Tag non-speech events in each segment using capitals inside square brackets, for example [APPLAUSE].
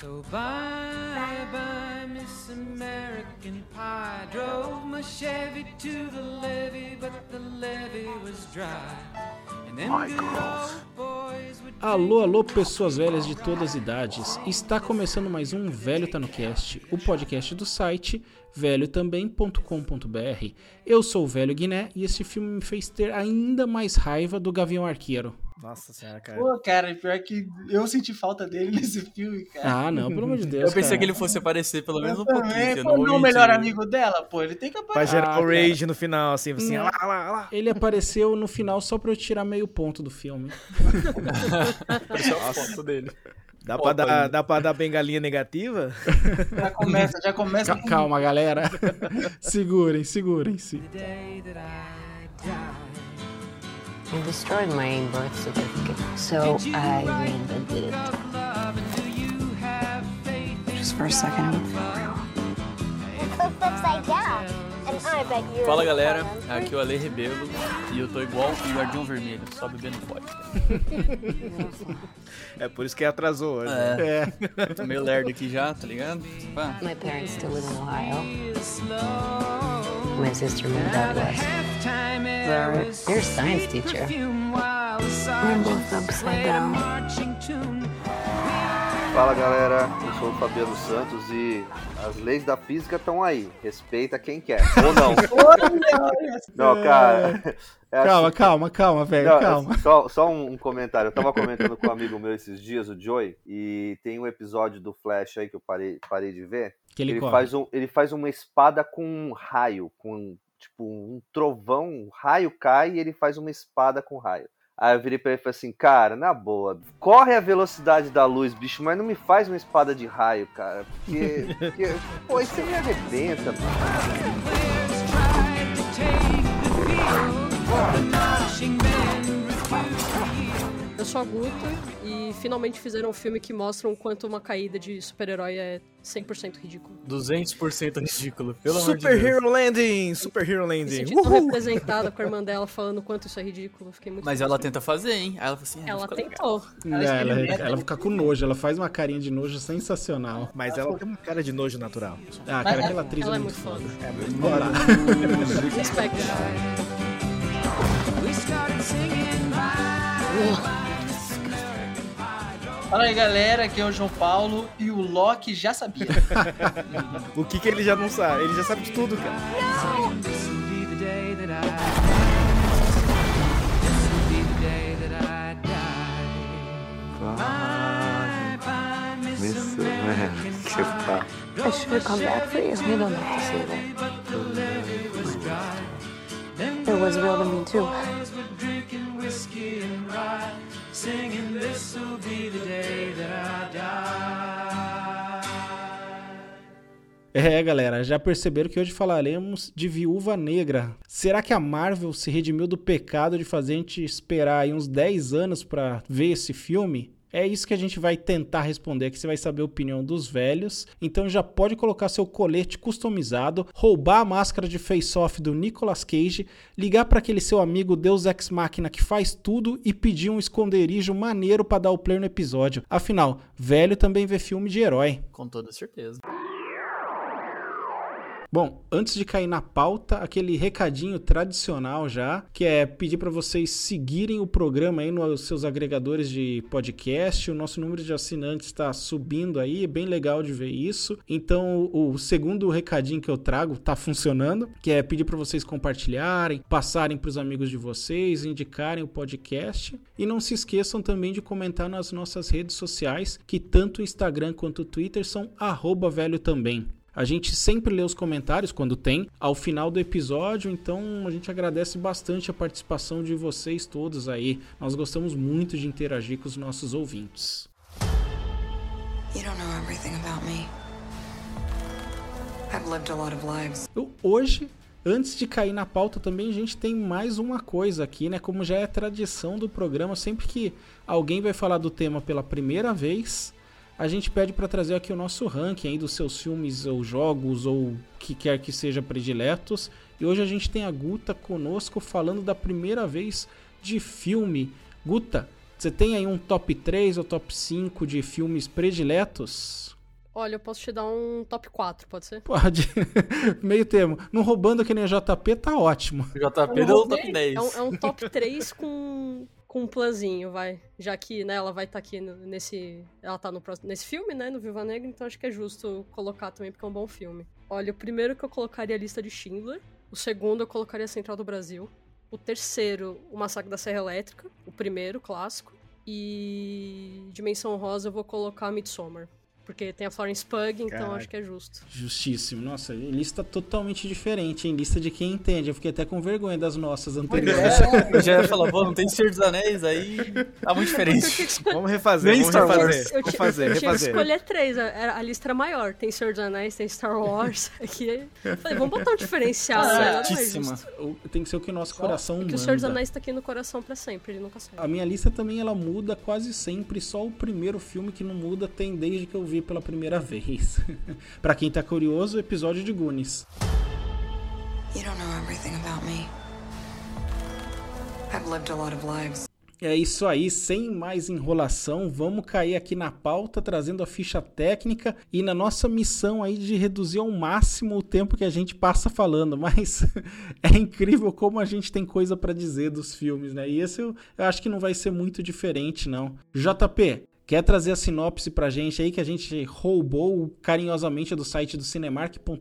So bye bye, Miss American Pie. Drove my Chevy to the levee, but the levee was dry. And Alô, alô, pessoas velhas de todas as idades. Está começando mais um Velho Tá no Cast, o podcast do site velhotambém.com.br. Eu sou o Velho Guiné e esse filme me fez ter ainda mais raiva do Gavião Arqueiro. Nossa senhora, cara. Pô, cara, pior que eu senti falta dele [LAUGHS] nesse filme, cara. Ah, não, pelo amor de Deus. Eu pensei cara. que ele fosse aparecer pelo menos um Eu pouquinho. pô, não não vou o melhor amigo dela, pô, ele tem que Pra aparecer. gerar Ah, o rage no final, assim, assim, Não. lá, lá, lá. Ele apareceu no final só pra eu tirar meio ponto do filme. Apareceu a foto dele. Dá pra, Opa, dar, aí. dá pra dar bengalinha negativa? Já começa, já começa Ca- Calma, galera. [LAUGHS] segurem, segurem-se. the day that I die. I destroyed my birth certificate, so I reinvented it. Love, and do you have faith in Just for a second, it went for real. flipped upside down. Bet you're Fala galera, aqui é o Ale Rebelo e eu tô igual o Guardião Vermelho, só bebendo vodka. É por isso que atrasou hoje. É, É, tô meio lerdo aqui já, tá ligado? Pá. My parents still live in Ohio. My sister moved out west. halftime They're your science teacher. We're both upside a down. Fala galera, eu sou o Fabiano Santos e as leis da física estão aí. Respeita quem quer, ou não. [LAUGHS] não, cara. é calma, assim- calma, calma, velho, Não, calma. Só, só um, comentário. Eu tava comentando com um amigo meu esses dias, o Joey, e tem um episódio do Flash aí que eu parei, parei de ver. Que ele, Ele faz, um, ele faz uma espada com um raio, com tipo um trovão, um raio cai e ele faz uma espada com raio. Aí eu virei pra ele e falei assim, cara, na boa, corre a velocidade da luz, bicho, mas não me faz uma espada de raio, cara. Porque, porque pô, isso me arrebenta, mano. Eu sou a Guta e finalmente fizeram um filme que mostra o quanto uma caída de super-herói é 100% ridículo. 200% ridículo, pelo amor de Super Deus. Hero Landing! Super Hero Me Landing! senti tão representada com a irmã dela falando o quanto isso é ridículo. Fiquei muito Mas ela tenta fazer, hein? Aí ela fala assim, ah, Ela legal. tentou. É, ela, ela fica com nojo, ela faz uma carinha de nojo sensacional. Mas ela tem uma cara de nojo natural. Ah, cara, aquela atriz Ela é é muito foda. foda. É muito Vamos lá. Respect. We started singing bye. Fala aí, galera, aqui é o João Paulo e o Loki já sabia. O que que ele já não sabe? Ele já sabe de tudo, cara. Bye, Miss que pá. I should have come back for you. You don't have to say that. but the levee was dry. Them It was real to me, too. Whiskey and rye, singing this will be the day that I die. É, galera, já perceberam que hoje falaremos de Viúva Negra. Será que a Marvel se redimiu do pecado de fazer a gente esperar aí uns 10 anos pra ver esse filme? É isso que a gente vai tentar responder, que você vai saber a opinião dos velhos. Então já pode colocar seu colete customizado, roubar a máscara de face-off do Nicolas Cage, ligar para aquele seu amigo Deus Ex Machina que faz tudo e pedir um esconderijo maneiro pra dar o play no episódio. Afinal, velho também vê filme de herói. Com toda certeza. Bom, antes de cair na pauta, aquele recadinho tradicional já, que é pedir para vocês seguirem o programa aí nos seus agregadores de podcast. O nosso número de assinantes está subindo aí, é bem legal de ver isso. Então, o, segundo recadinho que eu trago tá funcionando, que é pedir para vocês compartilharem, passarem para os amigos de vocês, indicarem o podcast e não se esqueçam também de comentar nas nossas redes sociais, que tanto o Instagram quanto o Twitter são velho também. A gente sempre lê os comentários quando tem ao final do episódio, então a gente agradece bastante a participação de vocês todos aí. Nós gostamos muito de interagir com os nossos ouvintes. You don't know everything about me. I've lived a lot of lives. Eu, hoje, antes de cair na pauta também, a gente tem mais uma coisa aqui, né? Como já é tradição do programa, sempre que alguém vai falar do tema pela primeira vez, a gente pede para trazer aqui o nosso ranking aí dos seus filmes ou jogos ou o que quer que seja prediletos. E hoje a gente tem a Guta conosco falando da primeira vez de filme. Guta, Você tem aí um top 3 ou top 5 de filmes prediletos? Olha, eu posso te dar um top 4, pode ser? Pode. [LAUGHS] Meio termo. Não roubando que nem a JP, tá ótimo. O JP deu o top 10. É um, é um top 3 com, com um planzinho, vai. Já que né, ela vai estar aqui no- nesse. Ela tá no, próximo- nesse filme, né? No Viva Negra, então acho que é justo colocar também, porque é um bom filme. Olha, o primeiro que eu colocaria é a lista de Schindler. O segundo eu colocaria a Central do Brasil. O terceiro, o Massacre da Serra Elétrica. O primeiro, clássico. E. Dimensão Rosa eu vou colocar Midsommar. Porque tem a Florence Pug, então Caraca. acho que é justo. Justíssimo. Nossa, lista totalmente diferente, hein? Lista de quem entende. Eu fiquei até com vergonha das nossas anteriores. [LAUGHS] Eu já ia falar, pô, não tem Senhor dos Anéis, aí tá muito diferente. [LAUGHS] Vamos refazer, Nem vamos Star refazer. Wars. Eu, Vamos fazer, eu tinha que refazer. escolher três, a, era- a lista era maior. Tem Senhor dos Anéis, tem Star Wars. [LAUGHS] Aqui, falei, vamos botar um diferencial, né? Mais Certíssima. justo. O- Tem que ser o que o nosso coração Que o Senhor dos. Anéis tá aqui no coração pra sempre, ele nunca sai. A minha lista também ela muda quase sempre, só o primeiro filme que não muda tem desde que eu vi pela primeira vez. [LAUGHS] Pra quem tá curioso, o episódio de Goonies. You don't know everything about me. I've lived a lot of lives. É isso aí, sem mais enrolação, vamos cair aqui na pauta trazendo a ficha técnica e na nossa missão aí de reduzir ao máximo o tempo que a gente passa falando, [LAUGHS] mas é incrível como a gente tem coisa pra dizer dos filmes, né? E esse eu, eu acho que não vai ser muito diferente não. JP, quer trazer a sinopse pra gente aí que a gente roubou carinhosamente do site do cinemark.com.br?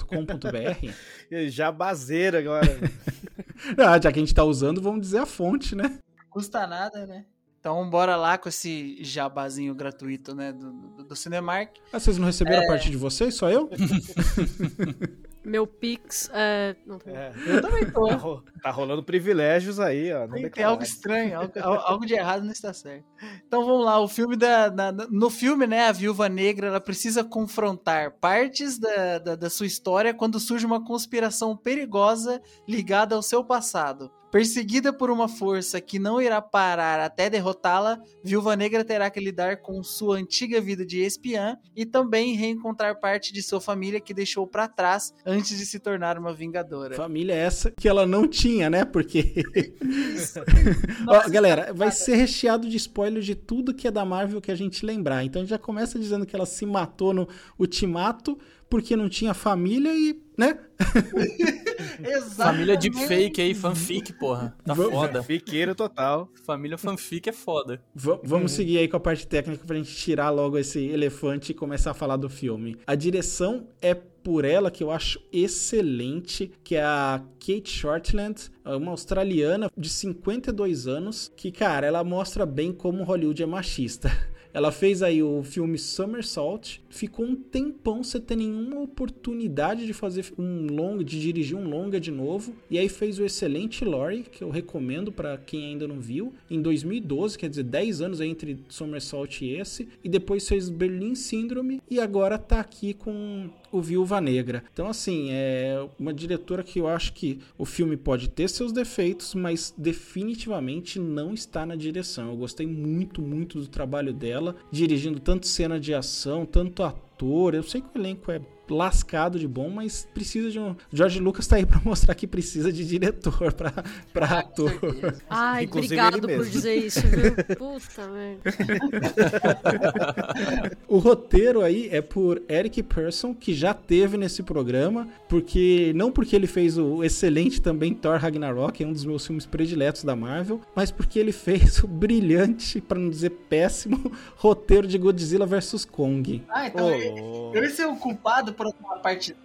[LAUGHS] Jabazeira agora. [LAUGHS] ah, já que a gente tá usando, vamos dizer a fonte, né? Custa nada, né? Então bora lá com esse jabazinho gratuito, né, do, do, do Cinemark. Ah, vocês não receberam a partir de vocês, só eu? [LAUGHS] Meu Pix é. Não, tô... É. Eu também tô. [LAUGHS] Tá, ro- tá rolando privilégios aí, ó. Não Tem, tem algo estranho, algo, al- algo de errado não está certo. Então vamos lá, o filme da. na- no filme, né, a viúva negra ela precisa confrontar partes da, da, da sua história quando surge uma conspiração perigosa ligada ao seu passado. Perseguida por uma força que não irá parar até derrotá-la, Viúva Negra terá que lidar com sua antiga vida de espiã e também reencontrar parte de sua família que deixou para trás antes de se tornar uma vingadora. Família essa que ela não tinha, né? Porque. [LAUGHS] Ó, galera, vai ser recheado de spoiler de tudo que é da Marvel que a gente lembrar. Então a gente já começa dizendo que ela se matou no Ultimato porque não tinha família e. né? [LAUGHS] Família deepfake aí, fanfic, porra. Tá Vamos- foda. Fiqueiro total. Família fanfic é foda. Va- vamos seguir aí com a parte técnica pra gente tirar logo esse elefante e começar a falar do filme. A direção é por ela que eu acho excelente, que é a Kate Shortland, uma australiana de 52 anos, que, cara, ela mostra bem como Hollywood é machista. Ela fez aí o filme Somersault, ficou um tempão sem ter nenhuma oportunidade de fazer um longa, de dirigir um longa de novo, e aí fez o excelente Lori, que eu recomendo pra quem ainda não viu, em 2012, quer dizer, 10 anos aí entre Somersault e esse, e depois fez Berlin Syndrome e agora tá aqui com o Viúva Negra. Então assim, é uma diretora que eu acho que o filme pode ter seus defeitos, mas definitivamente não está na direção. Eu gostei muito, muito do trabalho dela, dirigindo tanto cena de ação, tanto ator. Eu sei que o elenco é lascado de bom, mas precisa de um. George Lucas tá aí pra [LAUGHS] mostrar que precisa de diretor pra, pra ator. Ai, Inclusive obrigado ele por dizer isso, viu? [LAUGHS] Puta merda. O roteiro aí é por Eric Persson, que já teve nesse programa, porque não porque ele fez o excelente também Thor Ragnarok, é um dos meus filmes prediletos da Marvel, mas porque ele fez o brilhante, pra não dizer péssimo, [LAUGHS] roteiro de Godzilla vs Kong. Ah, então louco. eu ia ser o culpado por partezinha?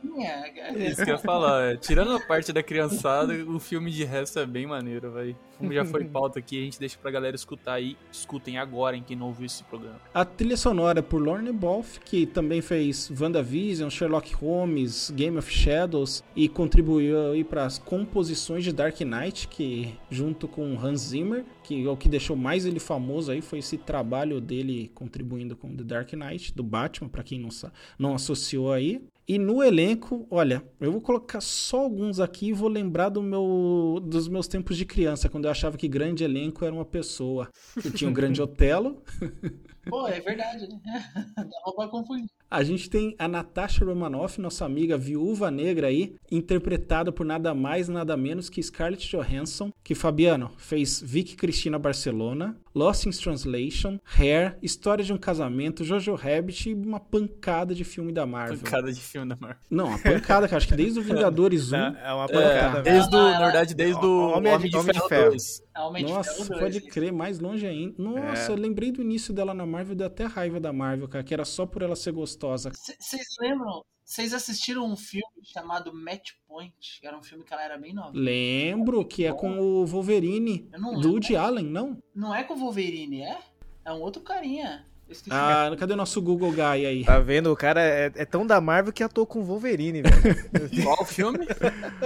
É isso que eu ia falar. é, Tirando a parte da criançada, o filme de resto é bem maneiro, velho. Como já foi [LAUGHS] pauta aqui, a gente deixa pra galera escutar aí. Escutem agora em quem não ouviu esse programa. A trilha sonora é por Lorne Balfe, que também fez WandaVision, Sherlock Holmes, Game of Shadows e contribuiu aí para as composições de Dark Knight, que junto com Hans Zimmer, que é o que deixou mais ele famoso aí foi esse trabalho dele contribuindo com The Dark Knight do Batman, para quem não não associou aí. E no elenco, olha, eu vou colocar só alguns aqui e vou lembrar do meu, dos meus tempos de criança, quando eu achava que grande elenco era uma pessoa. Eu tinha o grande [LAUGHS] Otelo. [LAUGHS] Pô, é verdade, né? [LAUGHS] Dá pra confundir. A gente tem a Natasha Romanoff, nossa amiga viúva negra aí, interpretada por nada mais, nada menos que Scarlett Johansson, que Fabiano fez Vicky Cristina Barcelona, Lost in Translation, Hair, História de um Casamento, Jojo Rabbit e uma pancada de filme da Marvel. Pancada de filme da Marvel. Não, uma pancada, cara. Acho que desde o [LAUGHS] Vingadores 1. É uma É, pancada. desde o, na verdade, desde o Homem Homem de- de, Homem de Ferro Ferro. 2. De Nossa, pode crer, mais longe ainda. Nossa, É. eu lembrei do início dela na Marvel, deu até raiva da Marvel, cara, que era só por ela ser gostosa. Vocês lembram? Vocês assistiram um filme chamado Match Point? Era um filme que ela era bem nova. Lembro que é com o Wolverine Eu não do lembro. Woody Allen, não? Não é com o Wolverine, é? É um outro carinha. Ah, cadê o nosso Google Guy aí? Tá vendo? O cara é, é tão da Marvel que atuou com o Wolverine, velho. [LAUGHS] Qual filme?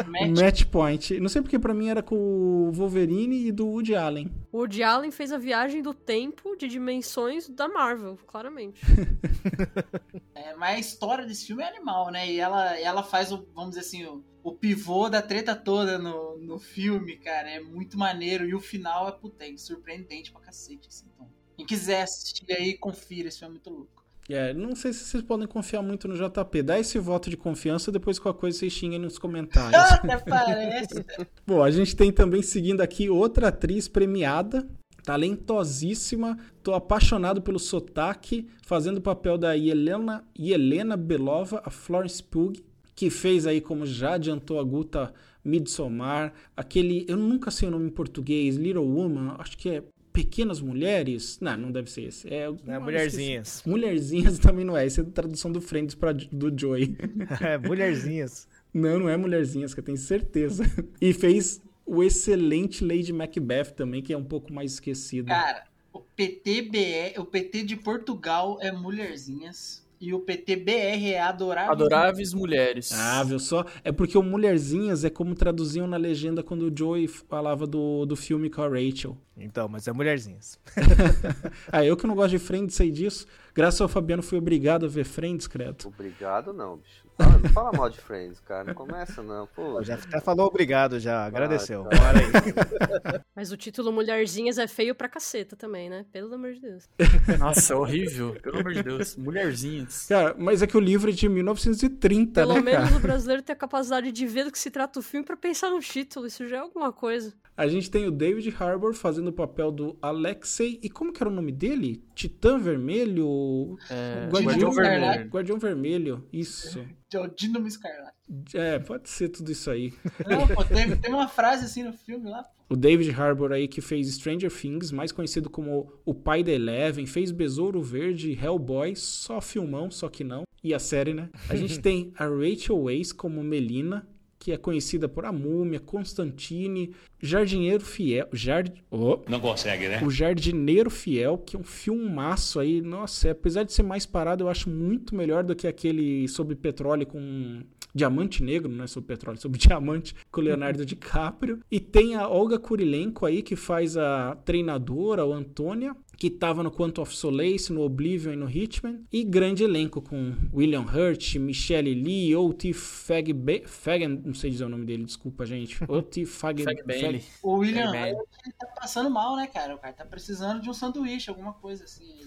Match Match Point. Não sei porque pra mim era com o Wolverine e do Woody Allen. O Woody Allen fez a viagem do tempo de dimensões da Marvel, claramente. [LAUGHS] É, mas a história desse filme é animal, né? E ela, ela faz o, vamos dizer assim, o, o pivô da treta toda no, no filme, cara. É muito maneiro. E o final é puta, é surpreendente pra cacete, assim. Então, quem quiser assistir aí, confira. Esse filme é muito louco. É, não sei se vocês podem confiar muito no JP. Dá esse voto de confiança, depois qualquer coisa vocês xinguem nos comentários. [LAUGHS] Até parece. [LAUGHS] Bom, a gente tem também seguindo aqui outra atriz premiada, talentosíssima. Tô apaixonado pelo sotaque, fazendo o papel da Helena, Helena Belova, a Florence Pugh, que fez aí, como já adiantou a Guta, Midsommar, aquele, eu nunca sei o nome em português, Little Woman, acho que é Pequenas Mulheres? Não, não deve ser esse. É, É, mulherzinhas. esqueci. Mulherzinhas [LAUGHS] também não é, esse é a tradução do Friends pra, do Joey. [LAUGHS] É, mulherzinhas. Não, não é Mulherzinhas, que eu tenho certeza. [LAUGHS] E fez o excelente Lady Macbeth também, que é um pouco mais esquecido. Cara, o PTBR, o PT de Portugal é Mulherzinhas. E o PTBR é Adorável. Adoráveis Mulheres. Ah, viu só? É porque o Mulherzinhas é como traduziam na legenda quando o Joey falava do, do filme com a Rachel. Então, mas é mulherzinhas. [LAUGHS] ah, eu que não gosto de Friends sei disso. Graças ao Fabiano fui obrigado a ver Friends, credo. Obrigado não, bicho. Fala- não fala mal de Friends, cara. Não começa não. Pô, Já até falou obrigado, já. Agradeceu. tá. Bora aí. Mas o título Mulherzinhas é feio pra caceta também, né? Pelo amor de Deus. Nossa, horrível. Pelo amor de Deus. Mulherzinhas. Cara, mas é que o livro é de 1930, Pelo né, menos cara? o brasileiro tem a capacidade de ver do que se trata o filme pra pensar no título. Isso já é alguma coisa. A gente tem o David Harbour fazendo o papel do Alexei. E como que era o nome dele? Titã Vermelho? É, Guardião, Guardião Vermelho. Vermelho. Guardião Vermelho, isso. É o Dínamo Escarlate. É, pode ser tudo isso aí. Não, pô, tem, tem uma frase assim no filme lá. O David Harbour aí que fez Stranger Things, mais conhecido como o pai da Eleven, fez Besouro Verde, Hellboy, só filmão, só que não. E a série, né? A gente [LAUGHS] tem a Rachel Weisz como Melina, que é conhecida por A Múmia, Constantine, Jardineiro Fiel, Jard... oh, Não consegue, né? o Jardineiro Fiel, que é um filmaço aí. Nossa, apesar de ser mais parado, eu acho muito melhor do que aquele sobre petróleo com diamante negro, não é sobre petróleo, sobre [LAUGHS] diamante, com o Leonardo DiCaprio. E tem a Olga Kurilenko aí, que faz a treinadora, o Antônia, que tava no Quantum of Solace, no Oblivion e no Hitman. E grande elenco com William Hurt, Michelle Lee, O.T. Fagbe- Fagan, não sei dizer o nome dele, desculpa, gente. [LAUGHS] O.T. Fag... Fag. O William. Hurt, tá passando mal, né, cara? O cara tá precisando de um sanduíche, alguma coisa assim. [LAUGHS]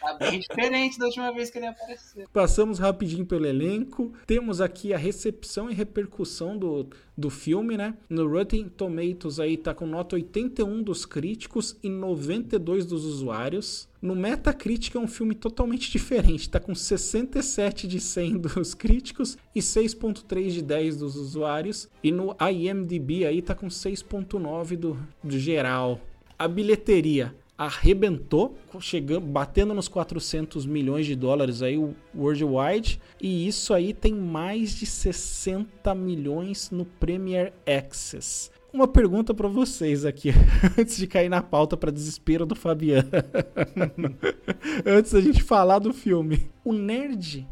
tá bem diferente da última vez que ele apareceu. Passamos rapidinho pelo elenco. Temos aqui a recepção e repercussão do, do filme, né? No Rotten Tomatoes aí tá com nota 81 dos críticos e 92 dos usuários. No Metacritic é um filme totalmente [LAUGHS] diferente, tá com 67 de 100 [LAUGHS] dos críticos e 6.3 de 10 dos usuários. E no IMDb aí tá com 6.9 do, do geral. A bilheteria arrebentou, chegando, batendo nos 400 milhões de dólares aí worldwide, e isso aí tem mais de 60 milhões no Premier Access. Uma pergunta para vocês aqui, [LAUGHS] antes de cair na pauta para desespero do Fabiano. [LAUGHS] antes da gente falar do filme. O nerd,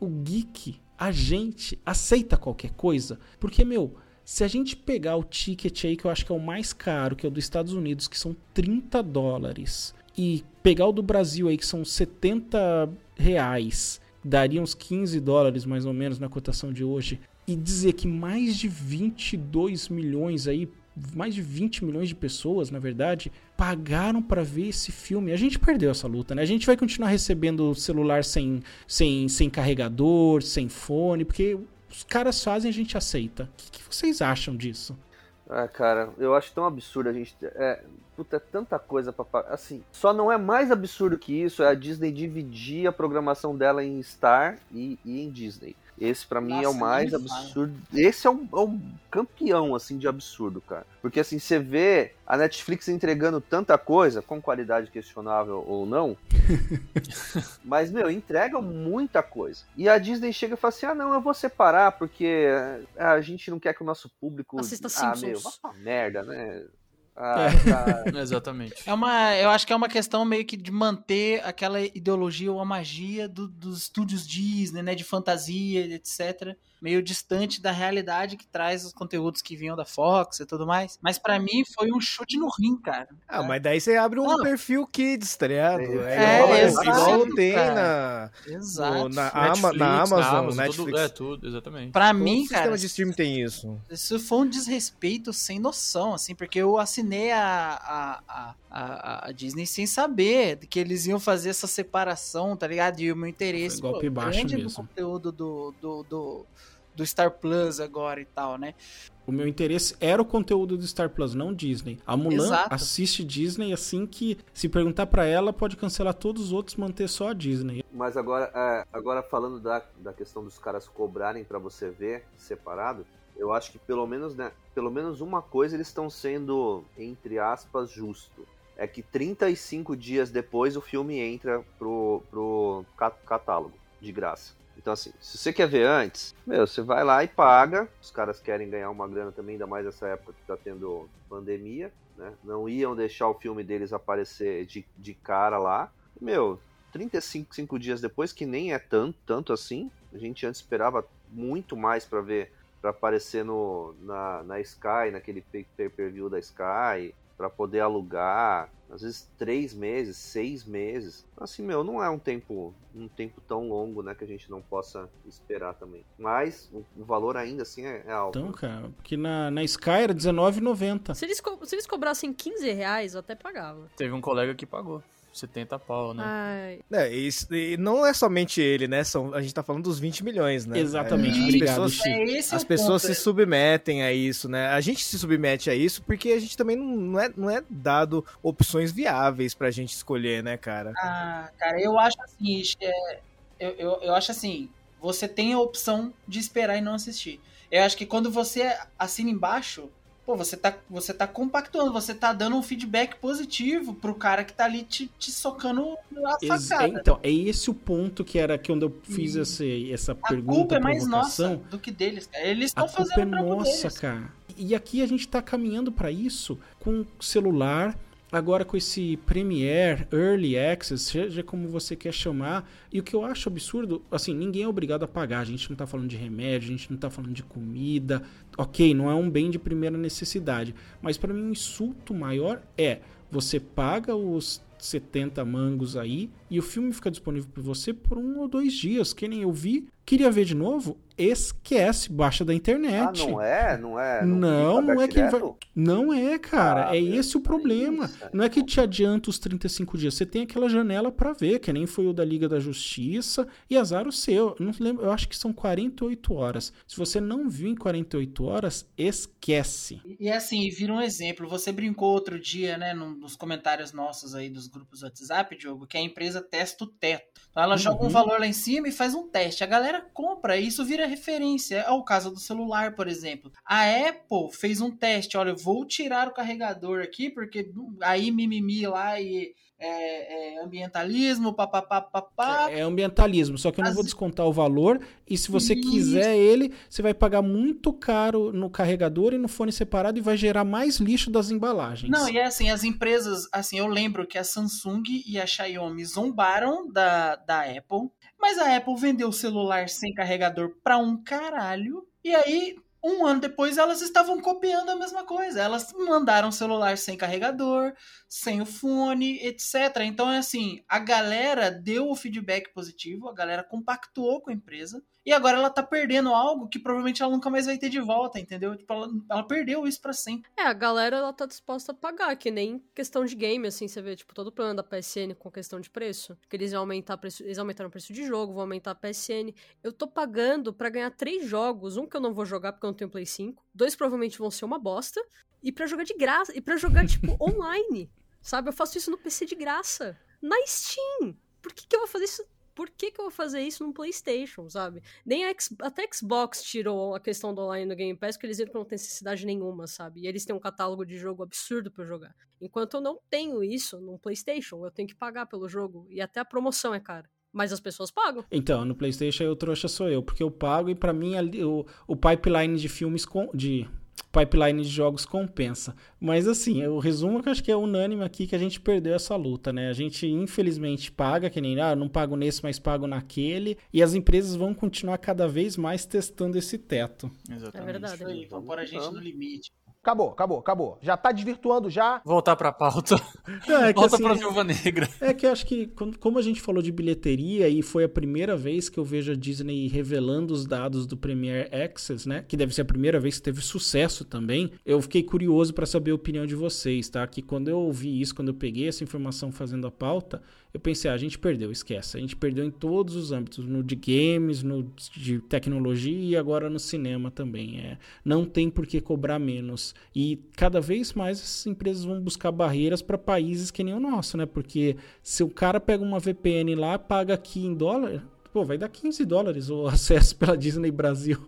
o geek, a gente aceita qualquer coisa? Porque, meu, se a gente pegar o ticket aí, que eu acho que é o mais caro, que é o dos Estados Unidos, que são 30 dólares, e pegar o do Brasil aí, que são 70 reais, daria uns 15 dólares mais ou menos na cotação de hoje, e dizer que mais de 22 milhões aí, mais de 20 milhões de pessoas, na verdade, pagaram para ver esse filme. A gente perdeu essa luta, né? A gente vai continuar recebendo celular sem, sem, sem carregador, sem fone, porque os caras fazem a gente aceita. Vocês acham disso? Ah, cara, eu acho tão absurdo a gente. É, puta, é tanta coisa pra. Assim, só não é mais absurdo que isso é a Disney dividir a programação dela em Star e, e em Disney. Esse pra mim é o mais me fala. absurdo. Esse é um, é um campeão, assim, de absurdo, cara. Porque, assim, você vê a Netflix entregando tanta coisa, com qualidade questionável ou não, [LAUGHS] mas, meu, entregam muita coisa. E a Disney chega e fala assim: ah, não, eu vou separar, porque ah, a gente não quer que o nosso público. Assista ah, Simpsons. meu, merda, né? Ah, É. cara. [LAUGHS] Exatamente. É uma, eu acho que é uma questão meio que de manter aquela ideologia ou a magia do- dos estúdios Disney, né, de fantasia, etc, meio distante da realidade que traz os conteúdos que vinham da Fox e tudo mais. Mas pra mim foi um chute no rim, cara. Ah, mas daí você abre um Não. perfil Kids, tá ligado? É, igual, exato, igual tem cara. na, Exato. na, Netflix, Ama- na Amazon, tudo, Netflix. é, tudo, exatamente. Pra Todo mim, sistema cara, de streaming tem isso. isso foi um desrespeito sem noção, assim, porque eu assinei a, a, a, a, a Disney sem saber que eles iam fazer essa separação, tá ligado? E o meu interesse Foi golpe pô, baixo grande mesmo. no conteúdo do, do, do, do Star Plus agora e tal, né? O meu interesse era o conteúdo do Star Plus, não Disney. A Mulan Exato. assiste Disney assim que, se perguntar pra ela, pode cancelar todos os outros, manter só a Disney. Mas agora, é, agora falando da, da questão dos caras cobrarem pra você ver separado, eu acho que pelo menos, né, pelo menos uma coisa eles estão sendo, entre aspas, justo. É que 35 dias depois o filme entra pro, pro ca- catálogo, de graça. Então, assim, se você quer ver antes, meu, você vai lá e paga. Os caras querem ganhar uma grana também, ainda mais nessa época que tá tendo pandemia, né? Não iam deixar o filme deles aparecer de, de cara lá. Meu, 35 cinco dias depois, que nem é tanto, tanto assim. A gente antes esperava muito mais pra ver, pra aparecer no, na, na Sky, naquele pay- pay-per-view da Sky, pra poder alugar. Às vezes três meses, seis meses. Assim, meu, não é um tempo, um tempo tão longo, né, que a gente não possa esperar também. Mas o, o valor ainda assim é, é alto. Então, cara, porque na, na Sky era R$19,90. Se eles, co- se eles cobrassem 15 reais, eu até pagava. Teve um colega que pagou 70 pau, né? Ai, É, isso, e não é somente ele, né? São, a gente tá falando dos 20 milhões, né? Exatamente, É, as obrigado, pessoas-. É As pessoas ponto, se submetem a isso, né? A gente se submete a isso porque a gente também não, não, é, não é dado opções viáveis pra gente escolher, né, cara? Ah, cara, eu acho assim, é, eu, eu, eu acho assim, você tem a opção de esperar e não assistir. Eu acho que quando você assina embaixo, pô, você tá, você tá compactuando, você tá dando um feedback positivo pro cara que tá ali te, te socando na Ex- facada. então, é esse o ponto que era quando eu fiz E esse, essa a pergunta, culpa é mais nossa do que deles, cara. Eles A estão culpa fazendo é o trampo nossa, deles. cara. E aqui a gente tá caminhando pra isso com celular, agora com esse Premiere, Early Access, seja como você quer chamar. E o que eu acho absurdo, assim, ninguém é obrigado a pagar. A gente não tá falando de remédio, a gente não tá falando de comida. Ok, não é um bem de primeira necessidade. Mas pra mim, um insulto maior é você paga os 70 mangos aí e o filme fica disponível para você por um ou dois dias. Que nem eu vi, queria ver de novo, esquece, baixa da Ah, internet. não é? Não é? Não, fica não é que ele vai. Não é, cara. Ah, é meu, esse o problema. isso, Não é que te adianta os 35 dias. Você tem aquela janela pra ver, que nem foi o da Liga da Justiça. E azar o seu. Eu Não lembro, eu acho que são 48 horas. Se você não viu em 48 horas, esquece. E e assim, vira um exemplo. Você brincou outro dia, né, num- nos comentários nossos aí dos grupos do WhatsApp, Diogo, que a empresa testa o teto. Então ela joga um Uhum. valor lá em cima e faz um teste. A galera compra e isso vira referência. É o caso do celular, por exemplo. A Apple fez um teste. Olha, eu vou tirar o carregador aqui, porque aí mimimi lá e é, é, ambientalismo, papapá, papá. É ambientalismo, só que eu não As- vou descontar o valor. E se você Isso. quiser ele, você vai pagar muito caro no carregador e no fone separado e vai gerar mais lixo das embalagens. Não, e é assim, as empresas, assim, eu lembro que a Samsung e a Xiaomi zombaram da, da Apple, mas a Apple vendeu o celular sem carregador pra um caralho, e aí Um ano depois elas estavam copiando a mesma coisa. Elas mandaram celular sem carregador, sem o fone, etc. Então é assim, a galera deu o feedback positivo, a galera compactuou com a empresa e agora ela tá perdendo algo que provavelmente ela nunca mais vai ter de volta, entendeu? Tipo, ela, ela perdeu isso para sempre. É, a galera ela tá disposta a pagar, que nem questão de game, assim, você vê, tipo, todo o plano da PSN com questão de preço, que eles iam aumentar preço, eles aumentaram o preço de jogo, vão aumentar a PSN. Eu tô pagando para ganhar três jogos, um que eu não vou jogar porque eu não tenho Play 5, dois provavelmente vão ser uma bosta, e para jogar de graça, e para jogar, tipo, [LAUGHS] online, sabe? Eu faço isso no PC de graça, na Steam. Por que, que eu vou fazer isso por que, que eu vou fazer isso no PlayStation, sabe? Nem a X, até Xbox tirou a questão do online no Game Pass, porque eles viram que não tem necessidade nenhuma, sabe? E eles têm um catálogo de jogo absurdo para jogar. Enquanto eu não tenho isso no PlayStation, eu tenho que pagar pelo jogo. E até a promoção é cara. Mas as pessoas pagam. Então, no PlayStation eu trouxa sou eu, porque eu pago e para mim o, o pipeline de filmes com, de pipeline de jogos compensa. Mas assim, o resumo que eu acho que é unânime aqui que a gente perdeu essa luta, né? A gente infelizmente paga, que nem, ah, não pago nesse, mas pago naquele, e as empresas vão continuar cada vez mais testando esse teto. Exatamente. É verdade. Isso aí, vão pôr a gente no limite. Acabou, acabou, acabou. Já tá desvirtuando já. Voltar pra pauta. Não, é [LAUGHS] que, Volta assim, pra Viúva Negra. É que eu acho que, como a gente falou de bilheteria, e foi a primeira vez que eu vejo a Disney revelando os dados do Premier Access, né? Que deve ser a primeira vez que teve sucesso também. Eu fiquei curioso para saber a opinião de vocês, tá? Que quando eu ouvi isso, quando eu peguei essa informação fazendo a pauta, eu pensei, ah, a gente perdeu, esquece. A gente perdeu em todos os âmbitos, no de games, no de tecnologia e agora no cinema também. É, não tem por que cobrar menos. E cada vez mais essas empresas vão buscar barreiras para países que nem o nosso, né? Porque se o cara pega uma VPN lá, paga aqui em dólar, pô, vai dar 15 dólares o [LAUGHS] acesso pela Disney Brasil.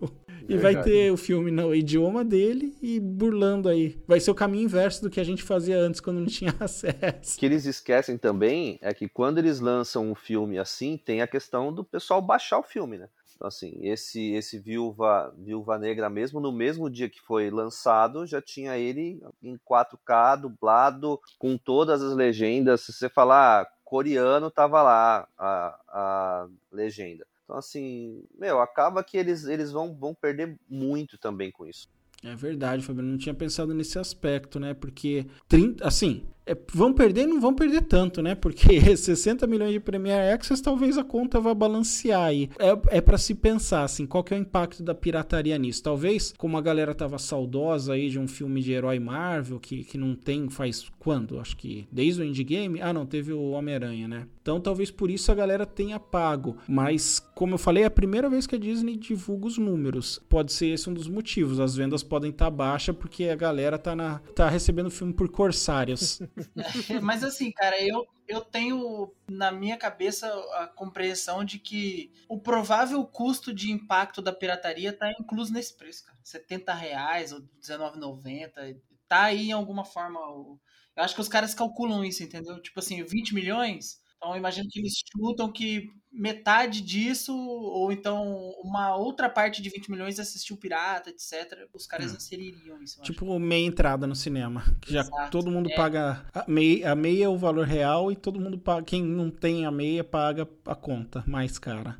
E vai ter o filme no idioma dele e burlando aí. Vai ser o caminho inverso do que a gente fazia antes quando não tinha [LAUGHS] acesso. O que eles esquecem também é que quando eles lançam um filme assim, tem a questão do pessoal baixar o filme, né? Então, assim, esse, esse Viúva, Viúva Negra mesmo, no mesmo dia que foi lançado, já tinha ele em 4K, dublado, com todas as legendas. Se você falar coreano, tava lá a, a legenda. Então, assim, meu, acaba que eles, eles vão, vão perder muito também com isso. É verdade, Fabiano. Não tinha pensado nesse aspecto, né? Porque, 30, assim, é, vão perder não vão perder tanto, né? Porque [LAUGHS] 60 milhões de Premier Access talvez a conta vá balancear aí. É, é para se pensar, assim, qual que é o impacto da pirataria nisso? Talvez, como a galera tava saudosa aí de um filme de herói Marvel, que, que não tem faz quando? Acho que desde o Endgame? Ah, não, teve o Homem-Aranha, né? Então talvez por isso a galera tenha pago. Mas, como eu falei, é a primeira vez que a Disney divulga os números. Pode ser esse um dos motivos. As vendas podem estar tá baixas porque a galera tá, na, tá recebendo filme por corsários. [LAUGHS] [LAUGHS] Mas assim, cara, eu, eu tenho na minha cabeça a compreensão de que o provável custo de impacto da pirataria tá incluso nesse preço, cara. 70 reais ou R$19,90. Tá aí em alguma forma. Eu acho que os caras calculam isso, entendeu? Tipo assim, 20 milhões. Então eu imagino que eles chutam que metade disso, ou então uma outra parte de 20 milhões assistiu Pirata, etc. Os caras hum. inseririam isso. Tipo acho. meia entrada no cinema. Que já todo mundo é. paga. A meia, a meia é o valor real e todo mundo paga. Quem não tem a meia paga a conta mais cara.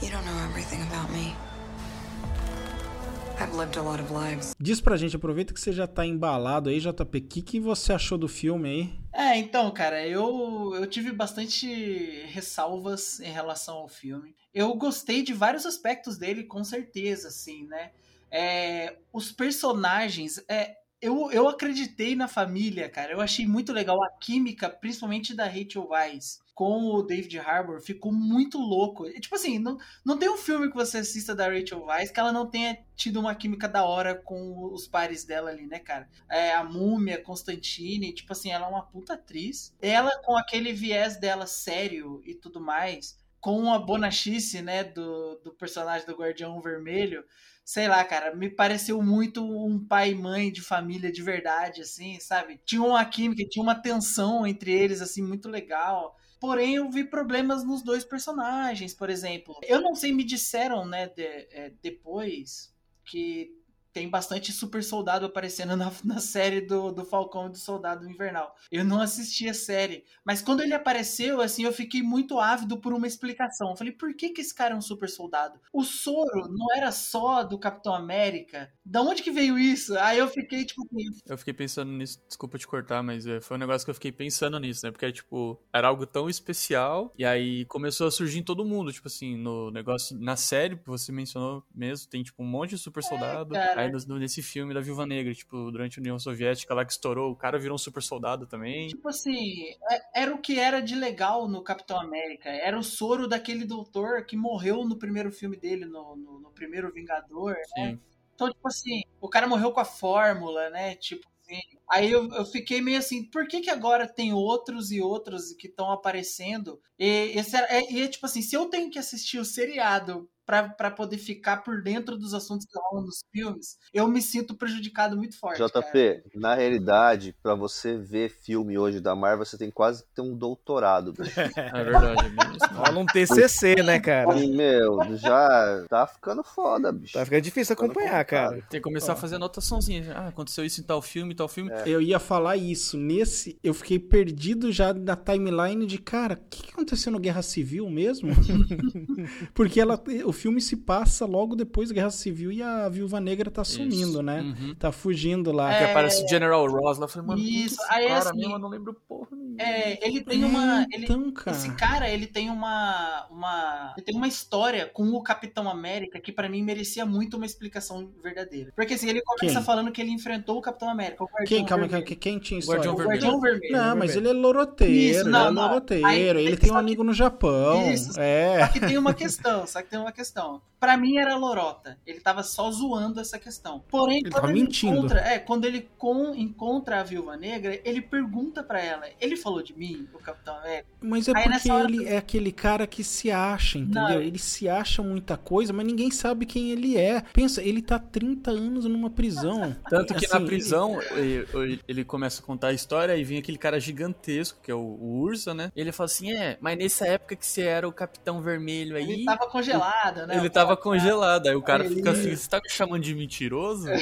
You don't know everything about me. Diz pra gente, aproveita que você já tá embalado aí, JP. O que, que você achou do filme aí? É, então, cara, eu, eu tive bastante ressalvas em relação ao filme. Eu gostei de vários aspectos dele, com certeza, assim, né? É, os personagens, é, eu, eu acreditei na família, cara. Eu achei muito legal a química, principalmente da Rachel Weisz com o David Harbour. Ficou muito louco. E, tipo assim, não, não tem um filme que você assista da Rachel Weisz que ela não tenha tido uma química da hora com os pares dela ali, né, cara? É, a Múmia, Constantine, tipo assim, ela é uma puta atriz. Ela com aquele viés dela sério e tudo mais, com a bonachice, né, do, do personagem do Guardião Vermelho sei lá, cara, me pareceu muito um pai e mãe de família de verdade, assim, sabe? Tinha uma química, tinha uma tensão entre eles, assim, muito legal. Porém, eu vi problemas nos dois personagens, por exemplo. Eu não sei, me disseram, né, de, é, depois que tem bastante super soldado aparecendo [LAUGHS] na, na série do, do Falcão e do Soldado Invernal. Eu não assisti a série, mas quando ele apareceu, assim, eu fiquei muito ávido por uma explicação. Eu falei, por que, que esse cara é um super soldado? O soro não era só do Capitão América? Da onde que veio isso? Aí eu fiquei, tipo, assim, Eu fiquei pensando nisso, desculpa te cortar, mas é, foi um negócio que eu fiquei pensando nisso, né? Porque, tipo, era algo tão especial, e aí começou a surgir em todo mundo, tipo assim, no negócio, na série que você mencionou mesmo, tem, tipo, um monte de super soldado. cara. Aí no- nesse filme da Viúva Negra, tipo, durante a União Soviética lá que estourou, o cara virou um super soldado também. Tipo assim, é- era o que era de legal no Capitão América. Era o soro daquele doutor que morreu no primeiro filme dele, no, no, no primeiro Vingador, né? Sim. Então, tipo assim, o cara morreu com a fórmula, né? Tipo assim. Aí eu, eu fiquei meio assim, por que que agora tem outros e outros que estão aparecendo? E, esse é, e é tipo assim, se eu tenho que assistir o seriado pra, pra poder ficar por dentro dos assuntos que rolam nos filmes, eu me sinto prejudicado muito forte. cara. JP, na realidade, pra você ver filme hoje da Marvel, você tem quase que ter um doutorado. bicho. [LAUGHS] É verdade, é. [LAUGHS] Rola um TCC, né, cara? E, meu, já tá ficando foda, bicho. Tá ficando difícil acompanhar, cara. Tem que começar a fazer anotaçãozinha. Ah, aconteceu isso em tal filme, tal filme. Eu ia falar isso. Nesse, eu fiquei perdido já na timeline de, cara, o que, que aconteceu no Guerra Civil mesmo? [LAUGHS] Porque ela, o filme se passa logo depois da Guerra Civil e a Viúva Negra tá sumindo, Isso. né? Uhum. Tá fugindo lá. Que É. aparece o General Ross lá. Eu falei, mano, Isso, que é esse aí, cara assim, mesmo? Eu não lembro porra nenhuma. É, ele tem É, uma. Ele, então, cara. Esse cara, ele tem uma, uma. Ele tem uma história com o Capitão América que pra mim merecia muito uma explicação verdadeira. Porque assim, ele começa Quem? falando que ele enfrentou o Capitão América. O Guardião Quem, calma, Vermelho. quem, quem tinha O história? Guardião O Vermelho. Guardião Vermelho. Não, mas Vermelho. ele é loroteiro, Isso, ele não, é não. loroteiro. Aí- ele tem um só que- amigo no Japão. Isso. É. Só que tem uma questão, só que tem uma questão. Pra mim era lorota. Ele tava só zoando essa questão. Porém, Ele quando tava ele mentindo. encontra, é, quando ele com- encontra a Viúva Negra, ele pergunta pra ela: "Ele falou de mim, o Capitão América?" Mas é Aí porque hora- ele é aquele cara que se acha, entendeu? Não. Ele se acha muita coisa, mas ninguém sabe quem ele é. Pensa, ele tá 30 anos numa prisão. [LAUGHS] Tanto que Assim, na prisão ele, ele começa a contar a história e vem aquele cara gigantesco, que é o, o Ursa, né? Ele fala assim: é, mas nessa época que você era o Capitão Vermelho aí. Ele tava congelado, né? Ele tava cara- congelado. Aí o cara Ele- fica assim: você tá me chamando de mentiroso? Aí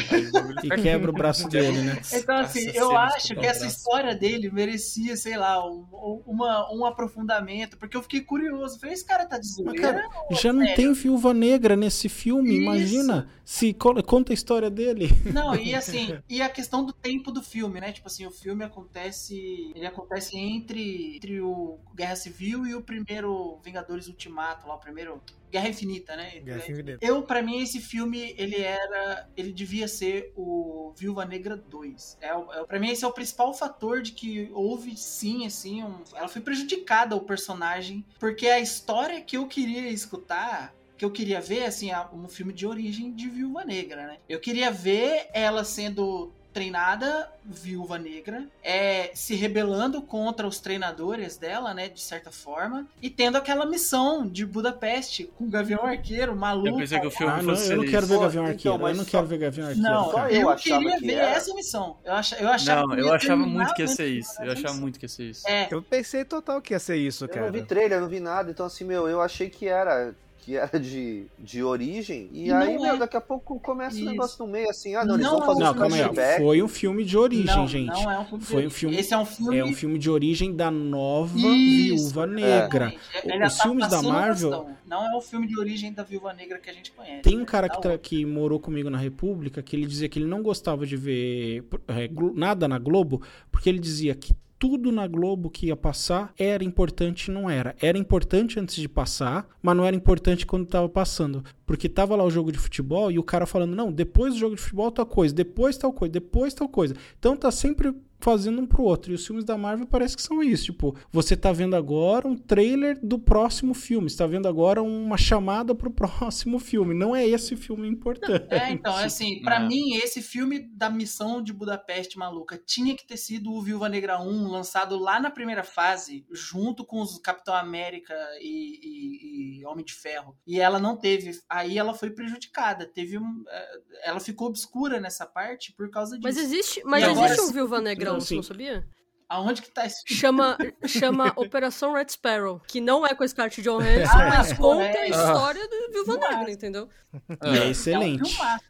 E quebra o braço dele, né? [LAUGHS] Então, assim, Nossa, eu cena acho que essa história dele merecia, sei lá, um, uma, um aprofundamento, porque eu fiquei curioso. Falei, esse cara tá de zoeira? cara, já não sério? tem viúva negra nesse filme, Isso. imagina. Se co- conta a história dele. Não, e [LAUGHS] assim, e a questão do tempo do filme, né? Tipo assim, o filme acontece. Ele acontece entre, entre o Guerra Civil e o primeiro Vingadores Ultimato, lá, o primeiro. Guerra Infinita, né? Guerra Infinita. Eu, pra mim, esse filme, ele era. Ele devia ser o Viúva Negra 2. É, é, pra mim, esse é o principal fator de que houve, sim, assim. um- ela foi prejudicada, o personagem, porque a história que eu queria escutar. Que eu queria ver, assim, um filme de origem de Viúva Negra, né? Eu queria ver ela sendo treinada viúva negra, é, se rebelando contra os treinadores dela, né, de certa forma, e tendo aquela missão de Budapeste com o Gavião Arqueiro, maluco. Eu pensei que o filme Ah, não, fosse. eu não quero ver Gavião então, Arqueiro. mas eu não só- quero ver Gavião Arqueiro. Não, cara. eu eu, achava queria que ver era. essa missão. Eu, acha, eu achava Não, que eu achava muito que ia ser isso. Eu achava muito que ia ser isso. É, Eu pensei total que ia ser isso, Eu cara. não vi trailer, não vi nada, então assim, meu, eu achei que era que era de, de origem, e, E aí, meu, é. daqui a pouco começa o negócio no meio, assim, ah, não, eles Não vão é fazer um Não, um calma aí. ó. flashback. Foi um filme de origem, não, gente. não é um filme de Foi um origem. filme- Esse é um filme. É um filme de origem da nova Isso, Viúva Negra. exatamente. Ele Os tá filmes da Marvel- questão. Não é o filme de origem da Viúva Negra que a gente conhece. Tem um né? cara Tá que, que morou comigo na República que ele dizia que ele não gostava de ver é, Glo- nada na Globo, porque ele dizia que tudo na Globo que ia passar era importante não era. Era importante antes de passar, mas não era importante quando tava passando. Porque tava lá o jogo de futebol e o cara falando, não, depois do jogo de futebol tal coisa, depois tal coisa, depois tal coisa. Então tá sempre fazendo um pro outro. E os filmes da Marvel parece que são isso. Tipo, você tá vendo agora um trailer do próximo filme. Você tá vendo agora uma chamada pro [LAUGHS] próximo filme. Não é esse filme importante. É, então, é assim, pra Não. mim, esse filme da missão de Budapeste maluca tinha que ter sido o Viúva Negra 1, lançado lá na primeira fase, junto com os Capitão América e, e- e Homem de Ferro. E ela não teve. Aí ela foi prejudicada. Teve um. eh, Ela ficou obscura nessa parte por causa disso. Mas existe, mas agora existe um Viúva Negrão, Você sim. não sabia? Aonde que tá esse filme? Chama, [LAUGHS] chama Operação Red Sparrow, que não é com a Scarlett Johansson, Ah, mas conta a é. história do Viúva Nossa. Negra, entendeu? E é excelente. É um filmaço,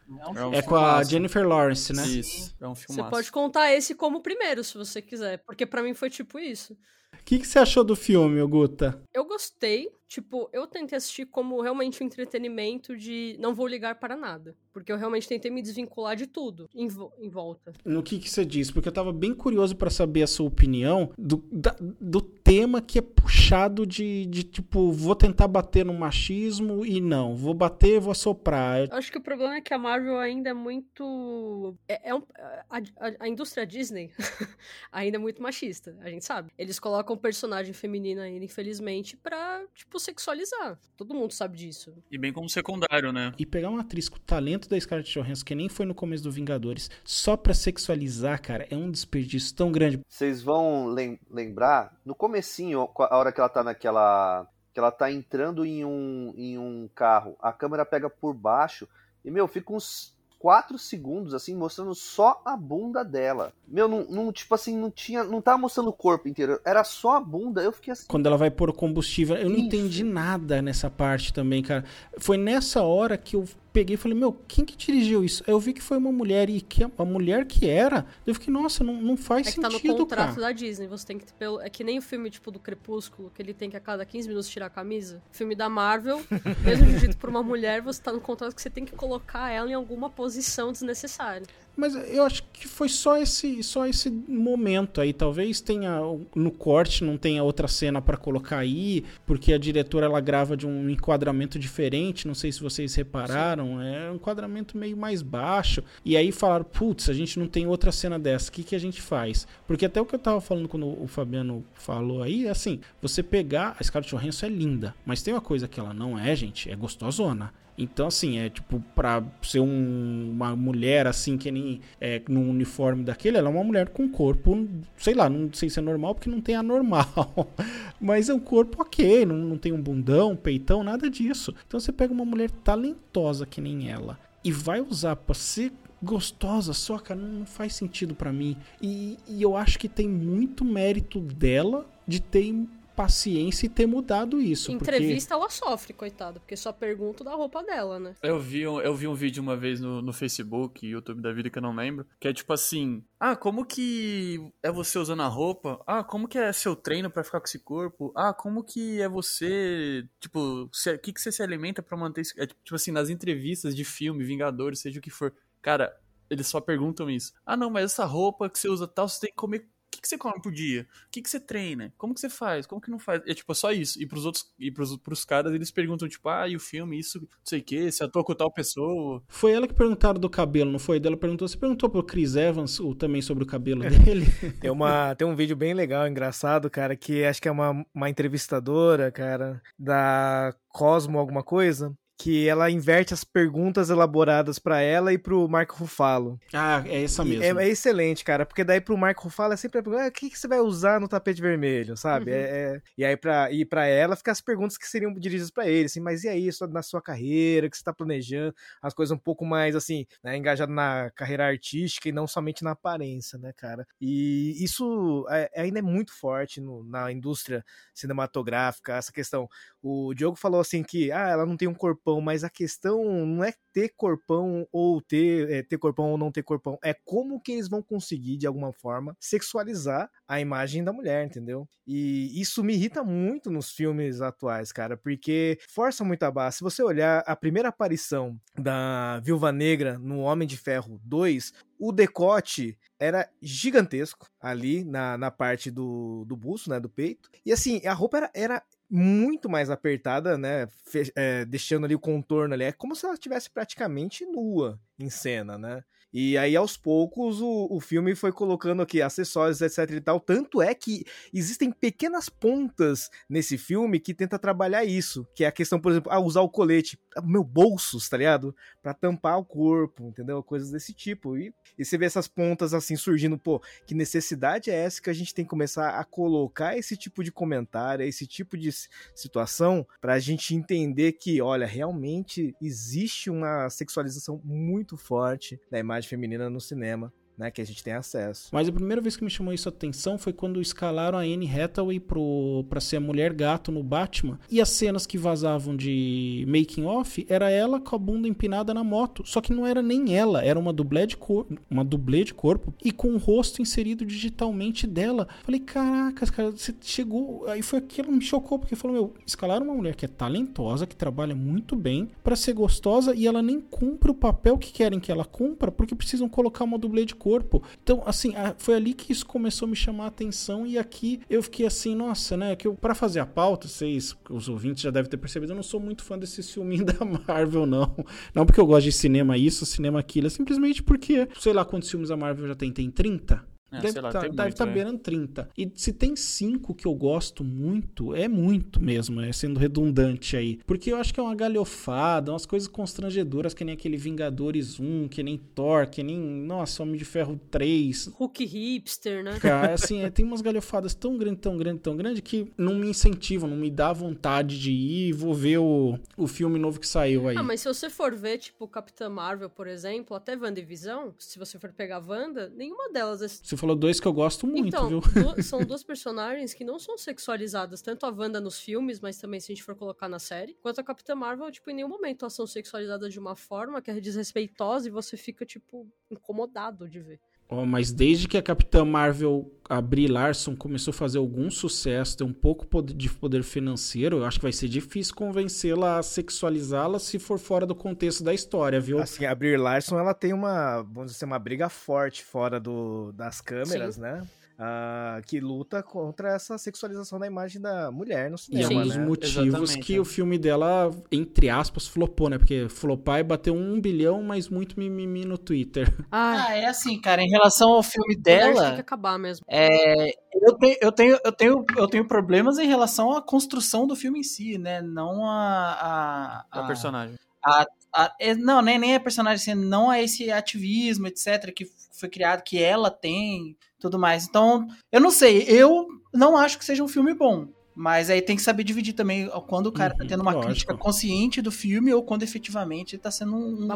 é É É com a. Jennifer Lawrence, né? Isso, é um Você filmaço. pode contar esse como primeiro, se você quiser, porque pra mim foi tipo isso. O que, que você achou do filme, Guta? Eu gostei, tipo, eu tentei assistir como realmente um entretenimento de não vou ligar para nada. Porque eu realmente tentei me desvincular de tudo em, vo- em volta. No que, que você disse? Porque eu tava bem curioso pra saber a sua opinião do, da- do tema que é puxado de, de, tipo, vou tentar bater no machismo e não, vou bater, vou assoprar. Eu acho que o problema é que a Marvel ainda é muito. É, é um- a, a- a indústria Disney [LAUGHS] ainda é muito machista, a gente sabe. Eles colocam personagem feminina ainda, infelizmente, pra, tipo, sexualizar. Todo mundo sabe disso. E bem como secundário, né? E pegar uma atriz com o talento da Scarlett Johansson, que nem foi no começo do Vingadores, só pra sexualizar, cara, é um desperdício tão grande. Vocês vão lem- lembrar, no comecinho, a hora que ela tá naquela. que ela tá entrando em um, em um carro, a câmera pega por baixo e, meu, fica uns 4 segundos, assim, mostrando só a bunda dela. Meu, não, não, tipo assim, não tinha. Não tava mostrando o corpo inteiro, era só a bunda. Eu fiquei assim. Quando ela vai pôr o combustível, eu não Isso. entendi nada nessa parte também, cara. Foi nessa hora que eu peguei e falei, meu, quem que dirigiu isso? Eu vi que foi uma mulher e que a mulher que era, eu fiquei, nossa, não, não faz É que tá no sentido, contrato cara. da Disney. Você tem que. É que nem o filme, tipo, do Crepúsculo, que ele tem que a cada 15 minutos tirar a camisa. Filme da Marvel, [LAUGHS] mesmo dirigido por uma mulher, você tá no contrato que você tem que colocar ela em alguma posição desnecessária. Mas eu acho que foi só esse, só esse momento aí. Talvez tenha no corte não tenha outra cena pra colocar aí, porque a diretora ela grava de um enquadramento diferente. Não sei se vocês repararam, é um enquadramento meio mais baixo. E aí falaram, putz, a gente não tem outra cena dessa. O que que a gente faz? Porque até o que eu tava falando quando o Fabiano falou aí, é assim, você pegar a Scarlett Johansson é linda, mas tem uma coisa que ela não é, gente, é gostosona. Então, assim, é tipo, pra ser um- uma mulher assim, que nem é, num uniforme daquele, ela é uma mulher com corpo, sei lá, não sei se é normal, porque não tem anormal. [LAUGHS] Mas é um corpo ok, não, não tem um bundão, peitão, nada disso. Então você pega uma mulher talentosa que nem ela e vai usar pra ser gostosa só, cara, não, faz sentido pra mim. E, e eu acho que tem muito mérito dela de ter paciência e ter mudado isso. Em porque- entrevista ela sofre, coitada, porque só pergunto da roupa dela, né? Eu vi, um- eu vi um vídeo uma vez no, no Facebook, YouTube da vida que eu não lembro, que é tipo assim: Ah, como que é você usando a roupa? Ah, como que é seu treino pra ficar com esse corpo? Ah, como que é você, tipo, o que, que você se alimenta pra manter isso? É, tipo assim, nas entrevistas de filme, Vingadores, seja o que for. Cara, eles só perguntam isso. Ah, não, mas essa roupa que você usa tal, você tem que comer. O que, que você come por dia? O que, que você treina? Como que você faz? Como que não faz? É tipo só isso. E pros outros, e pros, pros caras, eles perguntam, tipo, ah, e o filme, isso, não sei o que, se atua com tal pessoa. Foi ela que perguntaram do cabelo, não foi? Dela perguntou. Você perguntou pro Chris Evans o, também sobre o cabelo dele? [LAUGHS] Tem, uma, tem um vídeo bem legal, engraçado, cara, que acho que é uma, uma entrevistadora, cara, da Cosmo alguma coisa, que ela inverte as perguntas elaboradas pra ela e pro Marco Ruffalo. Ah, é essa mesmo. É, é excelente, cara, porque daí pro Marco Ruffalo é sempre a pergunta, ah, o que, que você vai usar no tapete vermelho, sabe? Uhum. É, é- e aí pra, e pra ela fica as perguntas que seriam dirigidas pra ele, assim, mas e aí, só na sua carreira, o que você tá planejando, as coisas um pouco mais, assim, né, engajado na carreira artística e não somente na aparência, né, cara? E isso é- ainda é muito forte no- na indústria cinematográfica, essa questão. O Diogo falou assim que, ah, ela não tem um corpão, mas a questão não é ter corpão ou ter, é, ter corpão ou não ter corpão, é como que eles vão conseguir, de alguma forma, sexualizar a imagem da mulher, entendeu? E isso me irrita muito nos filmes atuais, cara, porque força muito a barra. Se você olhar a primeira aparição da Viúva Negra no Homem de Ferro 2, o decote era gigantesco ali na, na parte do, do busto, né, do peito. E assim, a roupa era, era muito mais apertada, né, fe- é, deixando ali o contorno ali. É como se ela estivesse praticamente nua em cena, né? E aí, aos poucos, o, o filme foi colocando aqui acessórios, etc e tal. Tanto é que existem pequenas pontas nesse filme que tenta trabalhar isso. Que é a questão, por exemplo, ah, usar o colete. Meu bolsos, tá ligado? Pra tampar o corpo, entendeu? Coisas desse tipo. E, e você vê essas pontas assim surgindo, pô, que necessidade é essa que a gente tem que começar a colocar esse tipo de comentário, esse tipo de situação, pra gente entender que, olha, realmente existe uma sexualização muito forte da imagem feminina no cinema. Né, que a gente tem acesso. Mas a primeira vez que me chamou isso a atenção foi quando escalaram a Anne Hathaway pro, pra ser a mulher gato no Batman. E as cenas que vazavam de making off era ela com a bunda empinada na moto. Só que não era nem ela, era uma dublê de, cor, uma dublê de corpo e com o rosto inserido digitalmente dela. Falei, caracas, cara, você chegou. Aí foi aquilo que me chocou, porque falou, meu, escalaram uma mulher que é talentosa, que trabalha muito bem, para ser gostosa e ela nem cumpre o papel que querem que ela cumpra, porque precisam colocar uma dublê de corpo. Então, assim, foi ali que isso começou a me chamar a atenção e aqui eu fiquei assim, nossa, né? Que eu, para fazer a pauta, vocês, os ouvintes já devem ter percebido, eu não sou muito fã desse filminho [LAUGHS] da Marvel, não. Não porque eu gosto de cinema isso, cinema aquilo, é simplesmente porque, sei lá quantos filmes a Marvel já tem, tem 30? É, deve lá, tá, deve estar é. beirando 30. E se tem cinco que eu gosto muito, é muito mesmo, é sendo redundante aí. Porque eu acho que é uma galhofada, umas coisas constrangedoras, que nem aquele Vingadores 1, que nem Thor, que nem, nossa, Homem de Ferro 3. Hulk hipster, né? Cara, assim, é, tem umas galhofadas tão grande, tão grande, tão grande que não me incentivam, não me dá vontade de ir e vou ver o, o filme novo que saiu aí. Ah, mas se você for ver, tipo, Capitã Marvel, por exemplo, até WandaVision, se você for pegar Wanda, nenhuma delas é Você falou dois que eu gosto muito, então, viu? du- [LAUGHS] são duas personagens que não são sexualizadas, tanto a Wanda nos filmes, mas também se a gente for colocar na série, quanto a Capitã Marvel, tipo, em nenhum momento elas são sexualizadas de uma forma que é desrespeitosa e você fica, tipo, incomodado de ver. Ó, mas desde que a Capitã Marvel, a Brie Larson, começou a fazer algum sucesso, ter um pouco de poder financeiro, eu acho que vai ser difícil convencê-la a sexualizá-la se for fora do contexto da história, viu? Assim, a Brie Larson, ela tem uma, vamos dizer, assim, uma briga forte fora do, das câmeras, Sim. né? Ah, que luta contra essa sexualização da imagem da mulher no E é cinema, um dos né? motivos Exatamente, que é. o filme dela, entre aspas, flopou, né? Porque flopar e bateu um bilhão, mas muito mimimi no Twitter. [LAUGHS] Ah, Ah, é assim, cara, em relação ao filme nerd tem dela, que acabar mesmo. É, eu, tenho, eu, tenho, eu, tenho, eu tenho problemas em relação à construção do filme em si, né? Não a. a, A personagem. a- a- é, não, nem, nem a personagem, assim, não a esse ativismo, etc., que foi criado, que ela tem, tudo mais. Então, eu não sei, eu não acho que seja um filme bom. Mas aí tem que saber dividir também quando o cara tá Uhum, tendo uma lógico. crítica consciente do filme ou quando efetivamente ele tá sendo um,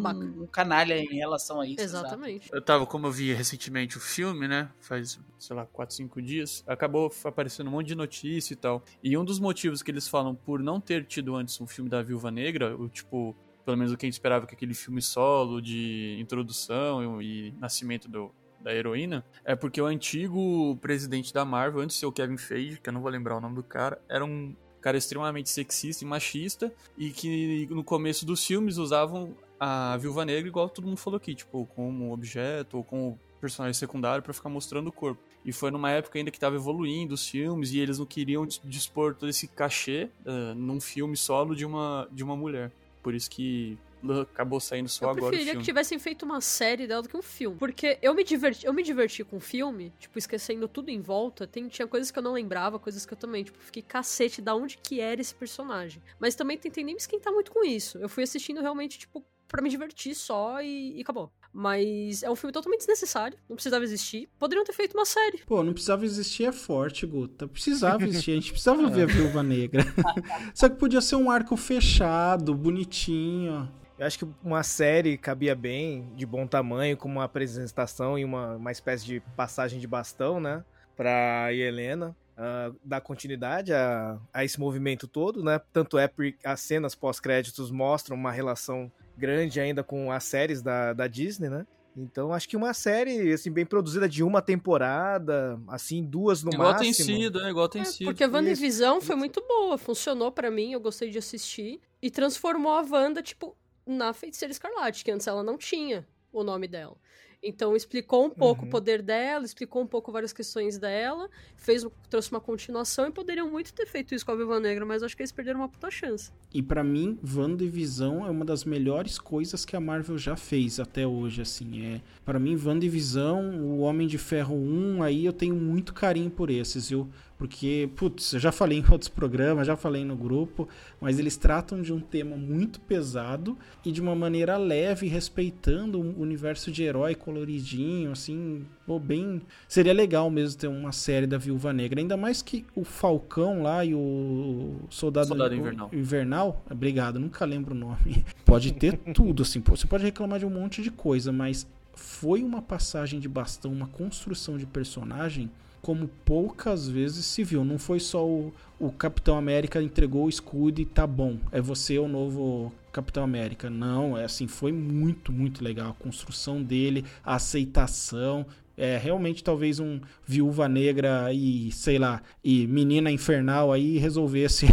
um canalha em relação a isso. Exatamente. Eu tava, como eu vi recentemente o filme, né? Faz, sei lá, 4, 5 dias. Acabou aparecendo um monte de notícia e tal. E um dos motivos que eles falam por não ter tido antes um filme da Viúva Negra, o tipo, pelo menos o que a gente esperava que aquele filme solo de introdução e, e nascimento do, da heroína, é porque o antigo presidente da Marvel, antes de ser o Kevin Feige, que eu não vou lembrar o nome do cara, era um cara extremamente sexista e machista e que no começo dos filmes usavam a Viúva Negra igual todo mundo falou aqui, tipo, como objeto ou como personagem secundário pra ficar mostrando o corpo. E foi numa época ainda que tava evoluindo os filmes e eles não queriam dis- dispor todo esse cachê eh, num filme solo de uma, de uma mulher. Por isso que acabou saindo só Eu agora o preferiria filme. que tivessem feito uma série dela do que um filme. Porque eu me diverti, eu me diverti com o filme, tipo, esquecendo tudo em volta. Tem, tinha coisas que eu não lembrava, coisas que eu também, tipo, fiquei cacete da onde que era esse personagem. Mas também tentei nem me esquentar muito com isso. Eu fui assistindo realmente, tipo, pra me divertir só e, e acabou. Mas é um filme totalmente desnecessário, não precisava existir. Poderiam ter feito uma série. Pô, não precisava existir é forte, Guta. Precisava existir, a gente precisava ver a [LAUGHS] Viúva Negra. [LAUGHS] Só que podia ser um arco fechado, bonitinho. Eu acho que uma série cabia bem, de bom tamanho, com uma apresentação e uma, uma espécie de passagem de bastão, né? Pra Helena. ah, dar continuidade a, a esse movimento todo, né? Tanto é porque as cenas pós-créditos mostram uma relação grande ainda com as séries da, da Disney, né? Então acho que uma série assim bem produzida de uma temporada, assim duas no igual máximo. tem sido, né? Igual tem É, sido. porque a WandaVision foi muito boa, funcionou pra mim, eu gostei de assistir. E transformou a Wanda, tipo, na Feiticeira Escarlate, que antes ela não tinha o nome dela. Então explicou um pouco Uhum. o poder dela, explicou um pouco várias questões dela, fez, trouxe uma continuação e poderiam muito ter feito isso com a Viúva Negra, mas acho que eles perderam uma puta chance. E pra mim, WandaVision é uma das melhores coisas que a Marvel já fez até hoje, assim. É, para mim, WandaVision, o Homem de Ferro 1, aí eu tenho muito carinho por esses, viu? Porque, putz, eu já falei em [LAUGHS] outros programas, já falei no grupo, mas eles tratam de um tema muito pesado e de uma maneira leve, respeitando o universo de herói coloridinho, assim, pô, bem... Seria legal mesmo ter uma série da Viúva Negra, ainda mais que o Falcão lá e o Soldado, Soldado Invernal. Invernal, obrigado, nunca lembro o nome. [LAUGHS] Pode ter tudo, assim, pô, você pode reclamar de um monte de coisa, mas foi uma passagem de bastão, uma construção de personagem como poucas vezes se viu. Não foi só o, o Capitão América entregou o escudo e tá bom, é você o novo Capitão América. Não, é assim, foi muito, muito legal a construção dele, a aceitação. É realmente talvez um Viúva Negra e, sei lá, e Menina Infernal aí resolvesse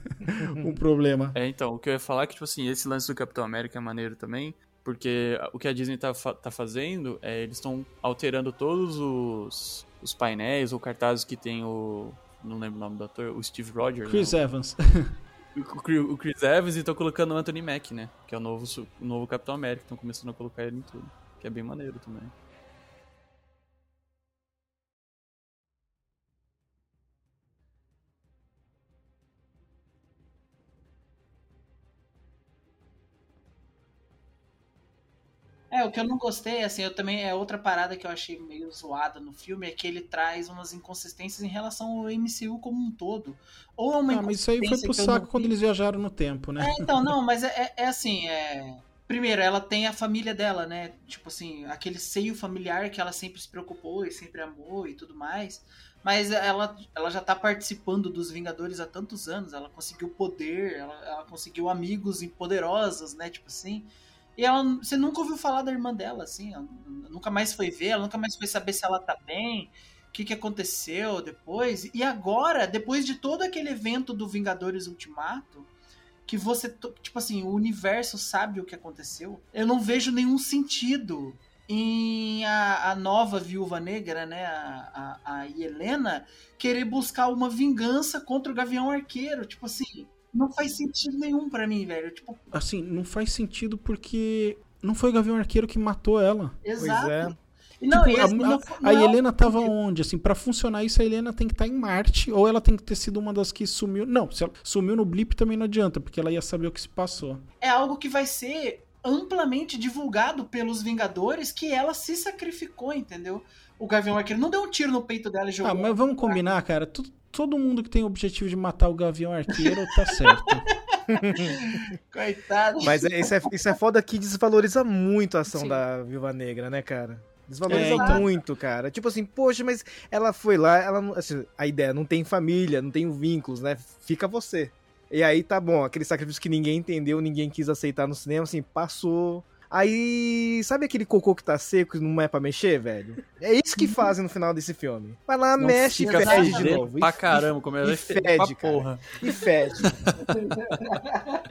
[LAUGHS] o [LAUGHS] problema. É, então, o que eu ia falar é que, tipo assim, esse lance do Capitão América é maneiro também, porque o que a Disney tá, tá fazendo é eles estão alterando todos os, os painéis ou cartazes que tem o. Não lembro o nome do ator, o Steve Rogers. Chris né? Evans. [LAUGHS] O, Chris Evans e estão colocando o Anthony Mack, né? Que é o novo, o novo Capitão América. Estão começando a colocar ele em tudo. Que é bem maneiro também. É, o que eu não gostei, assim, eu também é outra parada que eu achei meio zoada no filme, é que ele traz umas inconsistências em relação ao MCU como um todo. Ou é uma Ah, mas isso aí foi pro saco não quando eles viajaram no tempo, né? É, então, [LAUGHS] não, mas é, é- é assim, é... Primeiro, ela tem a família dela, né? Tipo assim, aquele seio familiar que ela sempre se preocupou e sempre amou e tudo mais. Mas ela, ela já tá participando dos Vingadores há tantos anos. Ela conseguiu poder, ela, ela conseguiu amigos poderosos, né? Tipo assim. E ela, você nunca ouviu falar da irmã dela, assim. nunca mais foi ver, ela nunca mais foi saber se ela tá bem, o que, que aconteceu depois. E agora, depois de todo aquele evento do Vingadores Ultimato, que você, tipo assim, o universo sabe o que aconteceu, eu não vejo nenhum sentido em a, a nova viúva negra, né, a, a, a Helena, querer buscar uma vingança contra o Gavião Arqueiro. Tipo assim, não faz sentido nenhum pra mim, velho. Tipo, Assim, não faz sentido porque não foi o Gavião Arqueiro que matou ela. exato. é. Não, Tipo, e a, não- a- a Helena tava onde? Assim, para funcionar isso, a Helena tem que estar em Marte ou ela tem que ter sido uma das que sumiu. Não, se ela sumiu no blip também não adianta, porque ela ia saber o que se passou. é algo que vai ser amplamente divulgado pelos Vingadores que ela se sacrificou, entendeu? O Gavião Arqueiro não deu um tiro no peito dela e jogou. Ah, mas vamos combinar, cara. Tu- todo mundo que tem o objetivo de matar o Gavião Arqueiro tá certo. [LAUGHS] Coitado. Mas é- isso, é, isso é foda que desvaloriza muito a ação Sim. da Viúva Negra, né, cara? Desvaloriza É, então. muito, cara. Tipo assim, poxa, mas ela foi lá, ela não- assim, a ideia não tem família, não tem vínculos, né? Fica você. E aí tá bom, aquele sacrifício que ninguém entendeu, ninguém quis aceitar no cinema, assim, passou. Aí, sabe aquele cocô que tá seco e não é pra mexer, velho? É isso que fazem no final desse filme. Vai lá, Não mexe e fede de novo. Pra E- caramba, como ela e é fede, porra. E fede. [LAUGHS]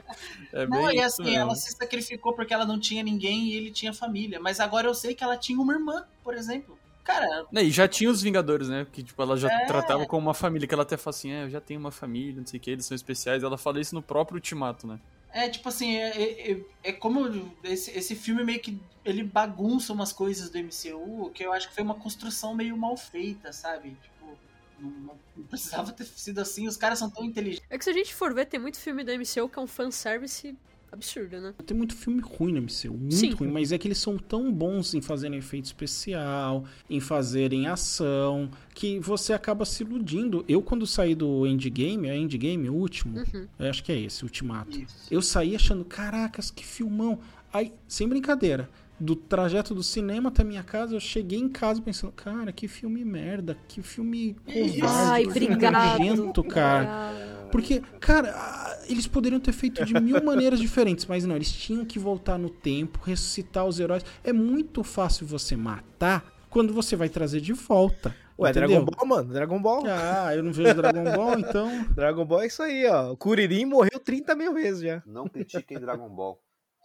É Não, e assim, mesmo. ela se sacrificou porque ela não tinha ninguém e ele tinha família. Mas agora eu sei que ela tinha uma irmã, por exemplo. Cara, Né, E já tinha os Vingadores, né? Que, tipo, ela já É. tratava como uma família, que ela até fala assim, é, eu já tenho uma família, não sei o que, eles são especiais. Ela fala isso no próprio Ultimato, né? É tipo assim, é, é, é- é como esse, esse filme meio que ele bagunça umas coisas do MCU, que eu acho que foi uma construção meio mal feita, sabe? Tipo, não, não- precisava ter sido assim, os caras são tão inteligentes. É que se a gente for ver, tem muito filme da MCU que é um fanservice absurdo, né? Tem muito filme ruim no MCU, muito Sim. ruim, mas é que eles são tão bons em fazerem efeito especial, em fazerem ação, que você acaba se iludindo. Eu, quando saí do Endgame, é Endgame, o último, Uhum. eu acho que é esse, Ultimato. Isso. Eu saí achando, caracas, que filmão. Aí, sem brincadeira, do trajeto do cinema até minha casa, eu cheguei em casa pensando, cara, que filme merda, que filme covarde, Ai, que filme nojento, cara. Porque, cara, eles poderiam ter feito de mil [LAUGHS] maneiras diferentes, mas não, eles tinham que voltar no tempo, ressuscitar os heróis. É muito fácil você matar quando você vai trazer de volta. Ué, entendeu? Dragon Ball, mano, Dragon Ball. Ah, eu não vejo Dragon Ball, [LAUGHS] então. Dragon Ball é isso aí, ó. O Kuririn morreu 30 mil vezes já. Não critiquem Dragon Ball.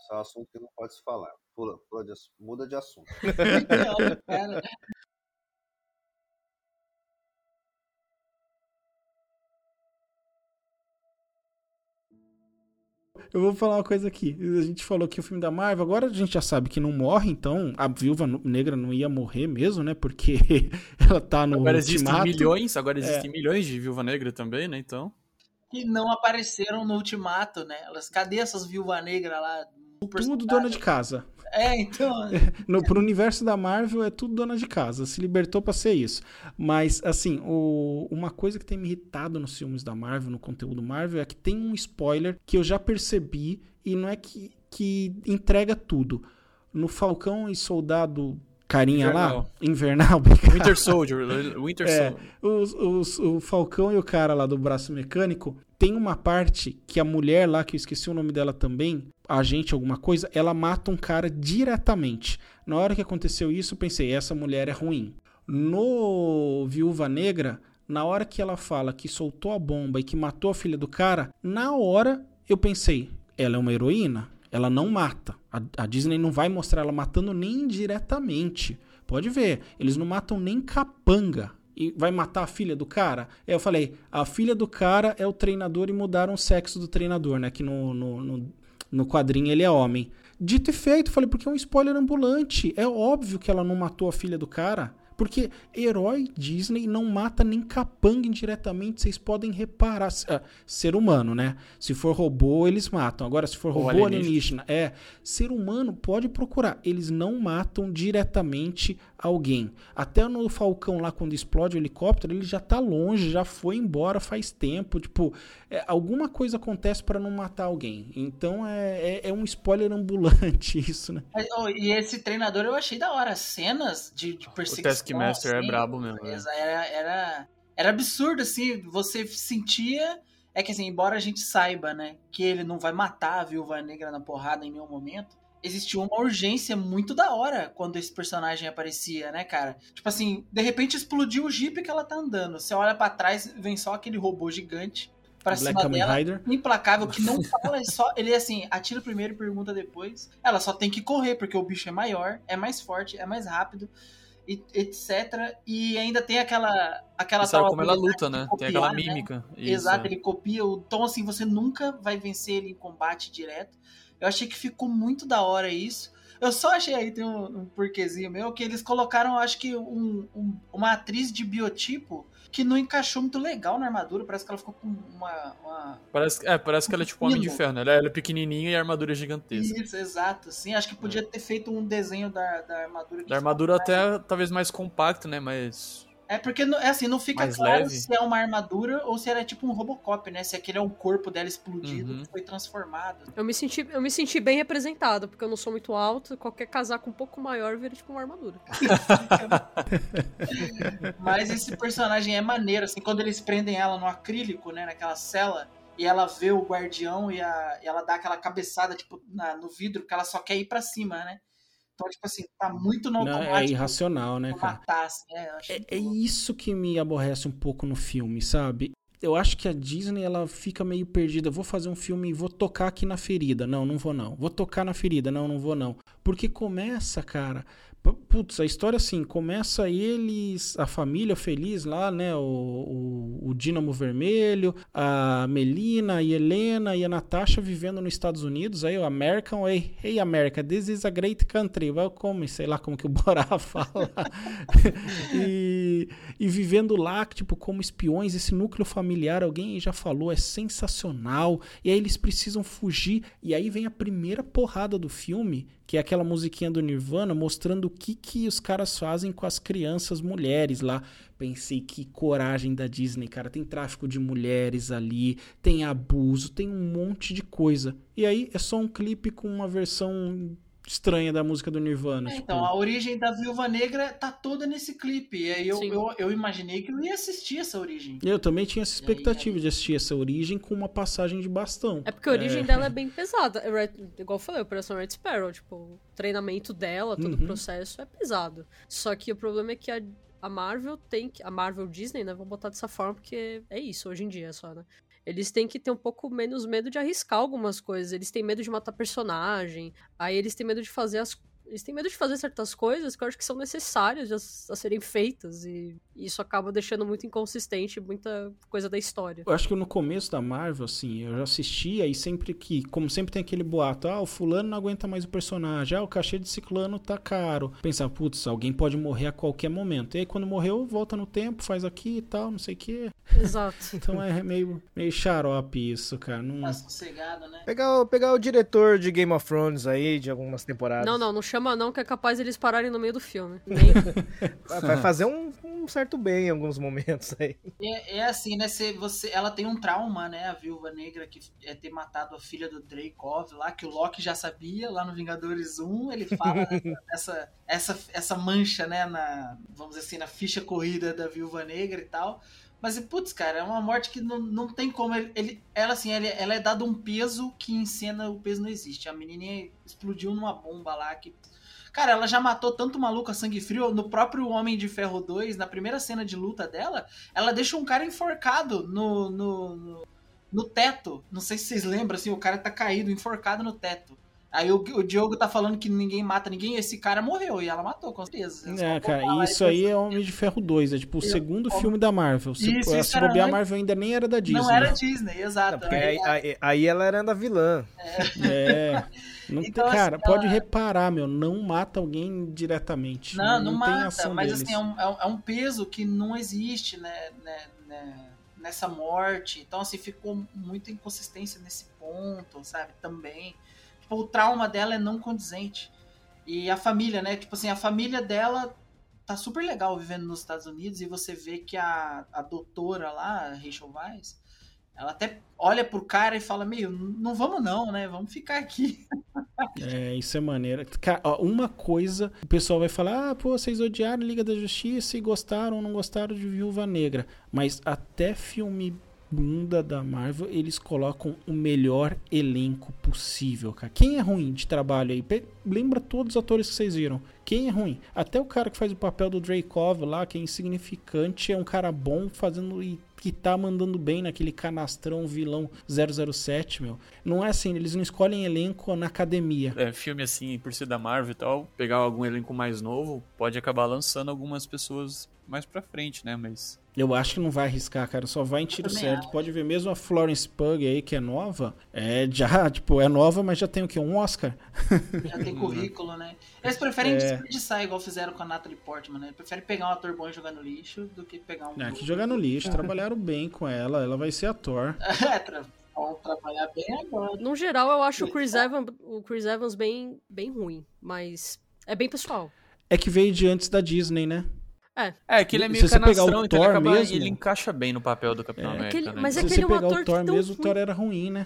Isso é um assunto que não pode se falar. Pula, pula de muda de assunto. Cara, [LAUGHS] Eu vou falar uma coisa aqui. A gente falou que o filme da Marvel, agora a gente já sabe que não morre, então a viúva negra não ia morrer mesmo, né? Porque [LAUGHS] ela tá no Agora existem ultimato. milhões, agora É. existem milhões de Viúva Negra também, né? Então. que não apareceram no Ultimato, né? Elas, cadê essas viúva negra lá? Tudo dona de casa. É, então. [LAUGHS] No, pro universo da Marvel é tudo dona de casa. Se libertou pra ser isso. Mas, assim, o- uma coisa que tem me irritado nos filmes da Marvel, no conteúdo Marvel, é que tem um spoiler que eu já percebi e não é que, que entrega tudo. no Falcão e Soldado carinha Invernal. lá, Invernal, [LAUGHS] obrigado. Winter Soldier, Winter É, Soldier. os, os- o Falcão e o cara lá do braço mecânico, tem uma parte que a mulher lá, que eu esqueci o nome dela também, agente alguma coisa, ela mata um cara diretamente. Na hora que aconteceu isso, eu pensei, essa mulher é ruim. No Viúva Negra, na hora que ela fala que soltou a bomba e que matou a filha do cara, na hora eu pensei, ela é uma heroína? Ela não mata. A, a Disney não vai mostrar ela matando nem indiretamente. Pode ver, eles não matam nem capanga. E vai matar a filha do cara? Aí eu falei, a filha do cara é o treinador e mudaram o sexo do treinador, né? Que no, no, no, no quadrinho ele é homem. Dito e feito, falei, porque é um spoiler ambulante. É óbvio que ela não matou a filha do cara. Porque herói Disney não mata nem capanga indiretamente, vocês podem reparar. Ah, ser humano, né? Se for robô, eles matam. Agora, se for robô alienígena. alienígena, é. Ser humano pode procurar. Eles não matam diretamente alguém. Até no Falcão lá, quando explode o helicóptero, ele já tá longe, já foi embora faz tempo. Tipo, é, alguma coisa acontece para não matar alguém. Então é, é, é um spoiler [LAUGHS] ambulante isso, né? Oh, e esse treinador eu achei da hora. As cenas de, de O perseguição. Taskmaster é assim, brabo mesmo. né? Era, era, era absurdo, assim, você sentia. É que assim, embora a gente saiba, né, que ele não vai matar a viúva negra na porrada em nenhum momento, existia uma urgência muito da hora quando esse personagem aparecia, né, cara? Tipo assim, de repente explodiu o jeep que ela tá andando. Você olha pra trás, vem só aquele robô gigante pra Black cima Kamen dela. Rider. Implacável, que não [LAUGHS] fala, é só. Ele assim, atira primeiro e pergunta depois. Ela só tem que correr, porque o bicho é maior, é mais forte, é mais rápido, etc. E ainda tem aquela. aquela E sabe tal como ela luta, né? Tem copiar, aquela né? mímica. Isso, Exato, é. ele copia o tom assim, você nunca vai vencer ele em combate direto. Eu achei que ficou muito da hora isso. Eu só achei aí, tem um, um porquezinho meu, que eles colocaram, acho que, um- um- uma atriz de biotipo que não encaixou muito legal na armadura. Parece que ela ficou com uma. uma... Parece, é, parece que ela é tipo um Homem de. Ferro, né? Ela ela é pequenininha e a armadura é gigantesca. Isso, exato. Sim, acho que podia ter feito um desenho da, da armadura. Da armadura mais- até talvez mais compacta, né? Mas. É porque não- é assim, não fica Mais claro leve. se é uma armadura ou se era tipo um Robocop, né? Se aquele é o corpo dela explodido Uhum. que foi transformado. Eu me, senti, eu me senti bem representado, porque eu não sou muito alto, qualquer casaco um pouco maior vira tipo uma armadura. [LAUGHS] Mas esse personagem é maneiro, assim, quando eles prendem ela no acrílico, né, naquela cela, e ela vê o guardião e, a- e ela dá aquela cabeçada, tipo, na- no vidro, que ela só quer ir pra cima, né? Então, tipo assim, tá muito no Não, automático. é irracional, né, cara? matar, assim, é, achei É, é isso que me aborrece um pouco no filme, sabe? Eu acho que a Disney ela fica meio perdida. Vou fazer um filme e vou tocar aqui na ferida. Não, não vou não. Vou tocar na ferida. Não, não vou não. Porque começa, cara. Putz, a história assim, começa eles, a família feliz lá, né? O, o, o Dínamo Vermelho, a Melina, a Helena e a Natasha vivendo nos Estados Unidos. Aí o American Way. Hey America, this is a great country. Welcome. Sei lá como que o Borá [LAUGHS] fala. e, e vivendo lá, tipo, como espiões, esse núcleo familiar, alguém já falou, é sensacional. E aí eles precisam fugir. E aí vem a primeira porrada do filme, que é aquela musiquinha do Nirvana, mostrando o que, que os caras fazem com as crianças mulheres lá. Pensei que coragem da Disney, cara. Tem tráfico de mulheres ali, tem abuso, tem um monte de coisa. E aí é só um clipe com uma versão estranha da música do Nirvana. É, tipo, então, a origem da Viúva Negra tá toda nesse clipe. E aí eu, eu, eu imaginei que eu ia assistir essa origem. Eu também tinha essa expectativa de assistir essa origem com uma passagem de bastão. É porque a origem dela é [LAUGHS] bem pesada. É Red- igual eu falei, Operação Red Sparrow, tipo, o treinamento dela, todo o Uhum. processo é pesado. Só que o problema é que a, a Marvel tem que. A Marvel Disney, né? Vamos botar dessa forma, porque é isso hoje em dia só, né? Eles têm que ter um pouco menos medo de arriscar algumas coisas. Eles têm medo de matar personagem. Aí eles têm medo de fazer as. Eles têm medo de fazer certas coisas que eu acho que são necessárias a, serem feitas. E isso acaba deixando muito inconsistente muita coisa da história. Eu acho que no começo da Marvel, assim, eu já assistia e sempre que, como sempre tem aquele boato, ah, o fulano não aguenta mais o personagem, ah, o cachê de ciclano tá caro. Pensar, putz, alguém pode morrer a qualquer momento. E aí quando morreu, volta no tempo, faz aqui e tal, não sei o quê. Exato. [LAUGHS] Então é meio, meio xarope isso, cara. Não... Tá sossegado, né? Pegar, o- pegar o diretor de Game of Thrones aí, de algumas temporadas. Não, não, não chama não, que é capaz eles pararem no meio do filme. [LAUGHS] Nem- Vai fazer um, um certo bem em alguns momentos aí. É, é assim, né? Você, você, ela tem um trauma, né? A viúva negra que é ter matado a filha do Dreykov lá, que o Loki já sabia lá no Vingadores 1. Ele fala [LAUGHS] essa, essa, essa mancha, né? Na, vamos dizer assim, na ficha corrida da viúva negra e tal. Mas, putz, cara, é uma morte que não, não tem como. Ele, ele- ela, assim, ele- ela é dada um peso que em cena o peso não existe. A menininha explodiu numa bomba lá que. Cara, ela já matou tanto maluco a sangue frio. No próprio Homem de Ferro 2, na primeira cena de luta dela, ela deixa um cara enforcado no, no, no, no teto. Não sei se vocês lembram, assim, o cara tá caído, enforcado no teto. Aí o, o Diogo tá falando que ninguém mata ninguém, esse cara morreu, e ela matou, com certeza. Eles É, cara, isso aí é Homem de Ferro 2, é tipo o Eu- segundo filme da Marvel. Se, Isso, se isso bobear, a Marvel ainda nem era da Disney. Não era Disney, exato. Porque Aí- aí, aí- ela era da vilã. É. Não tem- Então, assim, cara, ela- pode reparar, meu, não mata alguém diretamente. Não, não, tem mata, ação mas deles. assim, é um, é um- é um peso que não existe né, né, né, nessa morte. Então, assim, ficou muita inconsistência nesse ponto, sabe? Também. Tipo, o trauma dela é não condizente. E a família, né? Tipo assim, a família dela tá super legal vivendo nos Estados Unidos e você vê que a, a doutora lá, a Rachel Weisz, ela até olha pro cara e fala, meio, não vamos não, né? Vamos ficar aqui. [LAUGHS] É, isso é maneiro. Uma coisa, o pessoal vai falar: ah, pô, vocês odiaram Liga da Justiça e gostaram ou não gostaram de Viúva Negra. Mas até filme bunda da Marvel, eles colocam o melhor elenco possível, cara. Quem é ruim de trabalho aí? Lembra todos os atores que vocês viram. Quem é ruim? Até o cara que faz o papel do Dreykov lá, que é insignificante, é um cara bom fazendo e que tá mandando bem naquele canastrão vilão 007, meu. Não é assim, eles não escolhem elenco na academia. É, filme assim, por ser da Marvel e tal, pegar algum elenco mais novo, pode acabar lançando algumas pessoas mais pra frente, né? Mas. Eu acho que não vai arriscar, cara. Só vai em tiro certo. acho. Pode ver mesmo a Florence Pug aí, que é nova. É já, tipo, é nova, mas já tem o quê? Um Oscar? Já tem [LAUGHS] currículo, né? Eles preferem É. desperdiçar, igual fizeram com a Natalie Portman, né? Preferem pegar um ator bom e jogar no lixo do que pegar um. É, que jogar no lixo. Trabalharam bem com ela. Ela vai ser ator. [LAUGHS] é, tra... trabalhar bem agora. No geral, eu acho o Chris Evans, o Chris Evans bem, bem ruim, mas é bem pessoal. É que veio de antes da Disney, né? É. É, que ele é meio você pegar canastrão, o então ele, Thor acaba, mesmo- ele encaixa bem no papel do Capitão América, aquele- né? mas é Se que você é um pegar ator o que Thor tão mesmo, o. Thor era ruim, né?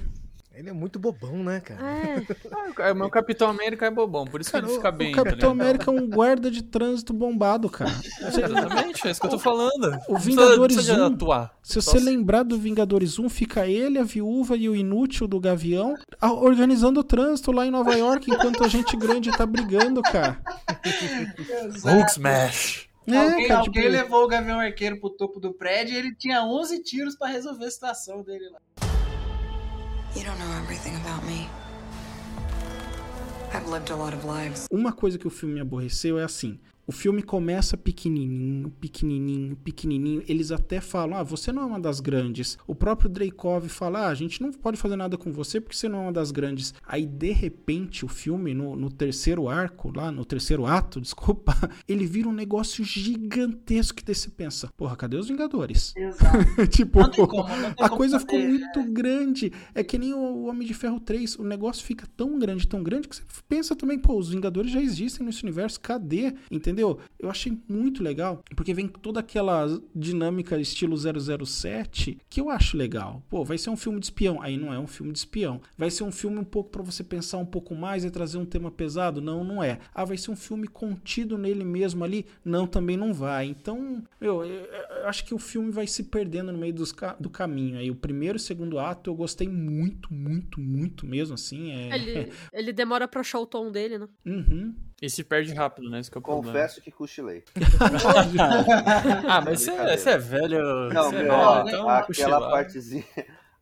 Ele é muito bobão, né, cara? É. [LAUGHS] Ah, o meu Capitão América é bobão, por isso Cara, que ele o, fica bem, o Capitão tá? América é um guarda de trânsito bombado, cara. Você- [LAUGHS] Exatamente, é isso que eu tô falando. O Não Vingadores precisa de 1, atuar. Se Só você lembrar do Vingadores 1, fica ele, a viúva e o inútil do Gavião organizando o trânsito lá em Nova York enquanto a gente grande tá brigando, cara. [LAUGHS] Hulk Smash. É, alguém cara, alguém tipo, levou o Gavião Arqueiro pro topo do prédio e ele tinha 11 tiros pra resolver a situação dele lá. You don't know everything about me. Uma coisa que o filme me aborreceu é assim. O filme começa pequenininho, pequenininho, pequenininho. Eles até falam: "Ah, você não é uma das grandes". O próprio Dreykov fala: "Ah, a gente não pode fazer nada com você porque você não é uma das grandes". Aí de repente o filme no, no terceiro arco, lá no terceiro ato, [LAUGHS] desculpa, ele vira um negócio gigantesco que daí você pensa: "Porra, cadê os Vingadores?". Exato. [LAUGHS] tipo, como, a coisa fazer, ficou muito grande. É que nem o Homem de Ferro 3. O negócio fica tão grande, tão grande, que você pensa também, pô, os Vingadores já existem nesse universo, cadê? Entendeu? Eu achei muito legal, porque vem toda aquela dinâmica estilo 007, que eu acho legal. Pô, vai ser um filme de espião. Aí não é um filme de espião. Vai ser um filme um pouco pra você pensar um pouco mais e trazer um tema pesado? Não, não é. Ah, vai ser um filme contido nele mesmo ali? Não, também não vai. Então, meu, eu, eu acho que o filme vai se perdendo no meio dos do caminho. Aí o primeiro e o segundo ato eu gostei muito, muito, muito mesmo, assim. É... Ele, [LAUGHS] ele demora pra achar o tom dele, né? Uhum. E se perde rápido, né? Esse que é o problema. Confesso que cochilei. [LAUGHS] Ah, mas você, você é velho. Não, é meu, velho, ó, então aquela cochilar. partezinha.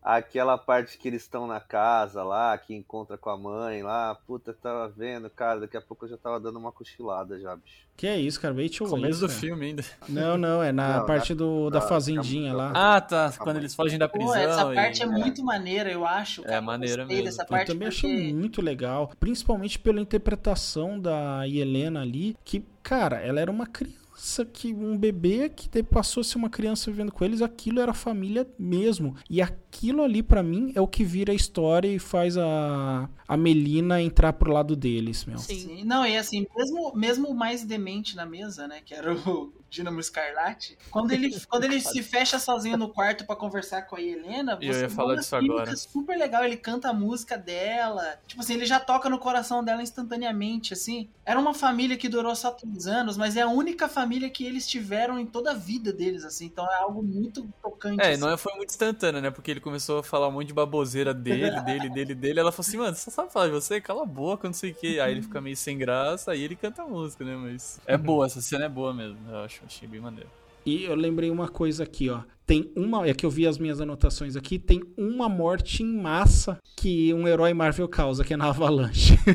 Aquela parte que eles estão na casa lá, que encontra com a mãe lá, puta, tava vendo, cara, daqui a pouco eu já tava dando uma cochilada já, bicho. Que é isso, cara? Wait till Começo do cara. filme ainda. Não, não, é na Não, parte na- do, da na- fazendinha lá. Ah, tá. Quando eles fogem da prisão. Pô, essa e- parte é muito maneira, eu acho. cara. É maneira mesmo. dessa Eu parte também porque... achei muito legal, principalmente pela interpretação da Helena ali, que, cara, ela era uma criança que um bebê que passou a ser uma criança vivendo com eles, aquilo era família mesmo. E a aquilo ali pra mim é o que vira a história e faz a, a Melina entrar pro lado deles, meu. Sim. Não, e assim, mesmo, mesmo o mais demente na mesa, né? Que era o [LAUGHS] Dínamo Escarlate, quando ele, [LAUGHS] quando ele se fecha sozinho no quarto pra conversar com a Helena, Eu você ia vê falar disso química agora. super legal. Ele canta a música dela. Tipo assim, ele já toca no coração dela instantaneamente, assim. Era uma família que durou só três anos, mas é a única família que eles tiveram em toda a vida deles, assim. Então é algo muito tocante. É, assim. não foi muito instantâneo, né? Porque ele começou a falar um monte de baboseira dele, dele, dele, dele. Ela falou assim, mano, você só sabe falar de você? Cala a boca, não sei o quê. Aí ele fica meio sem graça, aí ele canta a música, né? Mas é boa, essa cena é boa mesmo. Eu acho, achei bem maneiro. E eu lembrei uma coisa aqui, ó. Tem uma. É que eu vi as minhas anotações aqui. Tem uma morte em massa que um herói Marvel causa, que é na Avalanche. [LAUGHS]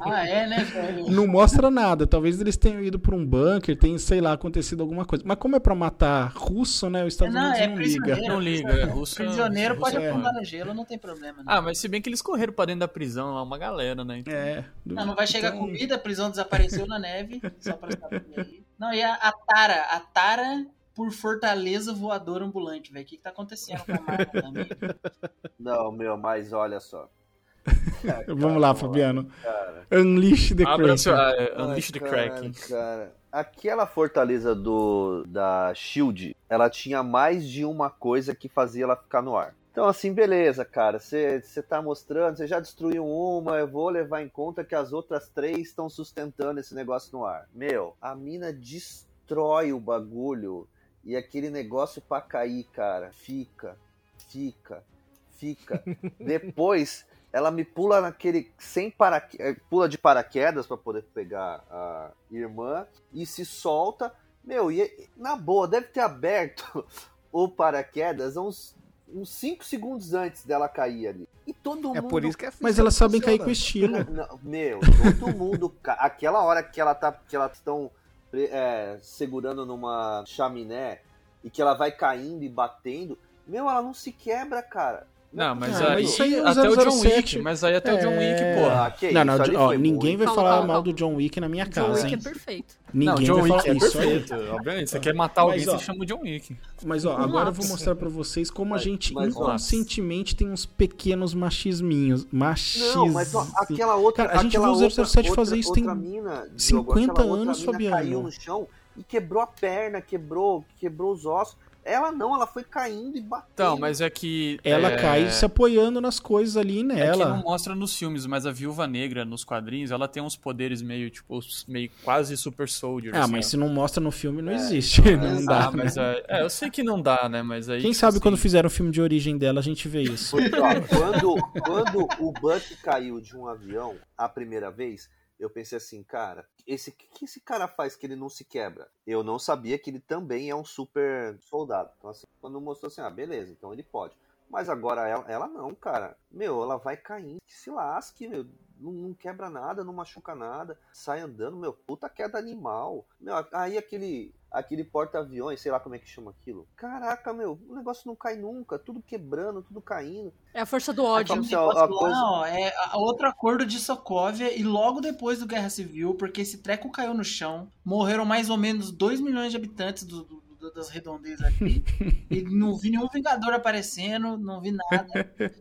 Ah, é, né, velho? Não mostra nada. Talvez eles tenham ido pra um bunker, tenha, sei lá, acontecido alguma coisa. Mas como é pra matar russo, né? Os Estados Não, Unidos é não liga. prisioneiro. Não liga, é russo. Prisioneiro russo pode é afundar no gelo, não tem problema. Né? Ah, mas se bem que eles correram pra dentro da prisão lá, uma galera, né? Então... É. Não, não vai chegar Então- comida, a prisão desapareceu na neve, só pra saber aí. Não, e a, a Tara, a Tara por Fortaleza voador ambulante, velho. O que, que tá acontecendo com a Marvel também? [LAUGHS] Não, meu, mas olha só. [LAUGHS] Vamos lá, Fabiano. Cara. Unleash the Kraken. ah, é, Unleash the Kraken. Aquela fortaleza do da Shield, ela tinha mais de uma coisa que fazia ela ficar no ar. Então, assim, beleza, cara. Você tá mostrando, você já destruiu uma, eu vou levar em conta que as outras três estão sustentando esse negócio no ar. Meu, a mina destrói o bagulho e aquele negócio pra cair, cara, fica, fica, fica. [LAUGHS] Depois ela me pula naquele sem paraque... eh, pula de paraquedas pra poder pegar a irmã e se solta. Meu, e na boa, deve ter aberto [LAUGHS] o paraquedas uns uns 5 segundos antes dela cair ali. E todo É mundo por isso que é Mas elas sabem cair com estilo. [LAUGHS] não, meu, todo mundo. Aquela hora que ela tá. Que elas estão é, segurando numa chaminé e que ela vai caindo e batendo. Meu, ela não se quebra, cara. Não, mas Ah, aí mas isso aí é até o John 007. Wick, mas aí até o John Wick, É. porra. Ah, que Não, não, ó, ninguém vai Calma, falar calma, mal calma. do John Wick na minha John casa, Wick é hein? perfeito. Ninguém não, John vai Wick falar é isso. perfeito. Obviamente, você quer matar alguém, Mas, ó, você chama o John Wick. Mas ó, agora eu vou mostrar pra vocês como a Mas- gente mas, inconscientemente tem uns pequenos machisminhos. Machismos. Não, mas ó, aquela outra. Cara, a gente viu o outra- 007 outra- fazer isso tem mina, 50 aquela outra anos, Fabiano. caiu no chão e quebrou a perna, quebrou, quebrou os ossos. Ela não, ela foi caindo e batendo. Então, mas é que. Ela é... cai se apoiando nas coisas ali É que não nela. mostra nos filmes, mas a Viúva Negra nos quadrinhos, ela tem uns poderes meio, tipo, meio quase super soldier. ah, assim, mas ó. se não mostra no filme, É, não existe. [LAUGHS] não dá. Ah, mas é, é, eu sei que não dá, né? Mas aí. Quem tipo sabe assim, quando fizeram o filme de origem dela, a gente vê isso. Porque, ó, quando, quando o Buck caiu de um avião a primeira vez, eu pensei assim, cara, esse que, esse cara faz que ele não se quebra? Eu não sabia que ele também é um super soldado. Então, assim, quando mostrou assim, ah, beleza, então ele pode. Mas agora ela, ela não, cara. Meu, ela vai caindo, que se lasque, meu. Não, não quebra nada, não machuca nada. Sai andando, meu, puta queda animal. Meu, aí aquele, aquele porta-aviões, sei lá como é que chama aquilo. Caraca, meu, o negócio não cai nunca. Tudo quebrando, tudo caindo. É a força do ódio. Se a- a coisa- ó, é a- outro acordo de Sokovia e logo depois do Guerra Civil, porque esse treco caiu no chão, morreram mais ou menos 2 milhões de habitantes do- do- das redondezas aqui, [LAUGHS] e não vi nenhum Vingador aparecendo, não vi nada. [LAUGHS]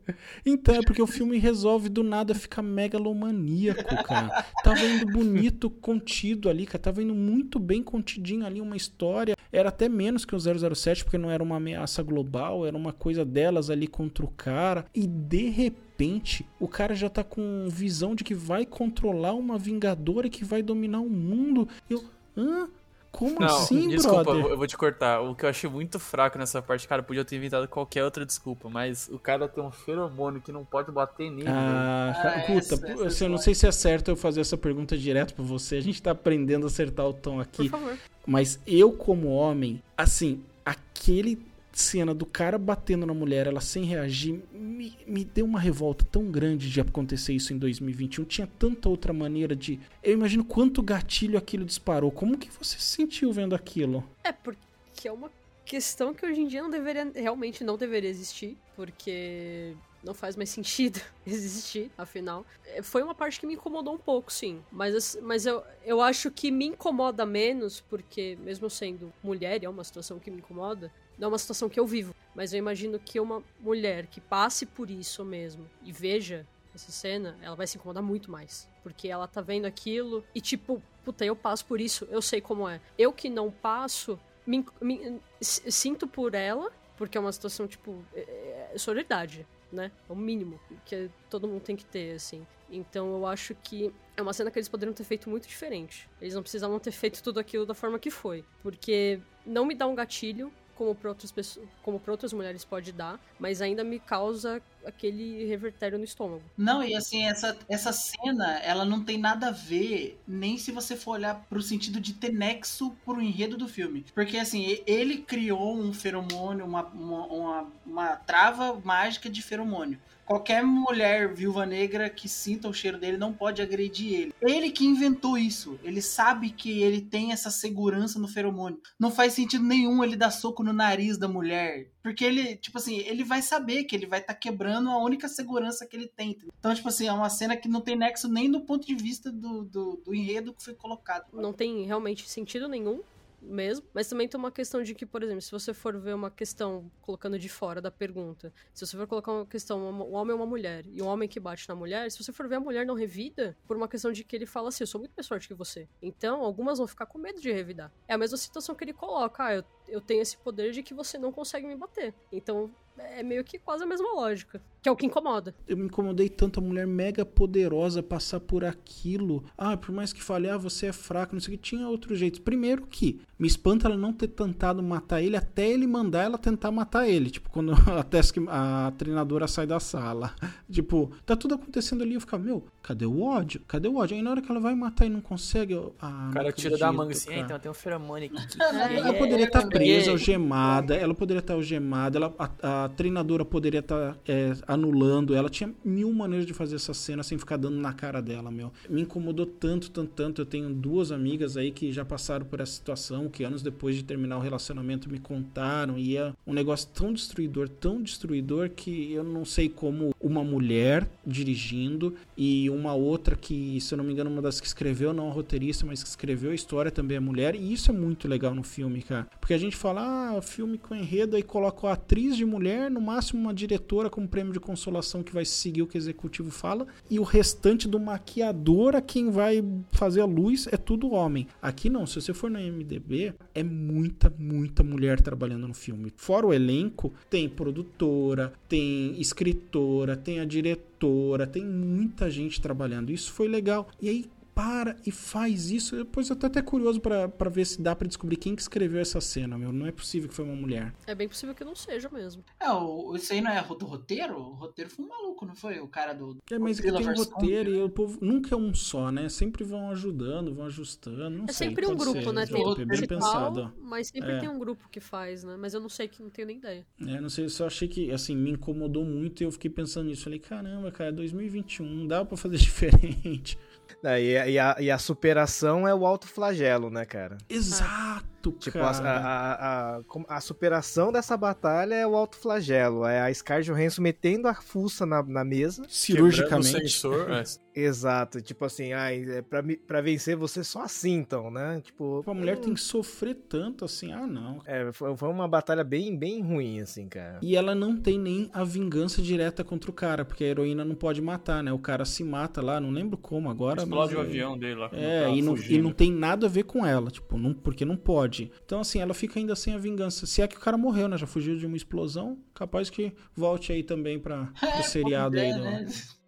Então, é porque o filme resolve do nada ficar megalomaníaco, cara. Tava indo bonito, contido ali, cara. Tava indo muito bem contidinho ali uma história. Era até menos que o 007, porque não era uma ameaça global, era uma coisa delas ali contra o cara. E de repente, o cara já tá com visão de que vai controlar uma vingadora que vai dominar o mundo. Eu. Hã? Como Não, assim, desculpa, brother? eu vou te cortar. O que eu achei muito fraco nessa parte, cara, podia ter inventado qualquer outra desculpa, mas o cara tem um feromônio que não pode bater nele. Ah, Ah, puta, essa- essa assim, eu não sei se é certo eu fazer essa pergunta direto pra você. A gente tá aprendendo a acertar o tom Por aqui. favor. Mas eu, como homem, assim, aquele cena do cara batendo na mulher, ela sem reagir, me, me deu uma revolta tão grande de acontecer isso em 2021. Tinha tanta outra maneira de. Eu imagino quanto gatilho aquilo disparou. Como que você se sentiu vendo aquilo? É porque é uma questão que hoje em dia não deveria, realmente não deveria existir, porque não faz mais sentido [LAUGHS] existir, afinal. É, Foi uma parte que me incomodou um pouco, sim. Mas, mas eu, eu acho que me incomoda menos, porque mesmo sendo mulher, é uma situação que me incomoda, não é uma situação que eu vivo. Mas eu imagino que uma mulher que passe por isso mesmo e veja essa cena, ela vai se incomodar muito mais. Porque ela tá vendo aquilo e, tipo, puta, eu passo por isso, eu sei como é. Eu que não passo, me, me- sinto por ela, porque é uma situação, tipo, é, é solidariedade, né? É o mínimo que todo mundo tem que ter, assim. Então eu acho que é uma cena que eles poderiam ter feito muito diferente. Eles não precisavam ter feito tudo aquilo da forma que foi. Porque não me dá um gatilho, como para outras pessoas, como para outras mulheres pode dar, mas ainda me causa aquele revertério no estômago. Não, e assim, essa, essa cena, ela não tem nada a ver, nem se você for olhar pro sentido de ter nexo pro enredo do filme. Porque, assim, ele criou um feromônio, uma, uma, uma, uma trava mágica de feromônio. Qualquer mulher viúva negra que sinta o cheiro dele não pode agredir ele. Ele que inventou isso. Ele sabe que ele tem essa segurança no feromônio. Não faz sentido nenhum ele dar soco no nariz da mulher. Porque ele, tipo assim, ele vai saber que ele vai estar quebrando a única segurança que ele tem. Então, tipo assim, é uma cena que não tem nexo nem do ponto de vista do, do, do enredo que foi colocado. Não tem realmente sentido nenhum mesmo, mas também tem uma questão de que, por exemplo, se você for ver uma questão colocando de fora da pergunta, se você for colocar uma questão, um homem ou uma mulher, e um homem que bate na mulher, se você for ver a mulher não revida, por uma questão de que ele fala assim, eu sou muito mais forte que você. Então, algumas vão ficar com medo de revidar. É a mesma situação que ele coloca, ah, eu, eu tenho esse poder de que você não consegue me bater. Então, é meio que quase a mesma lógica, que é o que incomoda. Eu me incomodei tanto a mulher mega poderosa passar por aquilo. Ah, por mais que fale, ah, você é fraco, não sei o que, tinha outro jeito. Primeiro que me espanta ela não ter tentado matar ele até ele mandar ela tentar matar ele. Tipo, quando [LAUGHS] a, task, a treinadora sai da sala. [LAUGHS] Tipo, tá tudo acontecendo ali. Eu fico, meu, cadê o ódio? Cadê o ódio? Aí na hora que ela vai matar e não consegue. Eu, ah, O cara não tira da manga assim. "Ah, então tem um feromônio aqui. [LAUGHS] Ela poderia estar presa, algemada, ela poderia estar algemada, ela, a, a treinadora poderia estar é, anulando ela. Tinha mil maneiras de fazer essa cena sem ficar dando na cara dela, meu. Me incomodou tanto, tanto, tanto. Eu tenho duas amigas aí que já passaram por essa situação, que anos depois de terminar o relacionamento me contaram. E é um negócio tão destruidor, tão destruidor, que eu não sei como uma mulher dirigindo e uma outra que, se eu não me engano, uma das que escreveu, não a roteirista, mas que escreveu a história também é mulher. E isso é muito legal no filme, cara. Porque a gente fala, ah, filme com enredo, aí coloca a atriz de mulher, no máximo uma diretora com prêmio de consolação que vai seguir o que o executivo fala, e o restante do maquiador, a quem vai fazer a luz, é tudo homem. Aqui não, se você for no IMDB, é muita, muita mulher trabalhando no filme. Fora o elenco, tem produtora, tem escritora, tem a diretora, tem muita gente trabalhando. Isso foi legal. E aí para e faz isso. Depois eu tô até curioso pra pra ver se dá pra descobrir quem que escreveu essa cena, meu. Não é possível que foi uma mulher. É bem possível que não seja mesmo. É, o, isso aí não é do roteiro? O roteiro foi um maluco, não foi? O cara do. É, mas aqui Godzilla tem um roteiro e o povo nunca é um só, né? Sempre vão ajudando, vão ajustando. Não É sei, sempre um grupo, ser. né? É Tem o bem principal, pensado. mas sempre É. tem um grupo que faz, né? Mas eu não sei, que não tenho nem ideia. É, não sei, eu só achei que, assim, me incomodou muito e eu fiquei pensando nisso. Falei, caramba, cara, 2021, não dá pra fazer [LAUGHS] diferente. É, e, a- e a, e a superação é o alto flagelo, né, cara? Exato, Tipo, a, cara. a, a, como- a superação dessa batalha é o alto flagelo. É a Scarlett Johansson metendo a fuça na, na mesa. Cirurgicamente. Sensor, é. Exato. Tipo assim, ai, é pra, me- pra vencer você só assim, então, né? Tipo... A mulher tem que sofrer tanto assim, ah, não. É, foi, uma batalha bem, bem ruim, assim, cara. E ela não tem nem a vingança direta contra o cara, porque a heroína não pode matar, né? O cara se mata lá, não lembro como agora. Explode mas o é- avião dele lá. É, tava e não, e não tem nada a ver com ela, tipo, não, porque não pode. Então, assim, ela fica ainda sem a vingança. Se é que o cara morreu, né? Já fugiu de uma explosão, capaz que volte aí também pra, pro [LAUGHS] seriado aí. É, Do... né?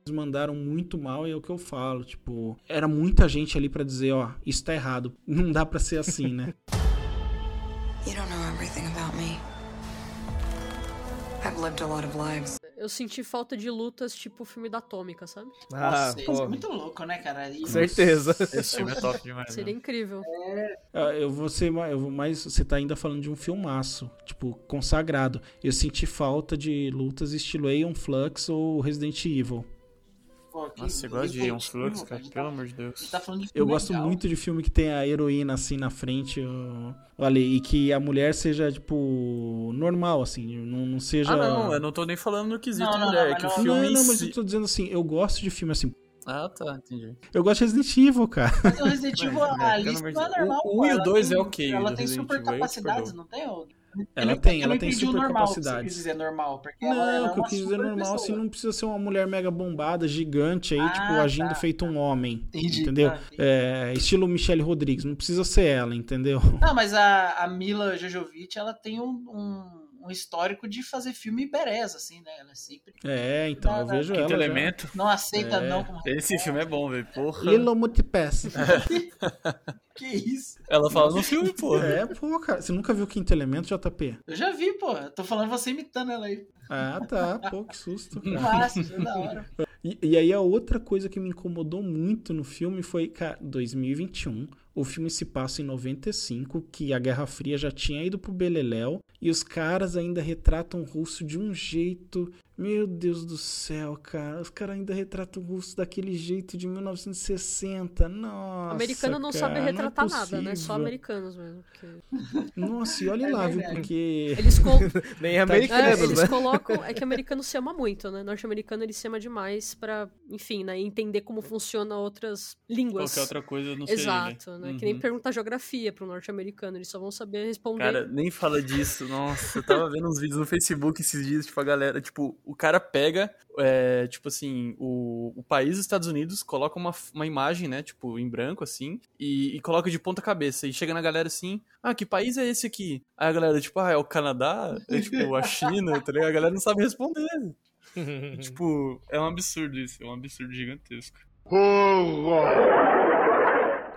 Mandaram muito mal e é o que eu falo, tipo, era muita gente ali pra dizer, ó, isso tá errado. Não dá pra ser assim, né? [LAUGHS] You don't know everything about me. I've lived a lot of lives. Eu senti falta de lutas tipo o filme da Atômica, sabe? Ah, Nossa, é muito louco, né, cara? E- com certeza. Esse filme é top demais. Seria né? incrível. Ah, Eu vou ser mais, eu vou mais. Você tá ainda falando de um filmaço, tipo, consagrado. Eu senti falta de lutas estilo Aeon Flux ou Resident Evil. Pô, que- Nossa, você gosta de Ion Flux, cara? que- Pelo amor de Deus. tá falando de Eu filme gosto legal. muito de filme que tem a heroína assim na frente, olha, e que a mulher seja, tipo, normal, assim, não, não seja. Ah, não, eu não tô nem falando no quesito Não, mulher, não, é que o mas filme Não, não, mas eu tô dizendo assim, eu gosto de filme assim. Ah, tá, entendi. Eu gosto de Resident Evil, cara. Mas o Resident Evil, né, a lista não é normal. O- o pô, e o ela dois tem- é ok, Ela tem Resident super eu capacidades, não tem? ô? Ela Eu tem, ela tem super normal, que Você capacidades. quis dizer normal, porque ela, ela Não, é o que eu quis dizer normal, assim, pessoa. não precisa ser uma mulher mega bombada, gigante aí, Ah, tipo, agindo tá. feito um homem. Entendi, entendeu? tá. É, estilo Michelle Rodrigues, não precisa ser ela, entendeu? Não, mas a, a Mila Jojovic, ela tem um, um, um histórico de fazer filme bereza, assim, né? Ela é sempre É, então, eu Não, não, vejo Quinto ela elemento. não aceita É. não como Esse filme é bom, velho. Porra. Lilo Multipass. [LAUGHS] Que isso? Ela fala no filme, [LAUGHS] porra. É, pô, cara. Você nunca viu o Quinto Elemento, JP? Eu já vi, pô. Eu tô falando você imitando ela aí. Ah, tá. Pô, que susto. cara. Massa, é da hora. [LAUGHS] E, e aí a outra coisa que me incomodou muito no filme foi, cara, 2021. O filme se passa em 95, que a Guerra Fria já tinha ido pro Beleléu, e os caras ainda retratam o russo de um jeito. Meu Deus do céu, cara. Os caras ainda retratam o russo daquele jeito de 1960. Nossa. Americano não cara, sabe não é retratar nada, né? Só americanos mesmo. porque- Nossa, e olha É lá, viu? Porque. Eles, col- [LAUGHS] [LAUGHS] Nem é, americanos, eles né? colocam. É que americano se ama muito, né? Norte-americano ele se ama demais pra, enfim, né? Entender como funciona outras línguas. Qualquer outra coisa não sei. Exato, né? Que nem Uhum. perguntar geografia pro norte-americano, eles só vão saber responder. Cara, nem fala disso. Nossa, eu tava vendo uns vídeos no Facebook esses dias, tipo, a galera, tipo, o cara pega, é, tipo assim, o, o país dos Estados Unidos, coloca uma, uma imagem, né, tipo, em branco, assim, e, e coloca de ponta cabeça. E chega na galera assim, ah, que país é esse aqui? Aí a galera, tipo, ah, é o Canadá? É tipo, a China, tá ligado? A galera não sabe responder. E, [LAUGHS] tipo, é um absurdo isso, é um absurdo gigantesco.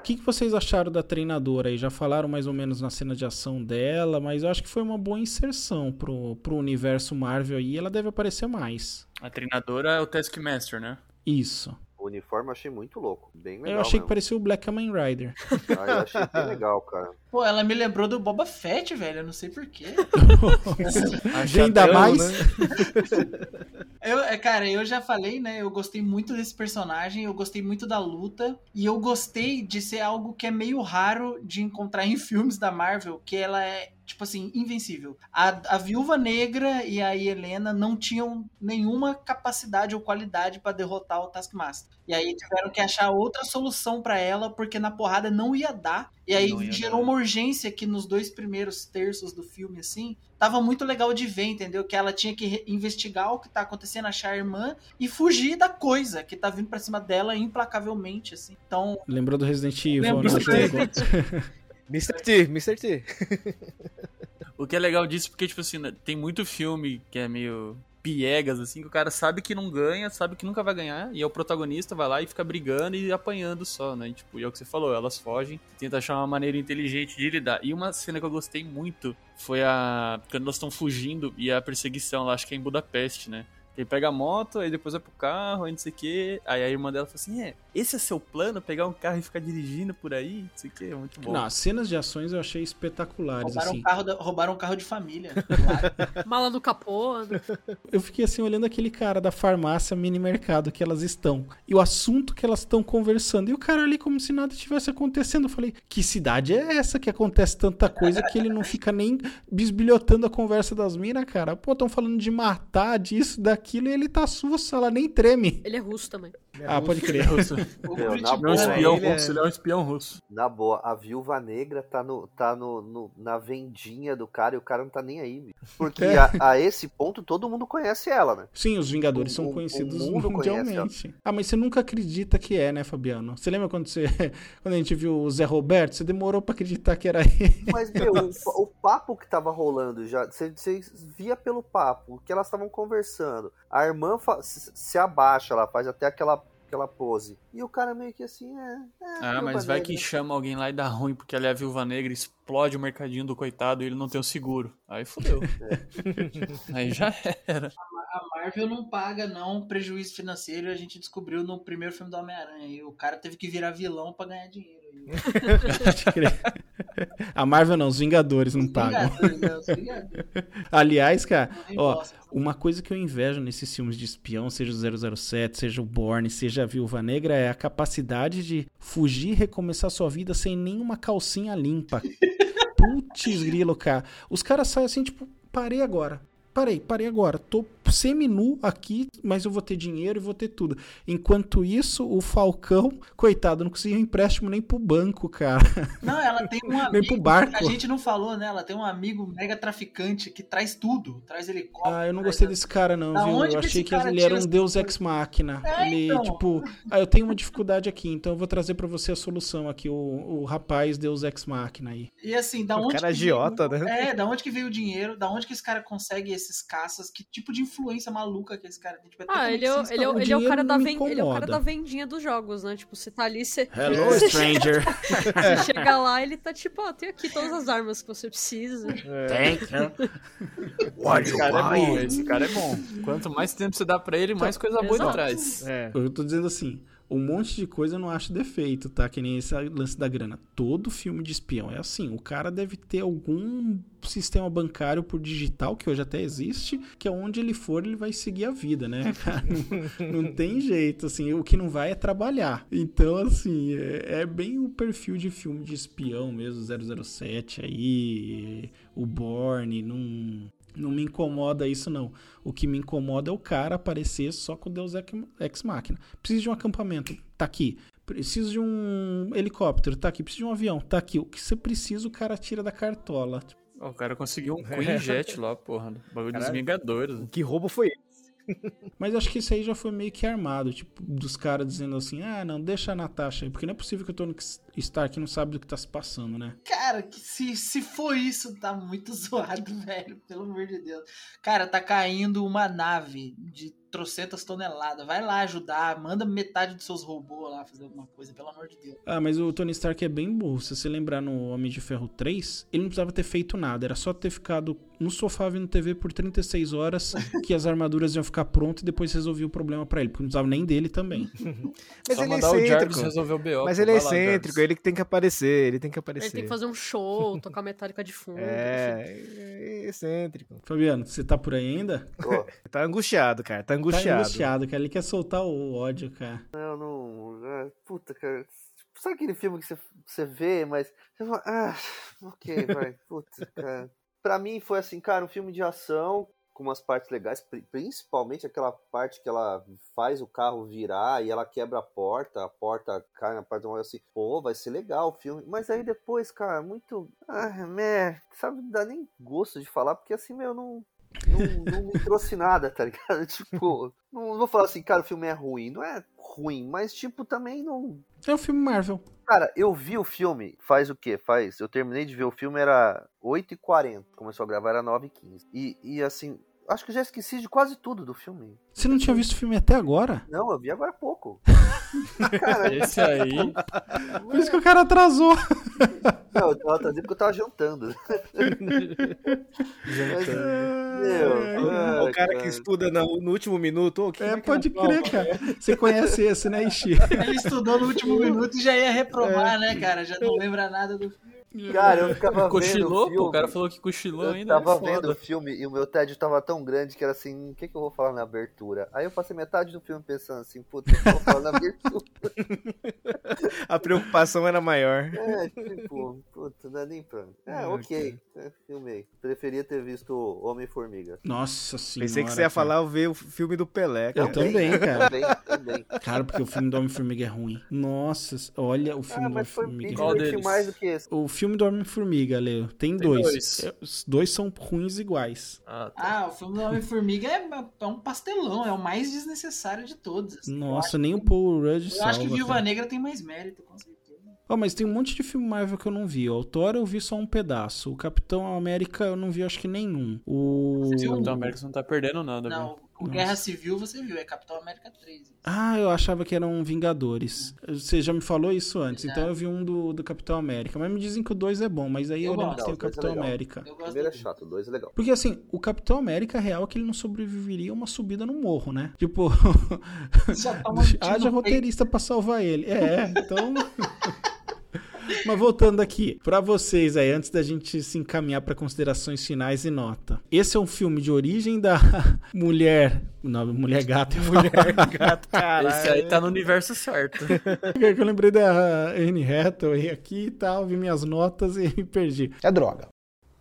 O que, que vocês acharam da treinadora aí? Já falaram mais ou menos na cena de ação dela, mas eu acho que foi uma boa inserção pro, pro universo Marvel aí. Ela deve aparecer mais. A treinadora é o Taskmaster, né? Isso. Uniforme eu achei muito louco. Bem legal. eu achei que mesmo. parecia o Black Kamen Rider. Ah, eu achei bem [LAUGHS] legal, cara. Pô, ela me lembrou do Boba Fett, velho. Eu não sei porquê. Ainda [LAUGHS] mais. né? Eu, é, cara, eu já falei, né? Eu gostei muito desse personagem, eu gostei muito da luta, e eu gostei de ser algo que é meio raro de encontrar em [LAUGHS] filmes da Marvel, que ela é, tipo assim, invencível. A, a Viúva Negra e a Helena não tinham nenhuma capacidade ou qualidade pra derrotar o Taskmaster. E aí tiveram que achar outra solução pra ela, porque na porrada não ia dar. E aí gerou dar. uma urgência que nos dois primeiros terços do filme, assim, tava muito legal de ver, entendeu? Que ela tinha que investigar o que tá acontecendo, achar a irmã e fugir da coisa que tá vindo pra cima dela implacavelmente, assim. Então, Lembrou do Resident Evil, Lembrou né? do jogo? [LAUGHS] Mr. T, Mr. T. O que é legal disso, porque, tipo assim, né, tem muito filme que é meio piegas, assim, que o cara sabe que não ganha, sabe que nunca vai ganhar, e é o protagonista, vai lá e fica brigando e apanhando só, né? E, tipo, e é o que você falou, elas fogem, tenta achar uma maneira inteligente de lidar. E uma cena que eu gostei muito foi a. quando elas estão fugindo e a perseguição lá, acho que é em Budapeste, né? Ele pega a moto, aí depois vai pro carro, aí não sei o quê. Aí a irmã dela fala assim: É, esse é seu plano? Pegar um carro e ficar dirigindo por aí? Não sei o quê, muito bom. Não, as cenas de ações eu achei espetaculares, roubaram, assim. um carro da- roubaram um carro de família. claro. [LAUGHS] Mala no capô. né? Eu fiquei assim olhando aquele cara da farmácia mini mercado que elas estão e o assunto que elas estão conversando e o cara ali como se nada tivesse acontecendo. Eu falei, que cidade é essa que acontece tanta coisa que ele não fica nem bisbilhotando a conversa das minas, cara? Pô, estão falando de matar, disso, daquilo e ele tá sussa, ela nem treme. Ele é russo também. Ah, pode crer. [LAUGHS] O Meu, Não é um boa, espião ele é- russo, ele é um espião russo. Na boa, a viúva negra tá, no, tá no, no- na vendinha do cara e o cara não tá nem aí, bicho. Porque É. a, a esse ponto todo mundo conhece ela, né? Sim, os Vingadores O- são o- conhecidos o mundialmente. Ah, mas você nunca acredita que é, né, Fabiano? Você lembra quando você [LAUGHS] quando a gente viu o Zé Roberto? Você demorou pra acreditar que era [LAUGHS] ele. Mas, meu, o, o papo que tava rolando já, você, você via pelo papo que elas estavam conversando. A irmã se abaixa, ela faz até aquela, aquela pose. E o cara meio que assim, é. é Ah, mas vai negra. que chama alguém lá e dá ruim, porque ela é a viúva negra, explode o mercadinho do coitado e ele não tem o seguro. Aí fodeu. [LAUGHS] Aí já era. A Marvel não paga, não, prejuízo financeiro. A gente descobriu no primeiro filme do Homem-Aranha. E o cara teve que virar vilão pra ganhar dinheiro. [LAUGHS] A Marvel não, os Vingadores não pagam. Vingadores, né? Os Vingadores. [LAUGHS] Aliás, cara, ó. Uma coisa que eu invejo nesses filmes de espião, seja o 007, seja o Bourne, seja a Viúva Negra, é a capacidade de fugir e recomeçar sua vida sem nenhuma calcinha limpa. [LAUGHS] Putz, grilo, cara. Os caras saem assim, tipo, parei agora. Parei, parei agora. Tô semi-nu aqui, mas eu vou ter dinheiro e vou ter tudo. Enquanto isso, o Falcão, coitado, não conseguia empréstimo nem pro banco, cara. Não, ela tem um [LAUGHS] Nem amigo. pro barco. A gente não falou, né? Ela tem um amigo mega traficante que traz tudo. Traz helicóptero. Ah, eu não gostei desse cara, não, Da viu? Eu que achei esse que ele era um deus coisa? ex-máquina. É, ele, então. tipo, ah, eu tenho uma dificuldade aqui, então eu vou trazer pra você a solução aqui, o, o rapaz deus ex-máquina aí. E assim, da O onde cara que agiota, veio, né? É, da onde que veio o dinheiro? Da onde que esse cara consegue esses caças? Que tipo de influência maluca que esse cara tem? Tipo, é Ah, ele é, ele, é, ele é o dinheiro cara não da ven- ele é o cara da vendinha dos jogos, né? Tipo, você tá ali, você. Hello, [LAUGHS] você stranger. [LAUGHS] Você chega lá, ele tá tipo, ó, tem aqui todas as armas que você precisa. Thank you. [LAUGHS] Esse cara é bom, esse cara é bom. Quanto mais tempo você dá pra ele, mais coisa boa ele traz. É. Eu tô dizendo assim, um monte de coisa eu não acho defeito, tá? Que nem esse lance da grana. Todo filme de espião é assim. O cara deve ter algum sistema bancário por digital, que hoje até existe, que é onde ele for, ele vai seguir a vida, né? [LAUGHS] Cara, não, não tem jeito, assim. O que não vai é trabalhar. Então, assim, é, é bem o perfil de filme de espião mesmo, 007 aí, o Bourne, não... Não me incomoda isso, não. O que me incomoda é o cara aparecer só com o Deus Ex- Ex Machina. Preciso de um acampamento, tá aqui. Preciso de um helicóptero, tá aqui. Preciso de um avião, tá aqui. O que você precisa, o cara tira da cartola. O cara conseguiu um [LAUGHS] Queen Jet lá, porra. Bagulho dos. Vingadores. Que roubo foi esse? Mas acho que isso aí já foi meio que armado, tipo, dos caras dizendo assim: ah, não, deixa a Natasha aí, porque não é possível que o Tony Stark não sabe do que tá se passando, né? Cara, que se, se for isso, tá muito [LAUGHS] zoado, velho. Pelo amor de Deus. Cara, tá caindo uma nave de trocentas toneladas. Vai lá ajudar, manda metade dos seus robôs lá fazer alguma coisa, pelo amor de Deus. Ah, mas o Tony Stark é bem burro. Se você lembrar no Homem de Ferro 3, ele não precisava ter feito nada. Era só ter ficado no sofá vendo TV por 36 horas, [LAUGHS] que as armaduras iam ficar prontas e depois resolvia o problema pra ele. Porque não precisava nem dele também. [LAUGHS] Mas Só ele é excêntrico. resolver o BO. Mas ele é lá, excêntrico, ele que tem que aparecer, ele tem que aparecer. Ele tem que fazer um show, [LAUGHS] tocar metálica de fundo. enfim. É, é excêntrico. Fabiano, você tá por aí ainda? Pô, Tá angustiado, cara, tá angustiado. Tá angustiado, cara. Ele quer soltar o ódio, cara. não, não. ah, puta, cara. Sabe aquele filme que você, você vê, mas. Você fala, ah, ok, [LAUGHS] vai. Puta, cara. Pra mim foi assim, cara, um filme de ação com umas partes legais, pri- principalmente aquela parte que ela faz o carro virar e ela quebra a porta, a porta cai na parte do assim, pô, vai ser legal o filme. Mas aí depois, cara, muito. Ah, meh, sabe, não dá nem gosto de falar, porque assim, meu, não. Não, não me trouxe nada, tá ligado? [LAUGHS] Tipo, não vou falar assim, cara, o filme é ruim. Não é ruim, mas tipo, também não. É um filme Marvel. Cara, eu vi o filme faz o quê? Faz. Eu terminei de ver o filme, era 8h40. Começou a gravar, era 9h15. E, e assim, acho que eu já esqueci de quase tudo do filme. Você não tinha visto o filme até agora? Não, eu vi agora há pouco. [LAUGHS] Cara, Esse [LAUGHS] aí. Por isso que o cara atrasou. não, eu tava trazendo porque eu tava jantando. [LAUGHS] Mas, meu, É, o cara ah, que estuda no, no último minuto. que É, que pode prova? crer, cara. Você conhece esse, né, Ixi? Ele estudou no último minuto e já ia reprovar, né, cara? Já não lembra nada do filme. Cara, eu ficava vendo o Cochilou, filme. pô. O cara falou que cochilou Eu ainda. tava é foda. vendo o filme e o meu tédio tava tão grande que era assim, o que, que eu vou falar na abertura? Aí eu passei metade do filme pensando assim, puta, o que eu vou falar na abertura? [LAUGHS] A preocupação era maior. É, tipo, puta, não é nem pra. É, ok, é, filmei. Preferia ter visto Homem-Formiga. Nossa senhora. Pensei que você ia cara. falar ver o filme do Pelé. Eu cara. também, cara. Também, também. Cara, porque o filme do Homem-Formiga é ruim. Nossa, olha o filme Ah, do Homem-Formiga. Qual deles? mais do que esse. O filme do Homem-Formiga, Leo, tem, Tem dois. dois. É, Os dois são ruins iguais. Ah, tá. Ah, o filme do Homem-Formiga é, é um pastelão, é o mais desnecessário de todos. assim. Nossa, nem o Paul Rudd Eu salva. acho que Viúva cara. Negra tem mais mérito, com certeza. Ó, mas tem um monte de filme Marvel que eu não vi. O Thor eu vi só um pedaço. O Capitão América eu não vi acho que nenhum. O... O Capitão América você não tá perdendo nada, viu? O Guerra Civil você viu, é Capitão América 3. Ah, eu achava que eram Vingadores. Você já me falou isso antes, Já. então eu vi um do, do Capitão América. Mas me dizem que o 2 é bom, mas aí eu, Eu lembro que tem o é Capitão legal. América. O primeiro é chato, o dois é legal. Porque assim, o Capitão América real é que ele não sobreviveria a uma subida no morro, né? Tipo, [LAUGHS] tiro haja roteirista pra salvar ele. É, então. [LAUGHS] [LAUGHS] Mas voltando aqui, pra vocês aí, antes da gente se encaminhar pra considerações finais e nota. Esse é um filme de origem da [LAUGHS] mulher. Não, mulher gato. Mulher, gato, [LAUGHS] caralho. Esse aí tá no universo certo. Eu lembrei da Anne Hathaway aqui e tal, vi minhas notas e me perdi. É droga.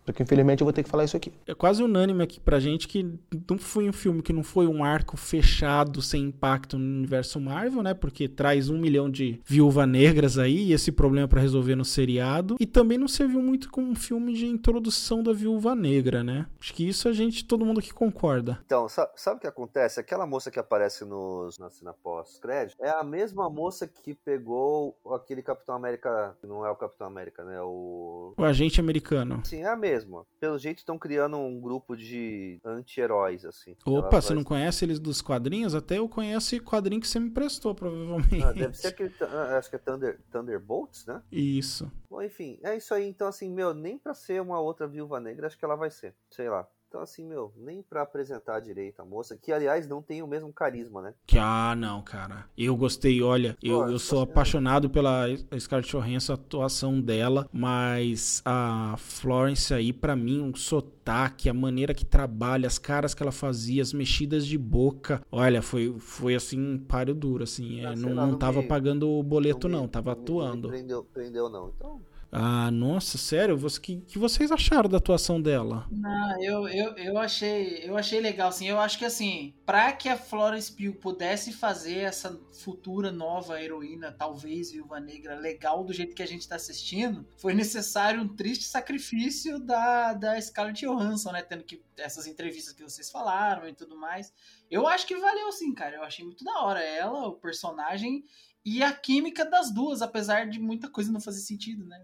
Só que infelizmente eu vou ter que falar isso aqui. É quase unânime aqui pra gente que não foi um filme que não foi um arco fechado sem impacto no universo Marvel, né? Porque traz um milhão de viúva negras aí e esse problema pra resolver no seriado. E também não serviu muito como um filme de introdução da viúva negra, né? Acho que isso a gente, todo mundo aqui concorda. Então, sa- sabe o que acontece? Aquela moça que aparece nos, na cena pós-crédito é a mesma moça que pegou aquele Capitão América. Não é o Capitão América, né? O. O agente americano. Sim, é a mesma. Pelo jeito estão criando um grupo de anti-heróis, assim. Opa, você não conhece eles dos quadrinhos? Até eu conheço esse quadrinho que você me prestou, provavelmente. Ah, deve ser aquele. ah, Acho que é Thunder, Thunderbolts, né? Isso. Bom, enfim, é isso aí. Então, assim, meu, nem pra ser uma outra viúva negra, acho que ela vai ser. Sei lá. Então, assim, meu, nem pra apresentar direito a moça, que aliás não tem o mesmo carisma, né? Que, ah, não, cara. Eu gostei, olha, eu, Pô, eu sou apaixonado pela Scarlett Johansson, a atuação dela, mas a Florence aí, pra mim, um sotaque, a maneira que trabalha, as caras que ela fazia, as mexidas de boca, olha, foi, foi assim, um páreo duro, assim, é, Ah, sei não, lá, não tava me- pagando o boleto, não, tava me- não atuando. prendeu, prendeu, não. Então, Ah, nossa, sério? O que, que vocês acharam da atuação dela? Não, eu, eu, eu achei eu achei legal, assim. Eu acho que assim, pra que a Florence Pugh pudesse fazer essa futura nova heroína, talvez Viúva Negra, legal do jeito que a gente tá assistindo, foi necessário um triste sacrifício da, da Scarlett Johansson, né? Tendo que essas entrevistas que vocês falaram e tudo mais. Eu acho que valeu sim, cara. Eu achei muito da hora ela, o personagem e a química das duas, apesar de muita coisa não fazer sentido, né?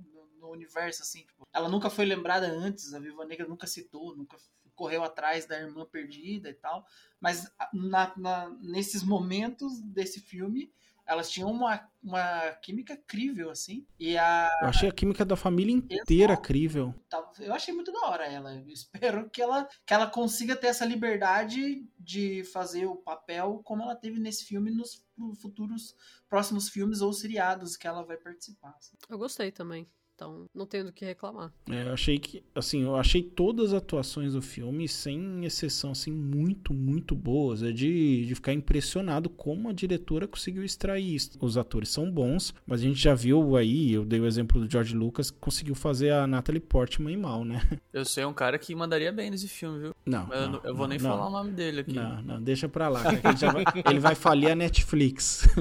No, universo, assim. Tipo, ela nunca foi lembrada antes, a Viúva Negra nunca citou, nunca correu atrás da irmã perdida e tal. Mas na- na- nesses momentos desse filme, elas tinham uma, uma química crível, assim. E a. Eu achei a química da família inteira crível. tá- Eu achei muito da hora ela. Eu espero que ela, que ela consiga ter essa liberdade de fazer o papel como ela teve nesse filme nos futuros próximos filmes ou seriados que ela vai participar. assim. Eu gostei também. Então, não tenho do que reclamar. É, eu achei que, assim, eu achei todas as atuações do filme, sem exceção, assim, muito, muito boas. É de, de ficar impressionado como a diretora conseguiu extrair isso. Os atores são bons, mas a gente já viu aí, eu dei o exemplo do George Lucas, que conseguiu fazer a Natalie Portman mal, né? [LAUGHS] Eu sei um cara que mandaria bem nesse filme, viu? Não, Mas eu, não, eu vou não, nem não. falar o nome dele aqui. Não, não, deixa pra lá, ele, já vai, ele vai falir a Netflix. [LAUGHS]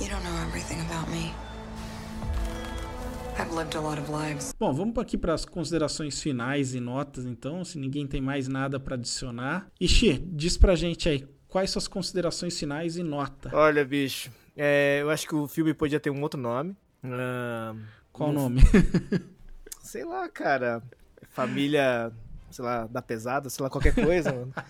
You don't know everything about me. Bom, vamos aqui para as considerações finais e notas, então, se ninguém tem mais nada para adicionar. Ixi, diz pra gente aí, quais suas considerações finais e nota? Olha, bicho, é, eu acho que o filme podia ter um outro nome. Ah, Qual não- nome? [LAUGHS] Sei lá, cara. Família, sei lá, da pesada, sei lá, qualquer coisa, mano. [LAUGHS]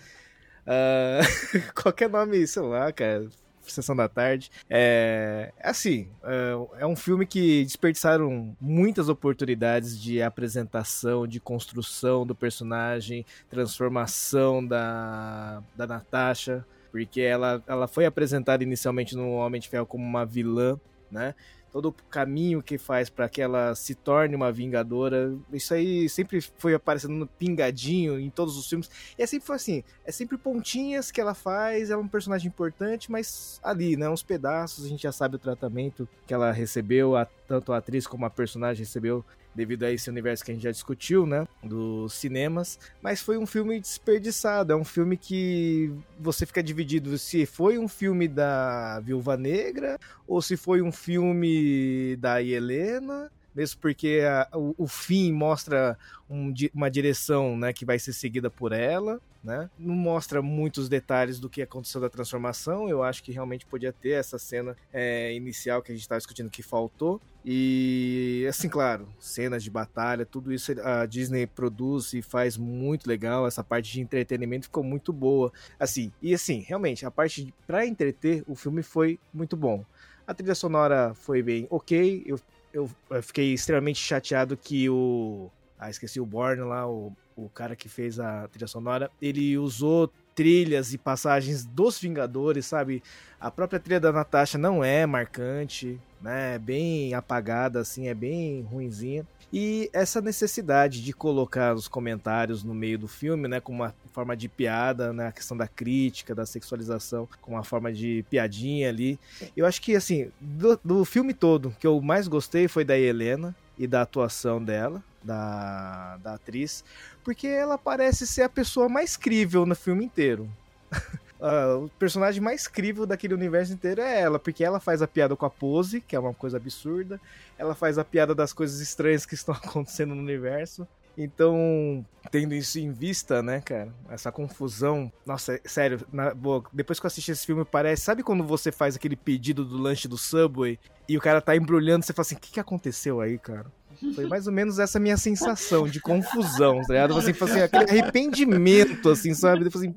Ah, [LAUGHS] qualquer nome, sei lá, cara. Sessão da tarde. É, assim, é, é um filme que desperdiçaram muitas oportunidades de apresentação, de construção do personagem, transformação da, da Natasha, porque ela, ela foi apresentada inicialmente no Homem de Ferro como uma vilã, né? Todo o caminho que faz para que ela se torne uma vingadora. Isso aí sempre foi aparecendo no pingadinho em todos os filmes. E é sempre foi assim, é sempre pontinhas que ela faz, ela é um personagem importante, mas ali, né, uns pedaços, a gente já sabe o tratamento que ela recebeu, a, tanto a atriz como a personagem recebeu devido a esse universo que a gente já discutiu, né, dos cinemas, mas foi um filme desperdiçado, é um filme que você fica dividido se foi um filme da Viúva Negra ou se foi um filme da Helena, mesmo porque a, o, o, fim mostra um, uma direção né, que vai ser seguida por ela. Né? Não mostra muitos detalhes do que aconteceu da transformação. Eu acho que realmente podia ter essa cena é, inicial que a gente estava discutindo que faltou. E assim, claro, cenas de batalha, tudo isso a Disney produz e faz muito legal. Essa parte de entretenimento ficou muito boa. Assim, e assim, realmente, a parte para entreter, o filme foi muito bom. A trilha sonora foi bem ok. Eu, eu, eu fiquei extremamente chateado que o. Ah, esqueci o Born lá, o, o cara que fez a trilha sonora. Ele usou trilhas e passagens dos Vingadores, sabe? A própria trilha da Natasha não é marcante, né? É bem apagada, assim, é bem ruinzinha. E essa necessidade de colocar os comentários no meio do filme, né, como uma forma de piada, né, a questão da crítica, da sexualização, como uma forma de piadinha ali. Eu acho que, assim, do, do filme todo, que eu mais gostei foi da Helena e da atuação dela. da, da atriz, porque ela parece ser a pessoa mais crível no filme inteiro. [LAUGHS] O personagem mais crível daquele universo inteiro é ela, porque ela faz a piada com a pose, que é uma coisa absurda, ela faz a piada das coisas estranhas que [LAUGHS] estão acontecendo no universo. Então, tendo isso em vista, né, cara, essa confusão. Nossa, é, sério, na, boa, depois que eu assisti esse filme, parece. Sabe quando você faz aquele pedido do lanche do Subway e o cara tá embrulhando, você fala assim: o que, que aconteceu aí, cara? Foi mais ou menos essa minha sensação de confusão, tá ligado? Assim, assim, aquele arrependimento, assim, sabe? Depois assim,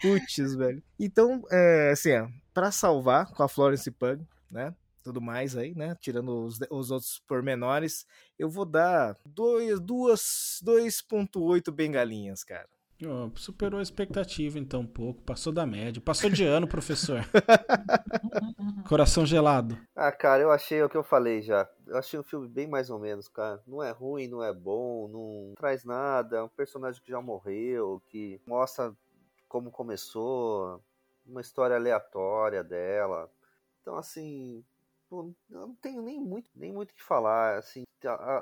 putz, velho. Então, é, assim, ó, pra salvar com a Florence Pug, né? Tudo mais aí, né? Tirando os, os outros pormenores, eu vou dar 2.8 bengalinhas, cara. Oh, superou a expectativa, então, um pouco. Passou da média. Passou de ano, professor. [LAUGHS] Coração gelado. Ah, cara, eu achei o que eu falei já. Eu achei o filme bem mais ou menos, cara. Não é ruim, não é bom, não traz nada. É um personagem que já morreu, que mostra como começou, uma história aleatória dela. Então, assim, pô, eu não tenho nem muito nem muito que falar. Assim,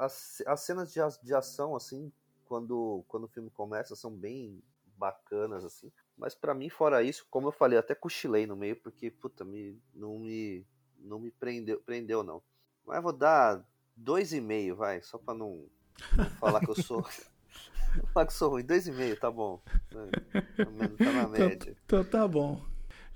as, as cenas de, de ação, assim, quando, quando o filme começa são bem bacanas, assim. Mas para mim, fora isso, como eu falei, até cochilei no meio, porque, puta, me, não me, não me prendeu, prendeu, não. Mas vou dar dois e meio, vai, só pra não, não falar que eu sou... [LAUGHS] [LAUGHS] falar que eu sou ruim, dois e meio, tá bom. Tá na então, média. Então, então tá bom.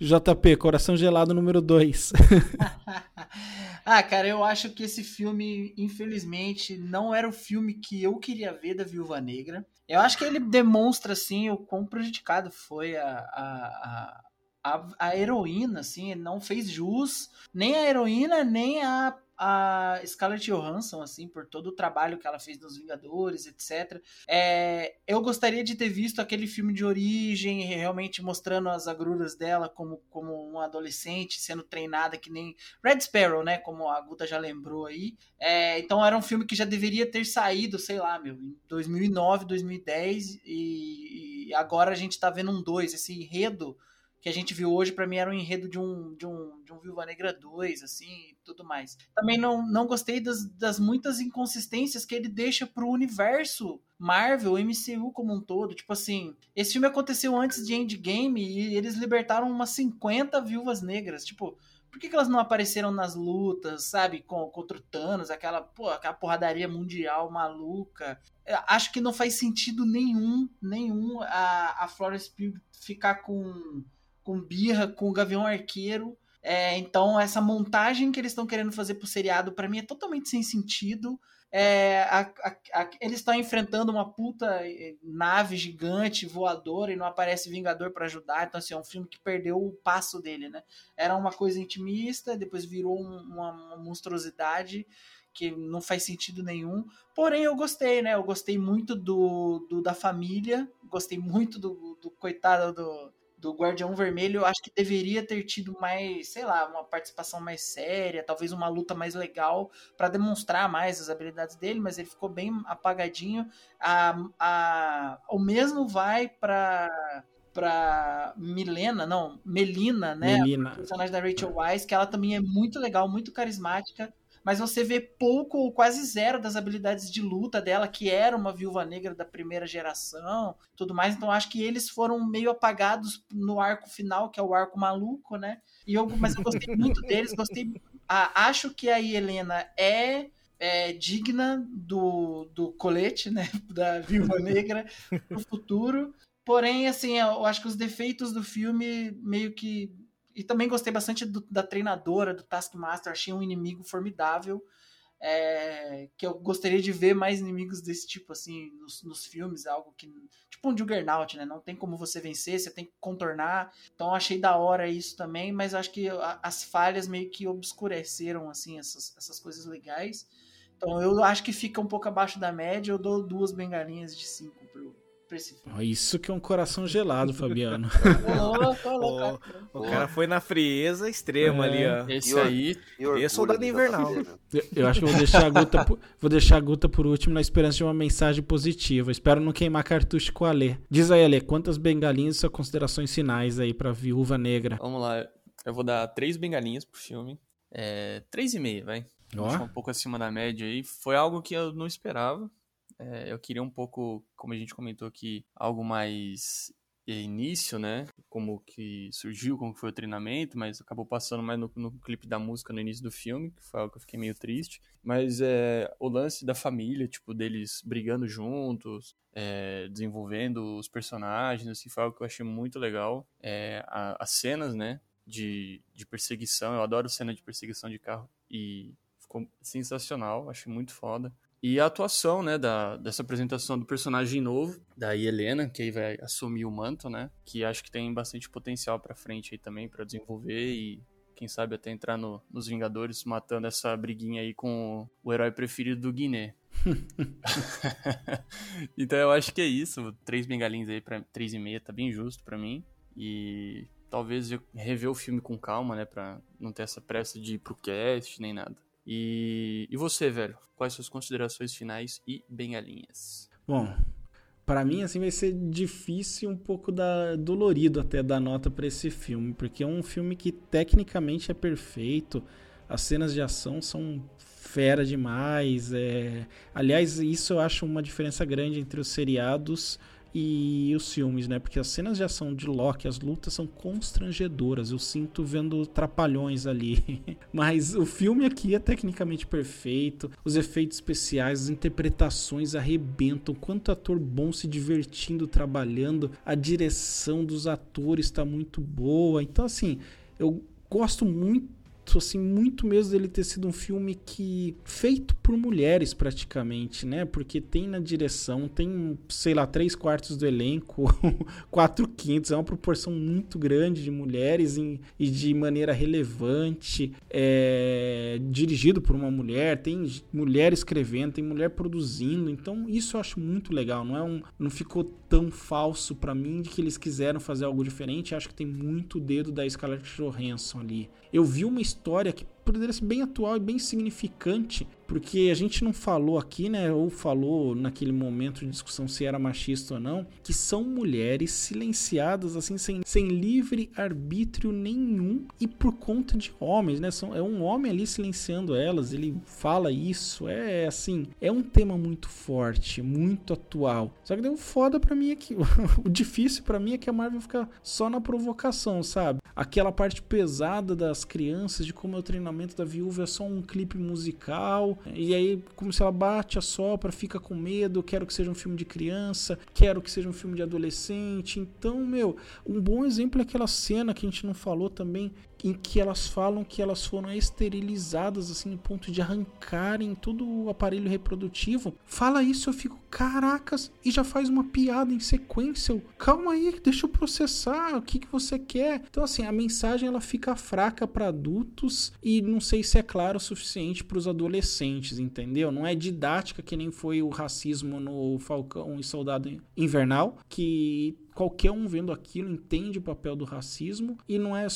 JP, Coração Gelado número 2. [LAUGHS] ah, cara, eu acho que esse filme, infelizmente, não era o filme que eu queria ver da Viúva Negra. Eu acho que ele demonstra, assim, o quão prejudicado foi a, a, a, a heroína, assim, ele não fez jus nem a heroína, nem a a Scarlett Johansson, assim, por todo o trabalho que ela fez nos Vingadores, etc. É, eu gostaria de ter visto aquele filme de origem, realmente mostrando as agruras dela como, como uma adolescente, sendo treinada que nem Red Sparrow, né? Como a Guta já lembrou aí. É, então era um filme que já deveria ter saído, sei lá, meu, em 2009, 2010, e, e agora a gente tá vendo um 2, esse enredo que a gente viu hoje, para mim era um enredo de um, de um, de um Viúva Negra 2, assim, tudo mais. Também não, não gostei das, das muitas inconsistências que ele deixa pro universo Marvel, MCU como um todo. Tipo assim, esse filme aconteceu antes de Endgame e eles libertaram umas 50 Viúvas Negras. Tipo, por que, que elas não apareceram nas lutas, sabe, com, contra o Thanos, aquela, pô, aquela porradaria mundial maluca? Eu acho que não faz sentido nenhum, nenhum a, a Florence Pugh ficar com com birra, com o Gavião Arqueiro. É, então, essa montagem que eles estão querendo fazer pro seriado, para mim, é totalmente sem sentido. É, a, a, a, eles estão enfrentando uma puta eh, nave gigante voadora e não aparece Vingador para ajudar. Então, assim, é um filme que perdeu o passo dele, né? Era uma coisa intimista, depois virou um, uma, uma, monstruosidade que não faz sentido nenhum. Porém, eu gostei, né? Eu gostei muito do, do da família, gostei muito do, do coitado do, do Guardião Vermelho, eu acho que deveria ter tido mais, sei lá, uma participação mais séria, talvez uma luta mais legal para demonstrar mais as habilidades dele, mas ele ficou bem apagadinho. A, a, o mesmo vai para para Milena, não, Melina, né? Melina. A personagem da Rachel Weisz, que ela também é muito legal, muito carismática mas você vê pouco ou quase zero das habilidades de luta dela, que era uma viúva negra da primeira geração, tudo mais. Então acho que eles foram meio apagados no arco final, que é o arco maluco, né? E eu, mas eu gostei muito deles, gostei. Ah, acho que a Helena é é, digna do, do colete, né, [LAUGHS] da Viúva Negra no futuro. Porém, assim, eu acho que os defeitos do filme meio que e também gostei bastante do, da treinadora, do Taskmaster. Achei um inimigo formidável. É, que eu gostaria de ver mais inimigos desse tipo, assim, nos, nos filmes. Algo que. Tipo um Juggernaut, né? Não tem como você vencer, você tem que contornar. Então achei da hora isso também, mas acho que a, as falhas meio que obscureceram, assim, essas, essas coisas legais. Então eu acho que fica um pouco abaixo da média. Eu dou duas bengalinhas de cinco pro, isso que é um coração gelado, Fabiano. [LAUGHS] o, o, cara foi na frieza extrema é, ali, ó. Esse aí. E é soldado invernal. Eu, eu, acho que vou deixar, a Guta, vou deixar a Guta por último na esperança de uma mensagem positiva. Espero não queimar cartucho com a Alê. Diz aí, Alê, quantas bengalinhas são considerações finais aí pra Viúva Negra? Vamos lá. Eu vou dar três bengalinhas pro filme. É, três e meio, vai. Oh. Um pouco acima da média aí. Foi algo que eu não esperava. É, eu queria um pouco, como a gente comentou aqui, algo mais início, né? Como que surgiu, como foi o treinamento, mas acabou passando mais no, no clipe da música no início do filme, que foi algo que eu fiquei meio triste. Mas é, o lance da família, tipo, deles brigando juntos, é, desenvolvendo os personagens, assim, foi algo que eu achei muito legal. É, a, as cenas, né? De, de perseguição, eu adoro cena de perseguição de carro e ficou sensacional, achei muito foda. E a atuação, né, da, dessa apresentação do personagem novo, da Helena, que aí vai assumir o manto, né? Que acho que tem bastante potencial pra frente aí também, para desenvolver e quem sabe até entrar no, nos Vingadores, matando essa briguinha aí com o herói preferido do Guiné. [LAUGHS] [LAUGHS] então eu acho que é isso. Três bengalinhos aí pra três e meia tá bem justo para mim. E talvez eu rever o filme com calma, né? Pra não ter essa pressa de ir pro cast nem nada. E, e você, velho? Quais suas considerações finais e bengalinhas? Bom, para mim assim vai ser difícil um pouco da dolorido até dar nota para esse filme, porque é um filme que tecnicamente é perfeito, as cenas de ação são fera demais, é... aliás isso eu acho uma diferença grande entre os seriados e os filmes, né? Porque as cenas de ação de Loki, as lutas são constrangedoras. Eu sinto vendo trapalhões ali. [LAUGHS] Mas o filme aqui é tecnicamente perfeito. Os efeitos especiais, as interpretações arrebentam. Quanto ator bom se divertindo trabalhando. A direção dos atores está muito boa. Então, assim, eu gosto muito assim, muito mesmo dele ter sido um filme que feito por mulheres praticamente, né? Porque tem na direção, tem, sei lá, três quartos do elenco, [LAUGHS] quatro quintos, é uma proporção muito grande de mulheres em, e de maneira relevante, é, dirigido por uma mulher, tem mulher escrevendo, tem mulher produzindo, então isso eu acho muito legal, não é um, não ficou tão falso para mim de que eles quiseram fazer algo diferente, acho que tem muito dedo da Scarlett Johansson ali. Eu vi uma história que poderia ser bem atual e bem significante porque a gente não falou aqui, né, ou falou naquele momento de discussão se era machista ou não, que são mulheres silenciadas assim sem, sem livre arbítrio nenhum e por conta de homens, né? São, é um homem ali silenciando elas, ele fala isso, é assim, é um tema muito forte, muito atual. Só que deu foda para mim aqui, [LAUGHS] o difícil para mim é que a Marvel fica só na provocação, sabe? Aquela parte pesada das crianças, de como é o treinamento da viúva é só um clipe musical, e aí, como se ela bate, assopra, fica com medo, quero que seja um filme de criança, quero que seja um filme de adolescente. Então, meu, um bom exemplo é aquela cena que a gente não falou também, em que elas falam que elas foram esterilizadas, assim, no ponto de arrancarem todo o aparelho reprodutivo. Fala isso, eu fico, caracas, e já faz uma piada em sequência. Eu, Calma aí, deixa eu processar, o que, que você quer? Então, assim, a mensagem ela fica fraca para adultos e não sei se é claro o suficiente para os adolescentes, entendeu? Não é didática que nem foi o racismo no Falcão e Soldado Invernal, que qualquer um vendo aquilo entende o papel do racismo e não é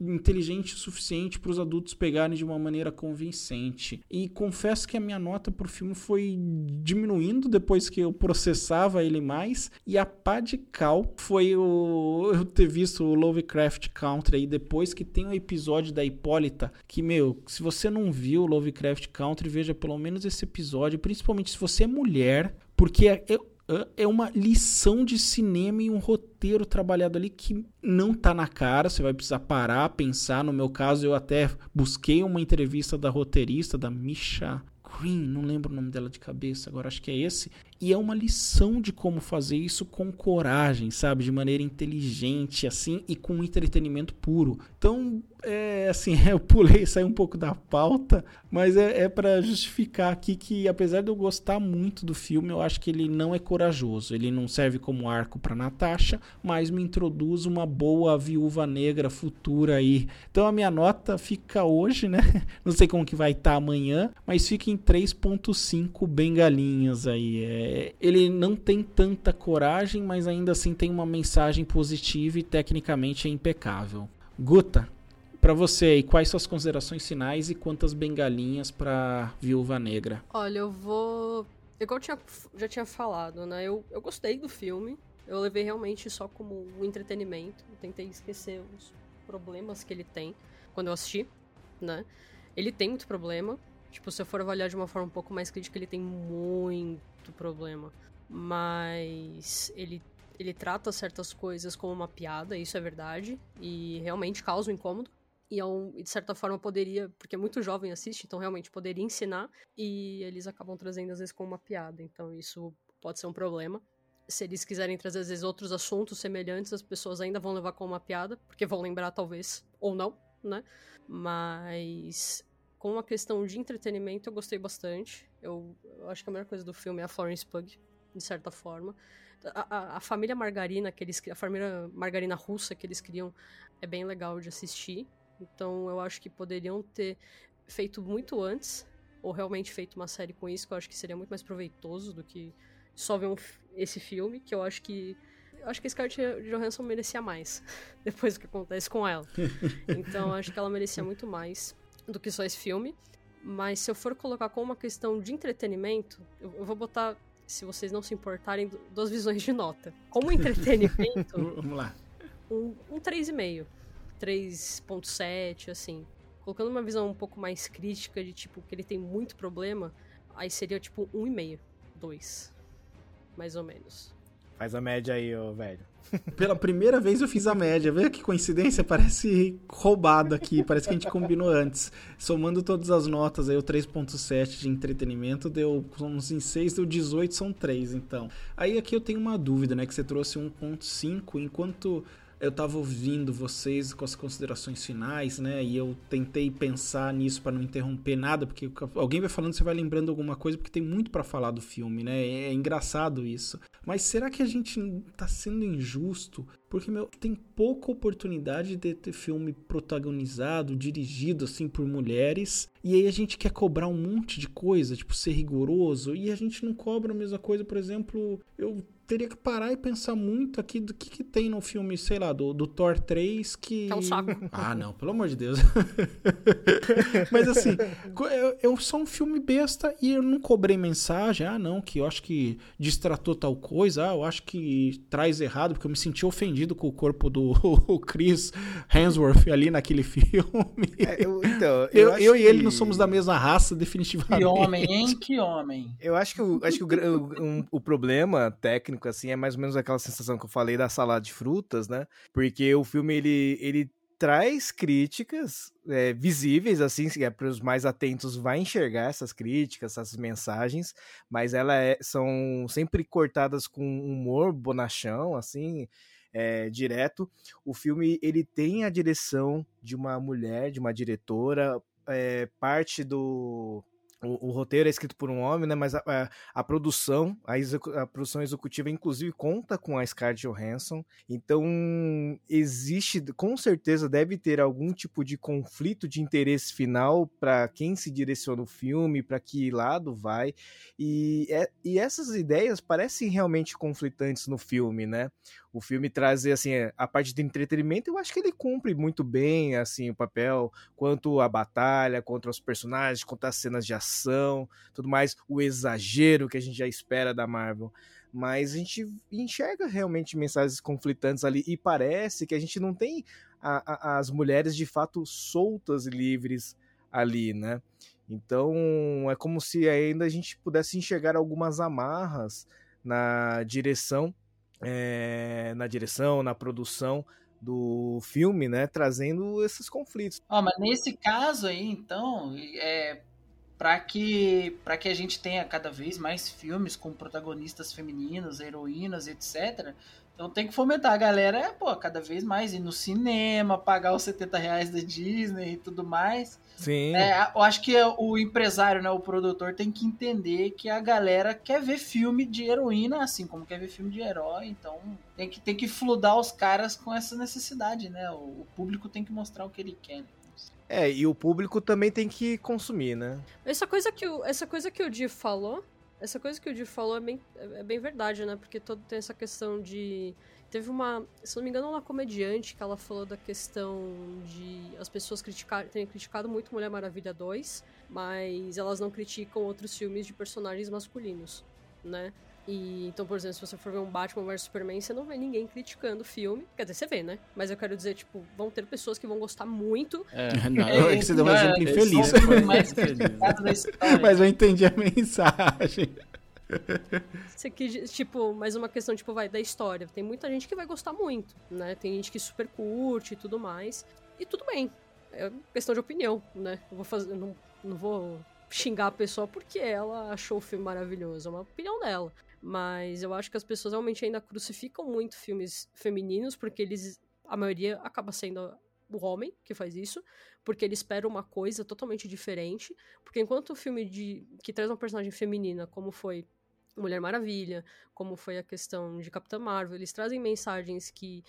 inteligente o suficiente para os adultos pegarem de uma maneira convincente. E confesso que a minha nota pro filme foi diminuindo depois que eu processava ele mais e a pá de cal foi o eu ter visto o Lovecraft Country aí depois que tem o um episódio da Hipólita que meu, se você não viu Lovecraft Country, veja pelo menos esse episódio, principalmente se você é mulher, porque eu, é uma lição de cinema e um roteiro trabalhado ali que não tá na cara. Você vai precisar parar, pensar. No meu caso, eu até busquei uma entrevista da roteirista, da Misha Green, não lembro o nome dela de cabeça, agora acho que é esse. E é uma lição de como fazer isso com coragem, sabe? De maneira inteligente, assim, e com entretenimento puro. Então, é assim, [LAUGHS] eu pulei, saí um pouco da pauta, mas é, é para justificar aqui que, apesar de eu gostar muito do filme, eu acho que ele não é corajoso. Ele não serve como arco para Natasha, mas me introduz uma boa viúva negra futura aí. Então a minha nota fica hoje, né? [LAUGHS] Não sei como que vai estar tá amanhã, mas fica em 3.5 bengalinhas aí. É, ele não tem tanta coragem, mas ainda assim tem uma mensagem positiva e tecnicamente é impecável. Guta, para você aí, quais suas considerações finais e quantas bengalinhas para Viúva Negra? Olha, eu vou. Igual eu tinha, já tinha falado, né? Eu, eu gostei do filme. Eu levei realmente só como um entretenimento. Eu tentei esquecer os problemas que ele tem quando eu assisti, né? Ele tem muito problema. Tipo, se eu for avaliar de uma forma um pouco mais crítica, ele tem muito muito problema. Mas ele, ele trata certas coisas como uma piada, isso é verdade, e realmente causa um incômodo. E, é um, de certa forma poderia, porque é muito jovem assiste, então realmente poderia ensinar, e eles acabam trazendo às vezes como uma piada, então isso pode ser um problema. Se eles quiserem trazer às vezes outros assuntos semelhantes, as pessoas ainda vão levar como uma piada, porque vão lembrar talvez, ou não, né? Mas com a questão de entretenimento eu gostei bastante. Eu, eu acho que a melhor coisa do filme é a Florence Pugh, de certa forma. A, a, a, família Margarina, que eles, a família Margarina russa que eles criam, é bem legal de assistir. Então eu acho que poderiam ter feito muito antes, ou realmente feito uma série com isso, que eu acho que seria muito mais proveitoso do que só ver um, esse filme, que eu acho que. Eu acho que a Scarlett Johansson merecia mais, [LAUGHS] depois do que acontece com ela. [LAUGHS] Então eu acho que ela merecia muito mais do que só esse filme. Mas se eu for colocar como uma questão de entretenimento, eu, eu vou botar, se vocês não se importarem, duas visões de nota. Como entretenimento. [LAUGHS] Vamos lá. Um, um 3,5. 3.7, assim. Colocando uma visão um pouco mais crítica de tipo que ele tem muito problema, aí seria tipo 1,5, 2. Mais ou menos. Faz a média aí, ô velho. [LAUGHS] Pela primeira vez eu fiz a média. Vê que coincidência? Parece roubado aqui. Parece que a gente combinou antes. Somando todas as notas aí, o 3.7 de entretenimento deu uns em 6, deu 18, são 3, então. Aí aqui eu tenho uma dúvida, né? Que você trouxe 1.5, enquanto eu tava ouvindo vocês com as considerações finais, né? E eu tentei pensar nisso para não interromper nada, porque alguém vai falando, você vai lembrando alguma coisa, porque tem muito para falar do filme, né? É, é engraçado isso. Mas será que a gente tá sendo injusto? Porque, meu, tem pouca oportunidade de ter filme protagonizado, dirigido, assim, por mulheres. E aí a gente quer cobrar um monte de coisa, tipo, ser rigoroso. E a gente não cobra a mesma coisa, por exemplo, eu teria que parar e pensar muito aqui do que, que tem no filme, sei lá, do, do Thor 3 que. É um saco. [LAUGHS] Ah, não, pelo amor de Deus. [LAUGHS] Mas assim, eu, eu sou um filme besta e eu não cobrei mensagem. Ah, não, que eu acho que distratou tal coisa. Ah, eu acho que traz errado, porque eu me senti ofendido com o corpo do [LAUGHS] Chris Hemsworth ali naquele filme. É, eu, então, eu, eu, eu e ele que... não somos da mesma raça, definitivamente. Que homem, hein? Que homem. Eu acho que, o, acho que o, um, o problema técnico técnico, assim, é mais ou menos aquela sensação que eu falei da salada de frutas, né? Porque o filme, ele, ele traz críticas é, visíveis, assim, é, para os mais atentos vai enxergar essas críticas, essas mensagens, mas elas é, são sempre cortadas com humor bonachão, assim, é, direto. O filme ele tem a direção de uma mulher, de uma diretora, é, parte do o, o, roteiro é escrito por um homem, né? Mas a, a, a produção, a, a, produção executiva, inclusive, conta com a Scarlett Johansson. Então, existe, com certeza, deve ter algum tipo de conflito de interesse final para quem se direciona o filme, para que lado vai. E, é, e essas ideias parecem realmente conflitantes no filme, né? O filme traz assim a parte de entretenimento eu acho que ele cumpre muito bem assim o papel quanto a batalha contra os personagens quanto as cenas de ação tudo mais o exagero que a gente já espera da Marvel. Mas a gente enxerga realmente mensagens conflitantes ali e parece que a gente não tem a, a, as mulheres de fato soltas e livres ali né? Então é como se ainda a gente pudesse enxergar algumas amarras na direção é, na direção, na produção do filme, né, trazendo esses conflitos. Oh, mas nesse caso aí, então, é para que para que a gente tenha cada vez mais filmes com protagonistas femininos, heroínas, etc. Então tem que fomentar a galera, pô, cada vez mais ir no cinema, pagar os 70 reais da Disney e tudo mais. Sim. É, eu acho que o empresário, né, o produtor, tem que entender que a galera quer ver filme de heroína, assim como quer ver filme de herói. Então tem que, tem que fludar os caras com essa necessidade, né? O, o público tem que mostrar o que ele quer. Né? É, e o público também tem que consumir, né? Essa coisa que o, essa coisa que o Di falou essa coisa que o Di falou é bem, é bem verdade, né? Porque todo tem essa questão de. Teve uma. Se não me engano, uma comediante que ela falou da questão de as pessoas criticar, terem criticado muito Mulher Maravilha 2, mas elas não criticam outros filmes de personagens masculinos, né? E, então, por exemplo, se você for ver um Batman vs Superman, você não vê ninguém criticando o filme. Quer dizer, você vê, né? Mas eu quero dizer, tipo, vão ter pessoas que vão gostar muito. É, [LAUGHS] não, é, é que você deu um exemplo infeliz. Mais [LAUGHS] Mas eu entendi a mensagem. Você quis, tipo, mais uma questão, tipo, vai, da história. Tem muita gente que vai gostar muito, né? Tem gente que super curte e tudo mais. E tudo bem. É questão de opinião, né? Eu vou fazer. Não, não vou xingar a pessoa porque ela achou o filme maravilhoso. É uma opinião dela. Mas eu acho que as pessoas realmente ainda crucificam muito filmes femininos, porque eles. A maioria acaba sendo o homem que faz isso, porque ele espera uma coisa totalmente diferente. Porque enquanto o filme de, que traz uma personagem feminina, como foi Mulher Maravilha, como foi a questão de Capitã Marvel, eles trazem mensagens que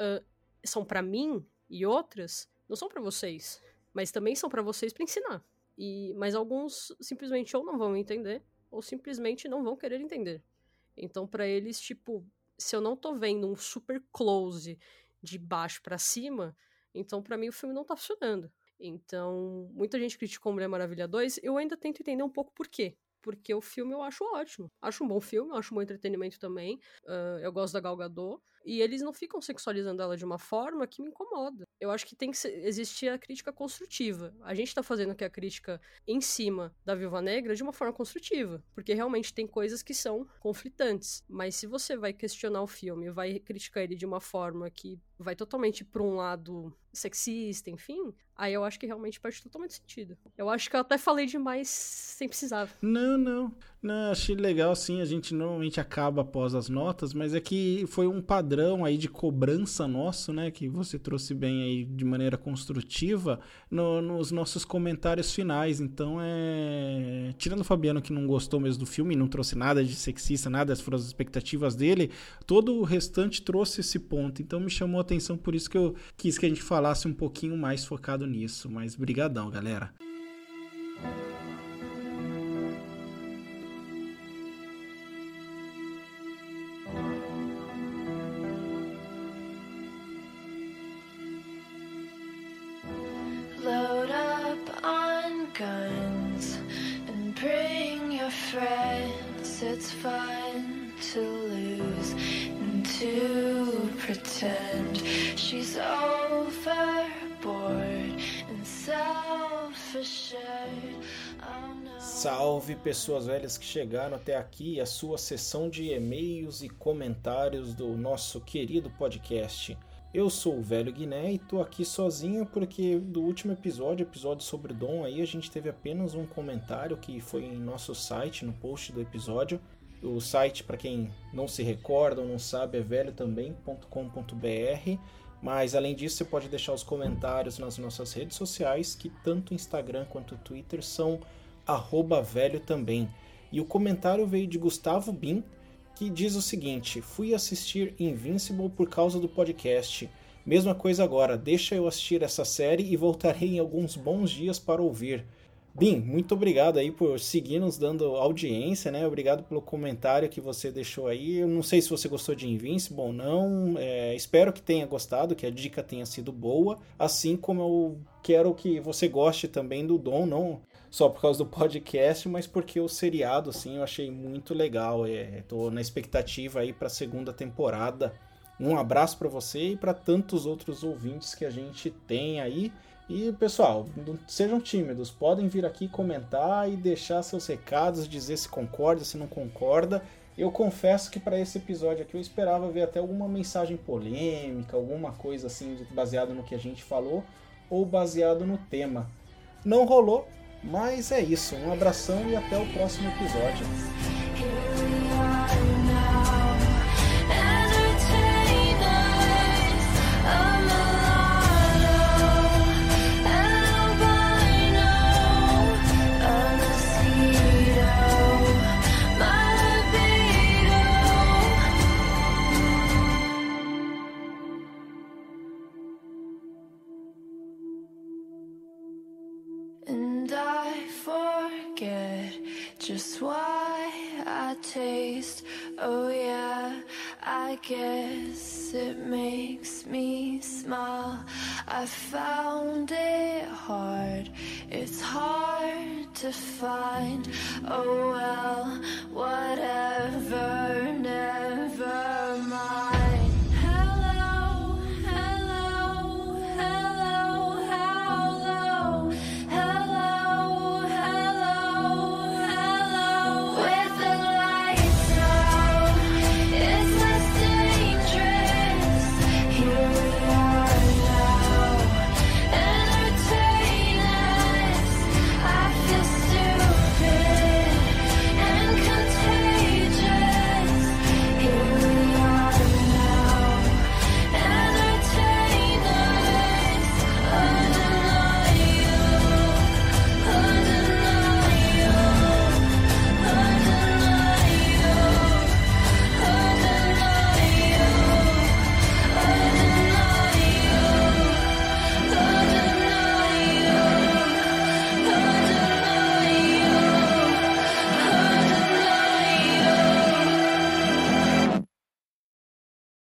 uh, são para mim e outras não são para vocês, mas também são para vocês para ensinar. E mas alguns simplesmente ou não vão entender ou simplesmente não vão querer entender. Então para eles, tipo, se eu não tô vendo um super close de baixo para cima, então para mim o filme não tá funcionando. Então, muita gente criticou Mulher Maravilha 2, eu ainda tento entender um pouco por quê porque o filme eu acho ótimo. Acho um bom filme, acho um bom entretenimento também. Uh, eu gosto da Gal Gadot. E eles não ficam sexualizando ela de uma forma que me incomoda. Eu acho que tem que existir a crítica construtiva. A gente tá fazendo aqui a crítica em cima da Viúva Negra de uma forma construtiva, porque realmente tem coisas que são conflitantes. Mas se você vai questionar o filme, vai criticar ele de uma forma que vai totalmente para um lado sexista, enfim, aí eu acho que realmente faz totalmente sentido. Eu acho que eu até falei demais sem precisar. Não, não. Não, achei legal assim, a gente normalmente acaba após as notas, mas é que foi um padrão aí de cobrança nosso, né, que você trouxe bem aí de maneira construtiva no, nos nossos comentários finais. Então é, tirando o Fabiano que não gostou mesmo do filme, não trouxe nada de sexista, nada, essas foram as expectativas dele, todo o restante trouxe esse ponto. Então me chamou a atenção, por isso que eu quis que a gente falasse um pouquinho mais focado nisso, mas brigadão, galera. Fun to lose and to pretend she's overboard and self-assured. Oh. Salve pessoas velhas que chegaram até aqui, a sua sessão de e-mails e comentários do nosso querido podcast. Eu sou o Velho Guiné e tô aqui sozinho porque do último episódio, episódio sobre Dom, aí a gente teve apenas um comentário que foi em nosso site, no post do episódio. O site, para quem não se recorda ou não sabe, é velhotambém.com.br. Mas além disso, você pode deixar os comentários nas nossas redes sociais, que tanto Instagram quanto Twitter são arroba velho também. E o comentário veio de Gustavo Bin, que diz o seguinte: Fui assistir Invincible por causa do podcast. Mesma coisa agora, deixa eu assistir essa série e voltarei em alguns bons dias para ouvir. Bim, muito obrigado aí por seguir nos dando audiência, né? Obrigado pelo comentário que você deixou aí. Eu não sei se você gostou de Invincible ou não. É, espero que tenha gostado, que a dica tenha sido boa. Assim como eu quero que você goste também do Dom, não só por causa do podcast, mas porque o seriado, assim, eu achei muito legal. É, tô na expectativa aí para a segunda temporada. Um abraço para você e para tantos outros ouvintes que a gente tem aí. E pessoal, sejam tímidos, podem vir aqui comentar e deixar seus recados, dizer se concorda, se não concorda. Eu confesso que para esse episódio aqui eu esperava ver até alguma mensagem polêmica, alguma coisa assim baseado no que a gente falou ou baseado no tema. Não rolou, mas é isso. Um abração e até o próximo episódio. Taste. Oh, yeah, I guess it makes me smile. I found it hard, it's hard to find. Oh, well, whatever.